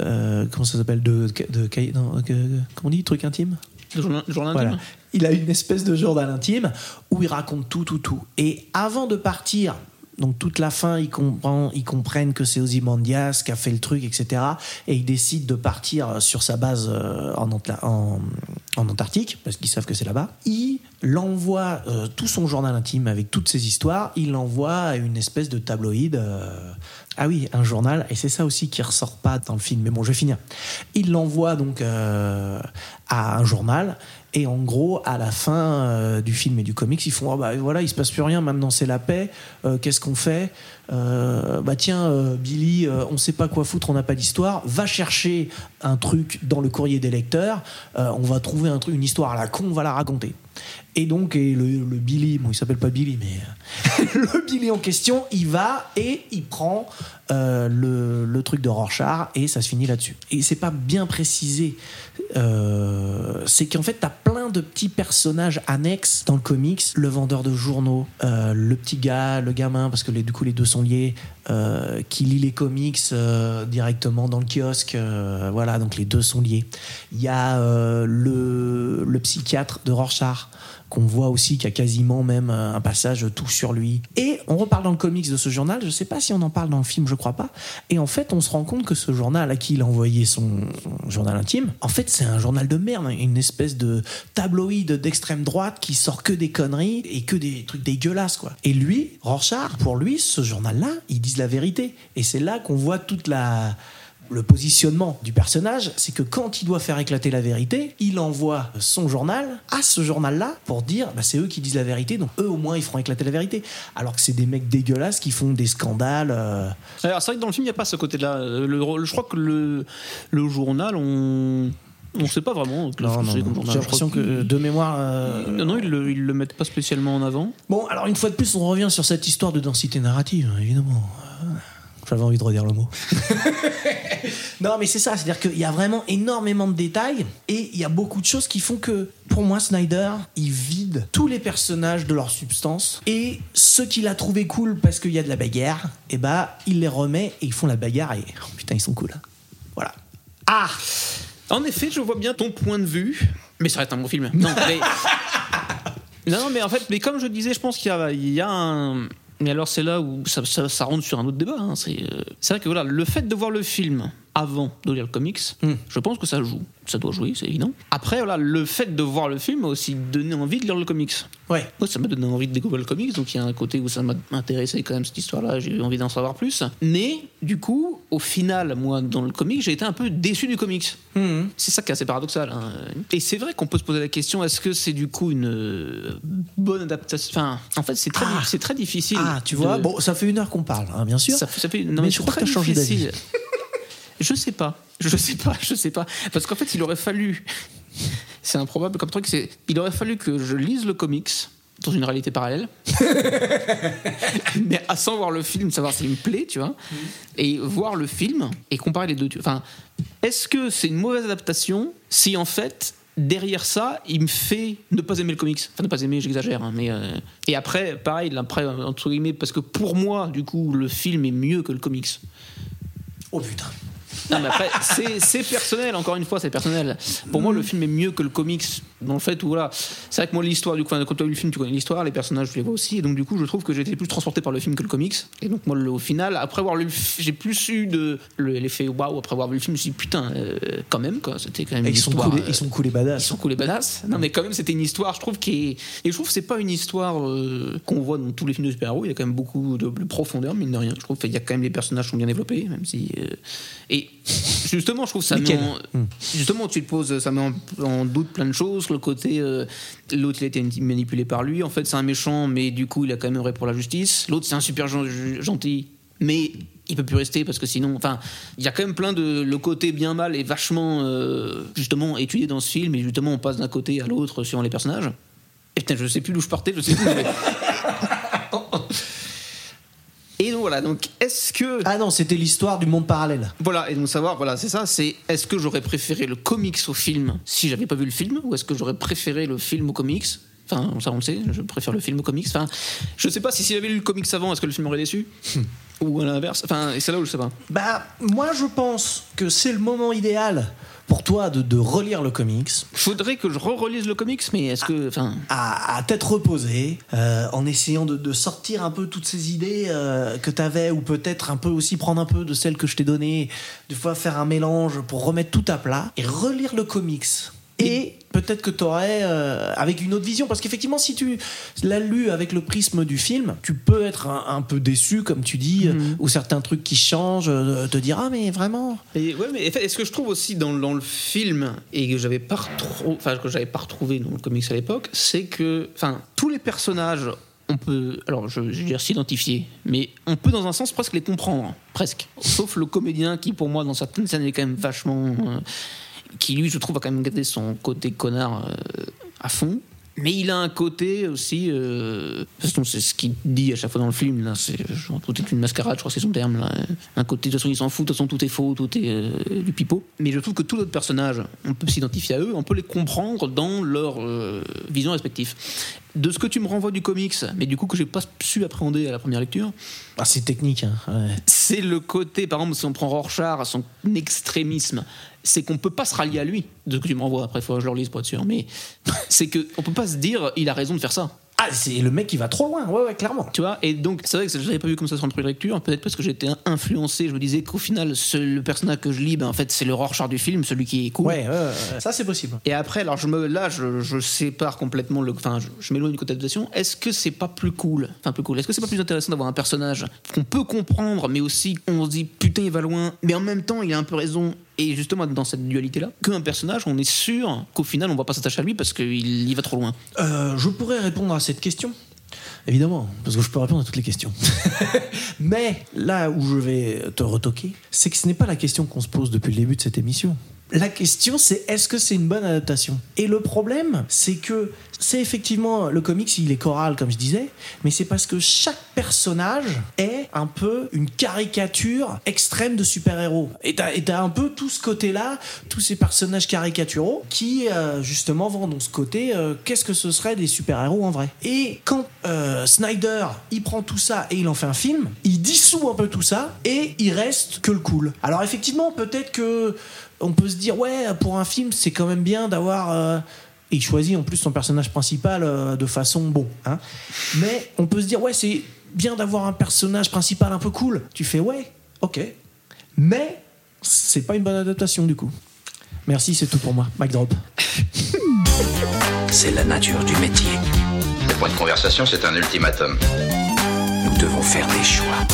Speaker 1: euh, comment ça s'appelle de, de, non, comment on dit truc intime
Speaker 2: Le journal, le journal
Speaker 1: Voilà.
Speaker 2: intime.
Speaker 1: Il a une espèce de journal intime où il raconte tout, tout, tout. Et avant de partir, donc toute la fin, ils, comprennent que c'est Ozymandias qui a fait le truc, etc. Et ils décident de partir sur sa base euh, en, Antarctique, parce qu'ils savent que c'est là-bas. Il l'envoie euh, tout son journal intime avec toutes ses histoires, il l'envoie à une espèce de tabloïd. euh, ah oui, un journal, et c'est ça aussi qui ressort pas dans le film. Mais bon, je vais finir. Il l'envoie donc euh, à un journal. Et en gros, à la fin euh, du film et du comics, ils font oh bah voilà, il se passe plus rien. Maintenant, c'est la paix. Euh, Qu'est-ce qu'on fait Euh, Bah tiens, Billy, on sait pas quoi foutre, on n'a pas d'histoire. Va chercher un truc dans le courrier des lecteurs. On va trouver une histoire à la con, on va la raconter. Et donc, et le, Billy, bon, il s'appelle pas Billy, mais euh, [laughs] le Billy en question, il va et il prend euh, le, truc de Rorschach et ça se finit là-dessus. Et c'est pas bien précisé. euh, c'est qu'en fait, t'as plein de petits personnages annexes dans le comics. Le vendeur de journaux, le petit gars, le gamin, parce que les, du coup, les deux sont liés, qui lit les comics directement dans le kiosque. voilà, donc les deux sont liés. Il y a le, le psychiatre de Rorschach qu'on voit aussi qui a quasiment même euh, un passage tout sur lui. Et on reparle dans le comics de ce journal, je sais pas si on en parle dans le film, je crois pas. Et en fait, on se rend compte que ce journal à qui il a envoyé son journal intime, en fait, c'est un journal de merde, hein, une espèce de tabloïd d'extrême droite qui sort que des conneries et que des trucs dégueulasses, quoi. Et lui, Rorschach, pour lui, ce journal-là, ils disent la vérité. Et c'est là qu'on voit toute la le positionnement du personnage, c'est que quand il doit faire éclater la vérité, il envoie son journal à ce journal-là pour dire bah, c'est eux qui disent la vérité, donc eux au moins ils feront éclater la vérité. Alors que c'est des mecs dégueulasses qui font des scandales. euh.
Speaker 2: Alors, c'est vrai que dans le film, il n'y a pas ce côté-là. Euh, je crois que le, le journal, on. On sait pas vraiment.
Speaker 1: J'ai l'impression que de mémoire. euh,
Speaker 2: Non, non, ils le, ils le mettent pas spécialement en avant.
Speaker 1: Bon, alors une fois de plus, on revient sur cette histoire de densité narrative, hein, évidemment. J'avais envie de redire le mot. [laughs] non, mais c'est ça, c'est-à-dire qu'il y a vraiment énormément de détails et il y a beaucoup de choses qui font que, pour moi, Snyder, il vide tous les personnages de leur substance et ceux qu'il a trouvé cool parce qu'il y a de la bagarre, et bah, il les remet et ils font la bagarre et oh, putain, ils sont cool. Voilà.
Speaker 2: Ah En effet, je vois bien ton point de vue, mais ça reste un bon film. Non, mais, [laughs] non, mais en fait, mais comme je disais, je pense qu'il y a un. Mais alors, c'est là où ça, ça- ça rentre sur un autre débat. hein. C'est euh, c'est vrai que voilà, le fait de voir le film avant de lire le comics, je pense que ça joue. Ça doit jouer, c'est évident. Après, voilà, le fait de voir le film m'a aussi donné envie de lire le comics.
Speaker 1: Ouais.
Speaker 2: Moi, ça m'a donné envie de découvrir le comics, donc il y a un côté où ça m'a intéressé quand même cette histoire-là, j'ai eu envie d'en savoir plus. Mais du coup, au final, moi, dans le comics, j'ai été un peu déçu du comics. C'est ça qui est assez paradoxal. hein. Et c'est vrai qu'on peut se poser la question est-ce que c'est du coup une euh, bonne adaptation? Enfin, en fait, c'est très,
Speaker 1: Ah.
Speaker 2: c'est très difficile.
Speaker 1: Ah, tu vois,
Speaker 2: de-
Speaker 1: bon, ça fait une heure qu'on parle, hein, bien sûr.
Speaker 2: ça, ça fait, non,
Speaker 1: Mais
Speaker 2: mais,
Speaker 1: je crois que
Speaker 2: très
Speaker 1: t'as changé d'avis? [laughs]
Speaker 2: Je sais pas. Je sais pas. Je sais pas. Parce qu'en fait, il aurait fallu. C'est improbable comme truc. C'est. Il aurait fallu que je lise le comics dans une réalité parallèle, [laughs] mais à sans voir le film, savoir s'il me plaît, tu vois, et voir le film et comparer les deux. Enfin, est-ce que c'est une mauvaise adaptation si en fait derrière ça, il me fait ne pas aimer le comics? Enfin, ne pas aimer, j'exagère. hein, mais euh, Et après, pareil, après, entre guillemets, parce que pour moi, du coup, le film est mieux que le comics.
Speaker 1: Oh putain.
Speaker 2: Non, mais après, c'est- personnel, encore une fois, c'est personnel. Pour moi, le film est mieux que le comics, dans le fait où, voilà, c'est vrai que moi, l'histoire, du coup, quand tu as vu le film, tu connais l'histoire, les personnages, je les vois aussi, et donc, du coup, je trouve que j'ai été plus transporté par le film que le comics. Et donc, moi, le- au final, après avoir lu, j'ai plus eu de le- l'effet waouh, après avoir vu le film, je me suis dit, putain, euh, quand même, quoi, c'était quand même une
Speaker 1: ils, sont
Speaker 2: histoire.
Speaker 1: cool, et-
Speaker 2: euh,
Speaker 1: ils sont cool et badass.
Speaker 2: ils sont cool et badass. Non, mais quand même, c'était une histoire, je trouve, qui est. Et je trouve que c'est pas une histoire euh, qu'on voit dans tous les films de super-héros. Il y a quand même beaucoup de, de profondeur, mine de rien. Je trouve qu'il y a quand même les personnages qui sont bien développés, même si. euh, Et justement, je trouve ça met en- Justement, tu te poses, ça met en, en doute plein de choses. Le côté. euh, L'autre, il a été manipulé par lui. En fait, c'est un méchant, mais du coup, il a quand même œuvré pour la justice. L'autre, c'est un super gen- gentil, mais il peut plus rester parce que sinon, enfin, il y a quand même plein de le côté bien mal est vachement euh, justement étudié dans ce film et justement on passe d'un côté à l'autre suivant les personnages. Et putain, je sais plus d'où je partais, je sais plus. [laughs] et donc voilà, donc est-ce que
Speaker 1: Ah non, c'était l'histoire du monde parallèle.
Speaker 2: voilà, et donc savoir, voilà, c'est ça, c'est est-ce que j'aurais préféré le comics au film si j'avais pas vu le film, ou est-ce que j'aurais préféré le film au comics? Enfin, ça on le sait, je préfère le film au comics. Enfin, je sais pas si s'il avait lu le comics avant, est-ce que le film aurait déçu? Ou à l'inverse. Enfin, et c'est là où je sais pas.
Speaker 1: Bah, moi je pense que c'est le moment idéal pour toi de, de relire le comics,
Speaker 2: Faudrait que je re-relise le comics, mais est-ce que. Enfin.
Speaker 1: à, à tête reposée, euh, en essayant de, de sortir un peu toutes ces idées euh, que tu avais, ou peut-être un peu aussi prendre un peu de celles que je t'ai données, des fois faire un mélange pour remettre tout à plat, et relire le comics. Et peut-être que tu aurais avec une autre vision parce qu'effectivement si tu l'as lu avec le prisme du film tu peux être un, un peu déçu comme tu dis
Speaker 2: Mhm.
Speaker 1: ou certains trucs qui changent euh, te dire ah mais vraiment
Speaker 2: Et ouais, mais est-ce que je trouve aussi dans, dans le film et que j'avais pas retrouvé, enfin que j'avais pas retrouvé dans le comics à l'époque, c'est que, enfin, tous les personnages, on peut, alors je, je veux dire s'identifier, mais on peut dans un sens presque les comprendre, presque. Sauf le comédien qui, pour moi, dans certaines scènes, est quand même vachement, euh, qui lui, je trouve, a quand même gardé son côté connard euh, à fond. Mais il a un côté aussi. Euh, c'est ce qu'il dit à chaque fois dans le film. Là, c'est tout est une mascarade, je crois que c'est son terme. Là. Un côté, de toute façon, il s'en fout. De toute façon, tout est faux, tout est euh, du pipeau. Mais je trouve que tous les autres personnages, on peut s'identifier à eux, on peut les comprendre dans leur euh, vision respective. De ce que tu me renvoies du comics, mais du coup que j'ai pas su appréhender à la première lecture,
Speaker 1: ah, c'est technique hein, ouais.
Speaker 2: C'est le côté, par exemple, si on prend Rorschach, son extrémisme, c'est qu'on peut pas se rallier à lui. De que tu me renvoies, après, faut que je le relise pour être sûr. Mais [laughs] c'est qu'on peut pas se dire, il a raison de faire ça.
Speaker 1: Ah c'est le mec qui va trop loin ouais ouais clairement
Speaker 2: Tu vois, et donc c'est vrai que je l'avais pas vu comme ça sur le première lecture, peut-être parce que j'étais influencé, je me disais qu'au final, ce- le personnage que je lis, ben, en fait, c'est le Rorschach du film, celui qui est cool.
Speaker 1: ouais, ça c'est possible
Speaker 2: Et après, alors je me, là, je, je sépare complètement le. Enfin, je, je m'éloigne du côté adaptation. Est-ce que c'est pas plus cool? Enfin, plus cool. Est-ce que c'est pas plus intéressant d'avoir un personnage qu'on peut comprendre, mais aussi on se dit putain, il va loin, mais en même temps, il a un peu raison. Et justement, dans cette dualité-là, qu'un personnage, on est sûr qu'au final, on va pas s'attacher à lui parce qu'il il va trop loin.
Speaker 1: Euh, je pourrais répondre à cette question. Évidemment, parce que je peux répondre à toutes les questions. [laughs] Mais là où je vais te retoquer, c'est que ce n'est pas la question qu'on se pose depuis le début de cette émission. La question, c'est est-ce que c'est une bonne adaptation? Et le problème, c'est que c'est effectivement le comics, il est choral, comme je disais, mais c'est parce que chaque personnage est un peu une caricature extrême de super-héros. Et t'as un peu tout ce côté-là, tous ces personnages caricaturaux qui, euh, justement, vont dans ce côté euh, qu'est-ce que ce serait des super-héros en vrai? Et quand euh, Snyder, il prend tout ça et il en fait un film, il dissout un peu tout ça et il reste que le cool. Alors, effectivement, peut-être que on peut se dire ouais pour un film c'est quand même bien d'avoir euh, et il choisit en plus son personnage principal euh, de façon bon hein. mais on peut se dire ouais c'est bien d'avoir un personnage principal un peu cool tu fais ouais ok mais c'est pas une bonne adaptation du coup merci c'est tout pour moi Mike Drop
Speaker 4: C'est la nature du métier.
Speaker 5: Le point de conversation, c'est un ultimatum.
Speaker 4: Nous devons faire des choix.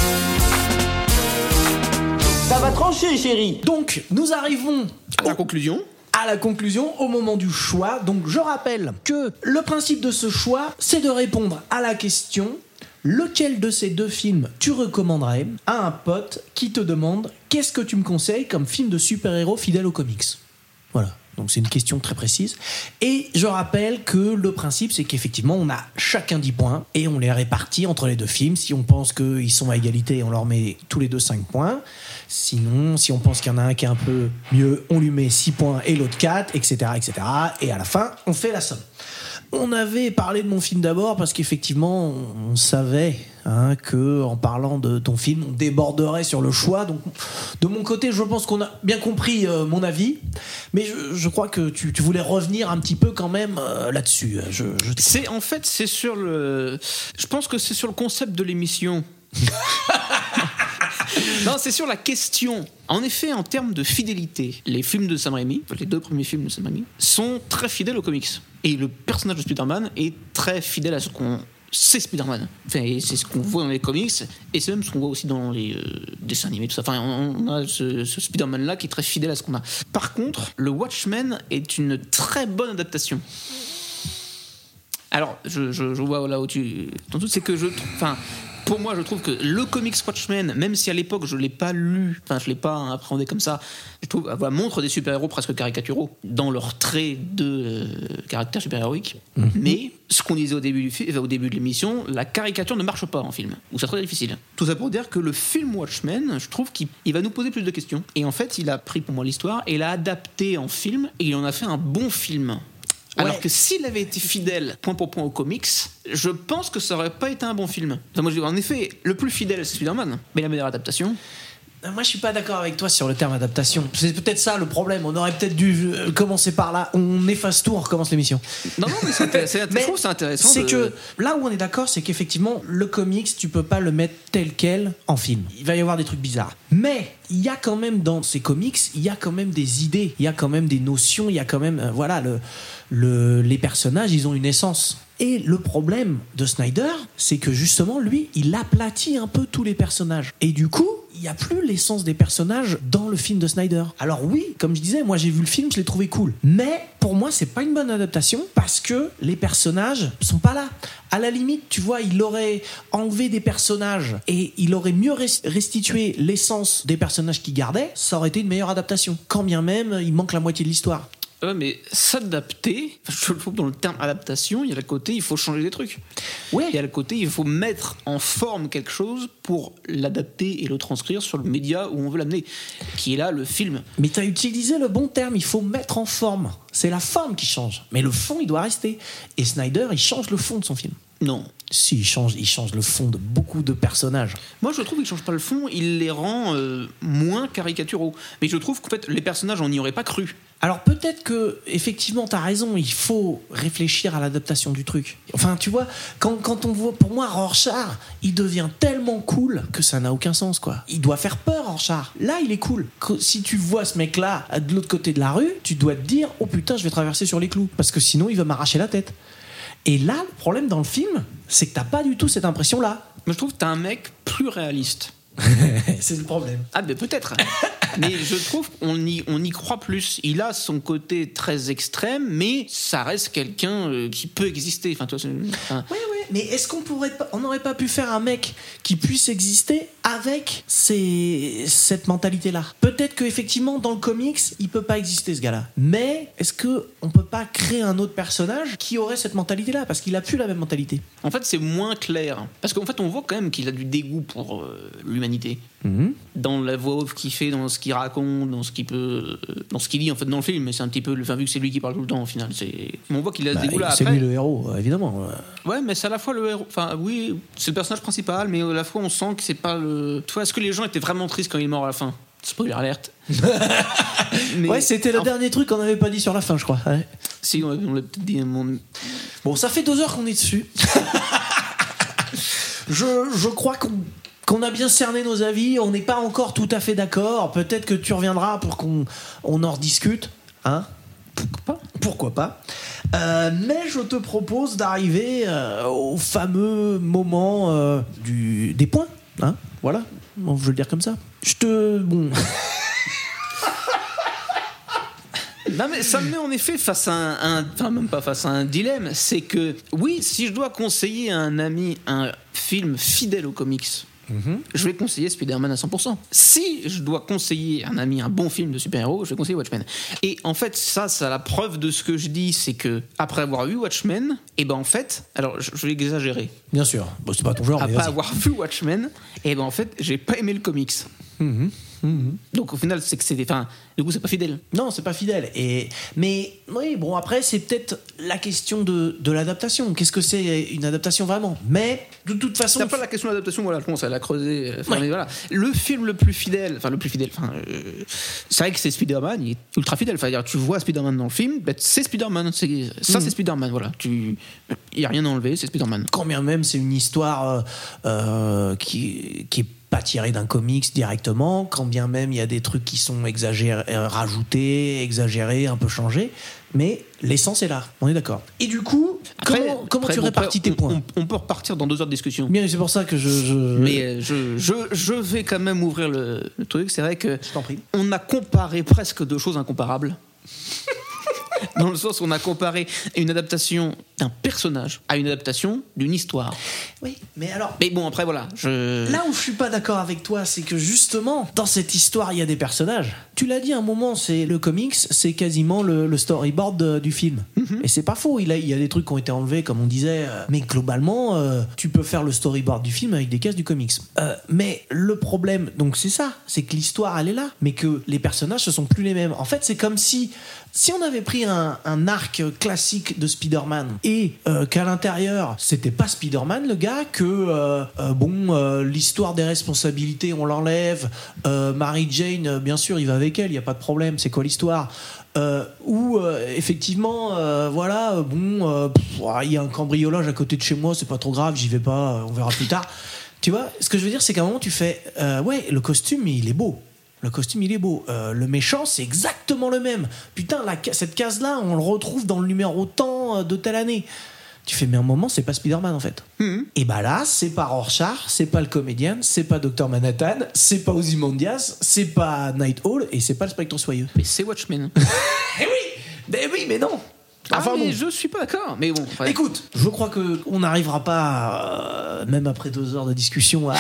Speaker 9: Ça va trancher, chérie.
Speaker 1: donc nous arrivons
Speaker 2: À la conclusion,
Speaker 1: à la conclusion au moment du choix. Donc je rappelle que le principe de ce choix, c'est de répondre à la question lequel de ces deux films tu recommanderais à un pote qui te demande qu'est-ce que tu me conseilles comme film de super-héros fidèle aux comics? Donc c'est une question très précise. Et je rappelle que le principe, c'est qu'effectivement, on a chacun 10 points et on les répartit entre les deux films. Si on pense qu'ils sont à égalité, on leur met tous les deux 5 points. Sinon, si on pense qu'il y en a un qui est un peu mieux, on lui met 6 points et l'autre 4, etc., etc. Et à la fin, on fait la somme. On avait parlé de mon film d'abord parce qu'effectivement, on savait hein, que en parlant de ton film, on déborderait sur le choix. Donc, de mon côté, je pense qu'on a bien compris euh, mon avis, mais je, je crois que tu, tu voulais revenir un petit peu quand même euh, là-dessus. Je,
Speaker 2: c'est en fait, c'est sur le. Je pense que c'est sur le concept de l'émission. [laughs] non, c'est sur la question. En effet, en termes de fidélité, les films de Sam Raimi, les deux premiers films de Sam Raimi, sont très fidèles aux comics. Et le personnage de Spider-Man est très fidèle à ce qu'on sait Spider-Man. Enfin, c'est ce qu'on voit dans les comics, et c'est même ce qu'on voit aussi dans les euh, dessins animés, tout ça. Enfin, on, a ce, ce Spider-Man-là qui est très fidèle à ce qu'on a. Par contre, le Watchmen est une très bonne adaptation. Alors, je, vois là où tu. Ton doute, c'est que je. Enfin, pour moi, je trouve que le comics Watchmen, même si à l'époque je l'ai pas lu, enfin, je l'ai pas appréhendé comme ça, je trouve, voilà, montre des super-héros presque caricaturaux dans leurs traits de euh, caractère super-héroïque. Mais ce qu'on disait au début, du fi- au début de l'émission, la caricature ne marche pas en film, ou c'est très difficile. Tout ça pour dire que le film Watchmen, je trouve qu'il il va nous poser plus de questions. Et en fait, il a pris pour moi l'histoire et l'a adapté en film, et il en a fait un bon film. Alors que s'il avait été fidèle point pour point aux comics, je pense que ça aurait pas été un bon film. Enfin, moi, je dis, en effet, le plus fidèle, c'est Spider-Man. Mais la meilleure adaptation,
Speaker 1: Moi, je suis pas d'accord avec toi sur le terme adaptation. C'est peut-être ça le problème. On aurait peut-être dû euh, commencer par là. On efface tout, on recommence l'émission.
Speaker 2: Non, non, mais c'est intéressant. [laughs] intéressant.
Speaker 1: C'est
Speaker 2: de-
Speaker 1: que là où on est d'accord, c'est qu'effectivement, le comics, tu peux pas le mettre tel quel en film. Il va y avoir des trucs bizarres. Mais il y a quand même dans ces comics, il y a quand même des idées, il y a quand même des notions, il y a quand même, euh, voilà, le, le- les personnages, ils ont une essence. Et le problème de Snyder, c'est que justement, lui, il aplatit un peu tous les personnages. Et du coup, il n'y a plus l'essence des personnages dans le film de Snyder. Alors oui, comme je disais, moi j'ai vu le film, je l'ai trouvé cool. Mais pour moi, c'est pas une bonne adaptation parce que les personnages sont pas là. À la limite, tu vois, il aurait enlevé des personnages et il aurait mieux res- restitué l'essence des personnages qu'il gardait, ça aurait été une meilleure adaptation. Quand bien même, il manque la moitié de l'histoire.
Speaker 2: Ouais, mais s'adapter, je trouve que dans le terme adaptation, il y a le côté il faut changer des trucs.
Speaker 1: Ouais.
Speaker 2: Il y a le côté il faut mettre en forme quelque chose pour l'adapter et le transcrire sur le média où on veut l'amener, qui est là le film.
Speaker 1: Mais tu as utilisé le bon terme, il faut mettre en forme. C'est la forme qui change, mais le fond, il doit rester. Et Snyder, il change le fond de son film.
Speaker 2: Non.
Speaker 1: Si, il change, il change le fond de beaucoup de personnages.
Speaker 2: Moi, je trouve qu'il change pas le fond, il les rend euh, moins caricaturaux. Mais je trouve qu'en fait, les personnages, on n'y aurait pas cru.
Speaker 1: Alors peut-être que effectivement t'as raison, il faut réfléchir à l'adaptation du truc. Enfin tu vois, quand, quand on voit, pour moi Rorschach, il devient tellement cool que ça n'a aucun sens quoi. Il doit faire peur Rorschach. Là il est cool. Si tu vois ce mec là de l'autre côté de la rue, tu dois te dire oh putain je vais traverser sur les clous parce que sinon il va m'arracher la tête. Et là le problème dans le film, c'est que t'as pas du tout cette impression là.
Speaker 2: Moi, je trouve que t'as un mec plus réaliste. [laughs]
Speaker 1: c'est le problème.
Speaker 2: Ah, ben peut-être. [laughs] mais je trouve qu'on y, on y croit plus. Il a son côté très extrême, mais ça reste quelqu'un euh, qui peut exister. Enfin, enfin,
Speaker 1: Ouais, ouais, mais est-ce qu'on pourrait pas, on n'aurait pas pu faire un mec qui puisse exister avec ces, cette mentalité-là Peut-être que effectivement dans le comics, il peut pas exister ce gars-là. Mais est-ce que on peut pas créer un autre personnage qui aurait cette mentalité-là? Parce qu'il a plus la même mentalité
Speaker 2: En fait, c'est moins clair. Parce qu'en fait, on voit quand même qu'il a du dégoût pour euh, l'humanité. Dans la voix off qu'il fait, dans ce qu'il raconte, dans ce qu'il peut, euh, dans ce qu'il dit en fait dans le film. Mais c'est un petit peu, enfin, vu que c'est lui qui parle tout le temps au final, c'est. On voit qu'il a ce dégoût là.
Speaker 1: c'est lui le héros, euh, évidemment.
Speaker 2: Ouais, mais c'est à la fois le héros. Enfin, oui, c'est le personnage principal, mais à la fois on sent que c'est pas le. Tu vois, est-ce que les gens étaient vraiment tristes quand il est mort à la fin? Spoiler alerte. [laughs] Mais-
Speaker 1: Ouais, c'était le
Speaker 2: en-
Speaker 1: dernier truc qu'on n'avait pas dit sur la fin, je crois. Ouais.
Speaker 2: Si, on on l'a peut-être dit. mon-
Speaker 1: Bon, ça fait deux heures qu'on est dessus. [laughs] je, je crois qu'on qu'on a bien cerné nos avis. On n'est pas encore tout à fait d'accord. Peut-être que tu reviendras pour qu'on on en rediscute. Hein? Pourquoi pas? Pourquoi pas? Euh, Mais je te propose d'arriver euh, au fameux moment euh, du, des points. Hein? Voilà, Bon, je veux le dire comme ça. Je te. Bon.
Speaker 2: Non, mais ça me met en effet face à un. un- Enfin, même pas face à un dilemme. C'est que, oui, si je dois conseiller à un ami un film fidèle aux comics. Je vais conseiller Spider-Man à 100%. Si je dois conseiller un ami un bon film de super-héros, je vais conseiller Watchmen. Et en fait, ça, c'est la preuve de ce que je dis, c'est que après avoir vu Watchmen, et ben en fait, alors je, je vais exagérer.
Speaker 1: Bien sûr. Bon, c'est pas ton genre,
Speaker 2: Après avoir vu Watchmen, et ben en fait, j'ai pas aimé le comics. Donc au final, c'est que c'est. Enfin, du coup, c'est pas fidèle.
Speaker 1: Non, c'est pas fidèle. Et mais oui, bon après c'est peut-être la question de, de l'adaptation. Qu'est-ce que c'est une adaptation vraiment? Mais de toute façon,
Speaker 2: C'est après la question de l'adaptation, voilà, je commence à la creuser. enfin,
Speaker 1: Ouais.
Speaker 2: mais voilà. Le film le plus fidèle, enfin le plus fidèle, enfin, euh, c'est vrai que c'est Spider-Man, il est ultra fidèle. Enfin, dire, tu vois Spider-Man dans le film, ben, c'est Spider-Man, c'est- ça c'est Spider-Man, voilà. Tu, il y a rien à enlever, c'est Spider-Man.
Speaker 1: quand bien même c'est une histoire euh, euh, qui qui est pas tirée d'un comics directement, quand bien même il y a des trucs qui sont exagérés, euh, rajoutés, exagérés, un peu changés, mais l'essence est là. On est d'accord. Et du coup,
Speaker 2: Après-
Speaker 1: comment, comment
Speaker 2: après,
Speaker 1: tu
Speaker 2: bon,
Speaker 1: répartis
Speaker 2: après,
Speaker 1: tes points
Speaker 2: on, on peut repartir dans deux heures de discussion.
Speaker 1: Bien, c'est pour ça que je. je-
Speaker 2: Mais euh, je, je, je vais quand même ouvrir le, le truc. C'est vrai que
Speaker 1: Je t'en prie.
Speaker 2: on a comparé presque deux choses incomparables. [laughs] Dans le sens où on a comparé une adaptation d'un personnage à une adaptation d'une histoire.
Speaker 1: Oui, mais alors.
Speaker 2: Mais bon, après, voilà. Je...
Speaker 1: Là où je suis pas d'accord avec toi, c'est que justement, dans cette histoire, il y a des personnages. Tu l'as dit un moment, c'est le comics, c'est quasiment le, le storyboard de- du film. Et c'est pas faux, il, a- il y a des trucs qui ont été enlevés, comme on disait. euh, Mais globalement, euh, tu peux faire le storyboard du film avec des cases du comics. Euh, mais le problème, donc c'est ça, c'est que l'histoire, elle est là, mais que les personnages, ce sont plus les mêmes. En fait, c'est comme si, si on avait pris un, arc classique de Spider-Man et euh, qu'à l'intérieur, c'était pas Spider-Man le gars, que euh, euh, bon, l'histoire des responsabilités, on l'enlève. Mary Jane, bien sûr, il va avec elle, il y a pas de problème. C'est quoi l'histoire? Euh, Ou euh, effectivement, voilà, bon, il y a un cambriolage à côté de chez moi, c'est pas trop grave, j'y vais pas, on verra plus tard. Tu vois, ce que je veux dire, c'est qu'à un moment, tu fais, ouais, le costume, il est beau. Le costume, il est beau. Euh, le méchant, c'est exactement le même. Putain, la cette case-là, on le retrouve dans le numéro tant euh, de telle année. Tu fais, mais un moment, c'est pas Spider-Man en fait. Et bah là, c'est pas Rorschach, c'est pas le comédien, c'est pas Dr Manhattan, c'est pas Ozymandias, c'est pas Night Owl et c'est pas le Spectre Soyeux.
Speaker 2: Mais c'est Watchmen. [laughs]
Speaker 1: Eh oui Mais oui, mais non
Speaker 2: Enfin,
Speaker 1: Enfin
Speaker 2: mais
Speaker 1: bon.
Speaker 2: je suis pas d'accord. Mais bon, ouais.
Speaker 1: Écoute, je crois que on n'arrivera pas, euh, même après deux heures de discussion, à,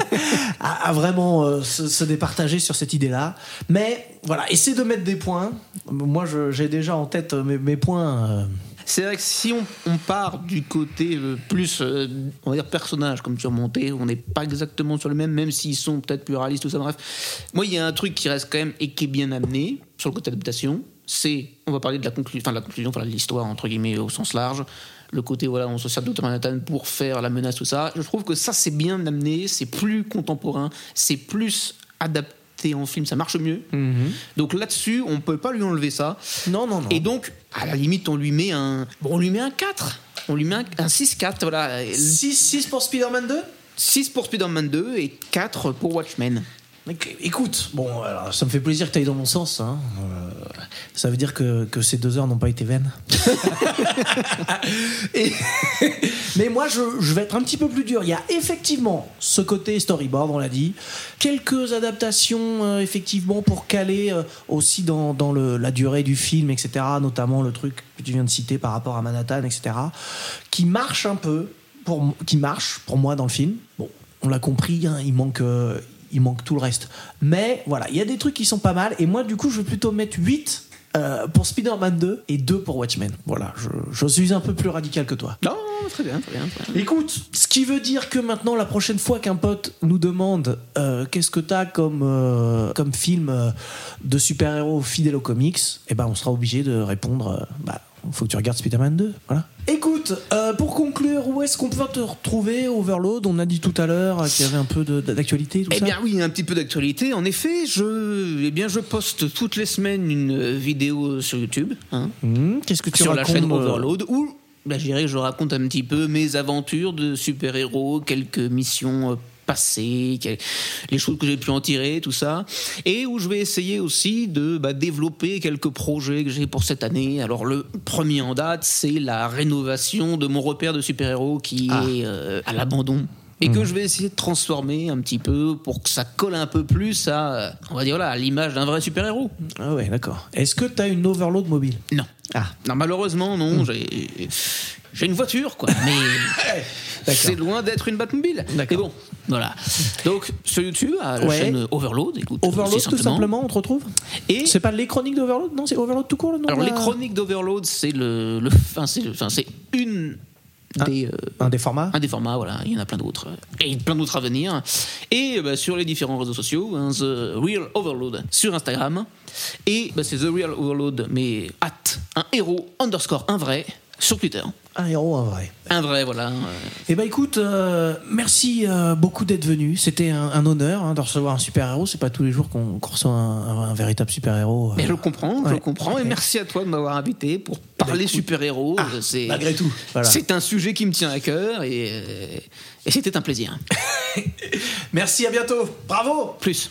Speaker 1: [laughs] à- à vraiment euh, se, se départager sur cette idée-là. Mais voilà, essaie de mettre des points. Moi, je- j'ai déjà en tête mes, mes points. euh.
Speaker 2: C'est vrai que si on, on part du côté euh, plus, euh, on va dire, personnage, comme tu monté, on n'est pas exactement sur le même, même s'ils sont peut-être plus réalistes, tout ça, bref. Moi, il y a un truc qui reste quand même et qui est bien amené sur le côté adaptation. C'est, on va parler de la conclusion, enfin, de la conclusion, enfin, de l'histoire, entre guillemets, au sens large. Le côté, voilà, on se sert de. Manhattan pour faire la menace, tout ça. Je trouve que ça, c'est bien amené, c'est plus contemporain, c'est plus adapté en film, ça marche mieux. Donc là-dessus, on peut pas lui enlever ça.
Speaker 1: Non, non, non.
Speaker 2: Et donc, à la limite, on lui met un. Bon, on lui met un 4. On lui met un, un 6-4, voilà.
Speaker 1: 6, 6 pour Spider-Man 2
Speaker 2: 6 pour Spider-Man 2 et 4 pour Watchmen.
Speaker 1: Écoute, bon, alors, ça me fait plaisir que tu ailles dans mon sens. hein. Euh, ça veut dire que, que ces deux heures n'ont pas été vaines. [laughs] Et- [laughs] mais moi, je, je vais être un petit peu plus dur. Il y a effectivement ce côté storyboard, on l'a dit. Quelques adaptations, euh, effectivement, pour caler euh, aussi dans, dans le, la durée du film, etc. Notamment le truc que tu viens de citer par rapport à Manhattan, etc. Qui marche un peu, pour, qui marche pour moi dans le film. Bon, on l'a compris, hein, il manque. euh, il manque tout le reste. Mais voilà, il y a des trucs qui sont pas mal. Et moi, du coup, je vais plutôt mettre 8 euh, pour Spider-Man 2 et 2 pour Watchmen. Voilà, je, je suis un peu plus radical que toi.
Speaker 2: Non, très bien, très bien. Très bien.
Speaker 1: Écoute, ce qui veut dire que maintenant, la prochaine fois qu'un pote nous demande euh, qu'est-ce que t'as comme, euh, comme film de super-héros fidèle aux comics, eh ben, on sera obligé de répondre bah, faut que tu regardes Spider-Man 2. Voilà. Écoute, euh, pour conclure, où est-ce qu'on peut te retrouver, Overload? On a dit tout à l'heure qu'il y avait un peu d'actualité,
Speaker 2: Eh
Speaker 1: ça.
Speaker 2: bien oui, un petit peu d'actualité. En effet, je, eh bien, je poste toutes les semaines une euh, vidéo sur YouTube, hein,
Speaker 1: Hmm, Qu'est-ce que tu
Speaker 2: sur la
Speaker 1: racontes
Speaker 2: chaîne
Speaker 1: euh,
Speaker 2: Overload, où bah, je dirais que je raconte un petit peu mes aventures de super-héros, quelques missions les choses que j'ai pu en tirer, tout ça, et où je vais essayer aussi de bah, développer quelques projets que j'ai pour cette année. Alors le premier en date, c'est la rénovation de mon repère de super-héros qui
Speaker 1: Ah.
Speaker 2: est euh, à l'abandon. Et
Speaker 1: Mhm.
Speaker 2: que je vais essayer de transformer un petit peu pour que ça colle un peu plus à, on va dire là, à l'image d'un vrai super-héros.
Speaker 1: Ah ouais, d'accord. Est-ce que tu as une Overload mobile?
Speaker 2: Non.
Speaker 1: Ah.
Speaker 2: Non, malheureusement, non. J'ai, j'ai une voiture, quoi. Mais [laughs] c'est loin d'être une Batmobile. Mais bon, voilà. Donc, sur YouTube, à la
Speaker 1: Ouais.
Speaker 2: chaîne Overload, écoute.
Speaker 1: Overload, tout simplement, on te retrouve
Speaker 2: Et
Speaker 1: C'est pas les chroniques d'Overload Non, c'est Overload tout court le nom
Speaker 2: alors, les
Speaker 1: la-
Speaker 2: chroniques d'Overload, c'est le, le, enfin, c'est, une des, euh,
Speaker 1: Un des formats
Speaker 2: un des formats, voilà, il y en a plein d'autres. Et plein d'autres à venir. Et bah, sur les différents réseaux sociaux, hein, The Real Overload sur Instagram. Et bah, c'est The Real Overload, mais at un héros underscore un vrai sur Twitter.
Speaker 1: Un héros, un vrai.
Speaker 2: Un vrai, voilà. euh.
Speaker 1: Eh ben écoute, euh, merci euh, beaucoup d'être venu. C'était un, un honneur hein, de recevoir un super-héros. C'est pas tous les jours qu'on reçoit un, un- un véritable super-héros.
Speaker 2: Mais je le comprends, je le comprends. Et merci à toi de m'avoir invité pour parler super-héros. c'est
Speaker 1: malgré tout, voilà.
Speaker 2: C'est un sujet qui me tient à cœur et, euh, et c'était un plaisir. [laughs]
Speaker 1: Merci, à bientôt. Bravo
Speaker 2: Plus.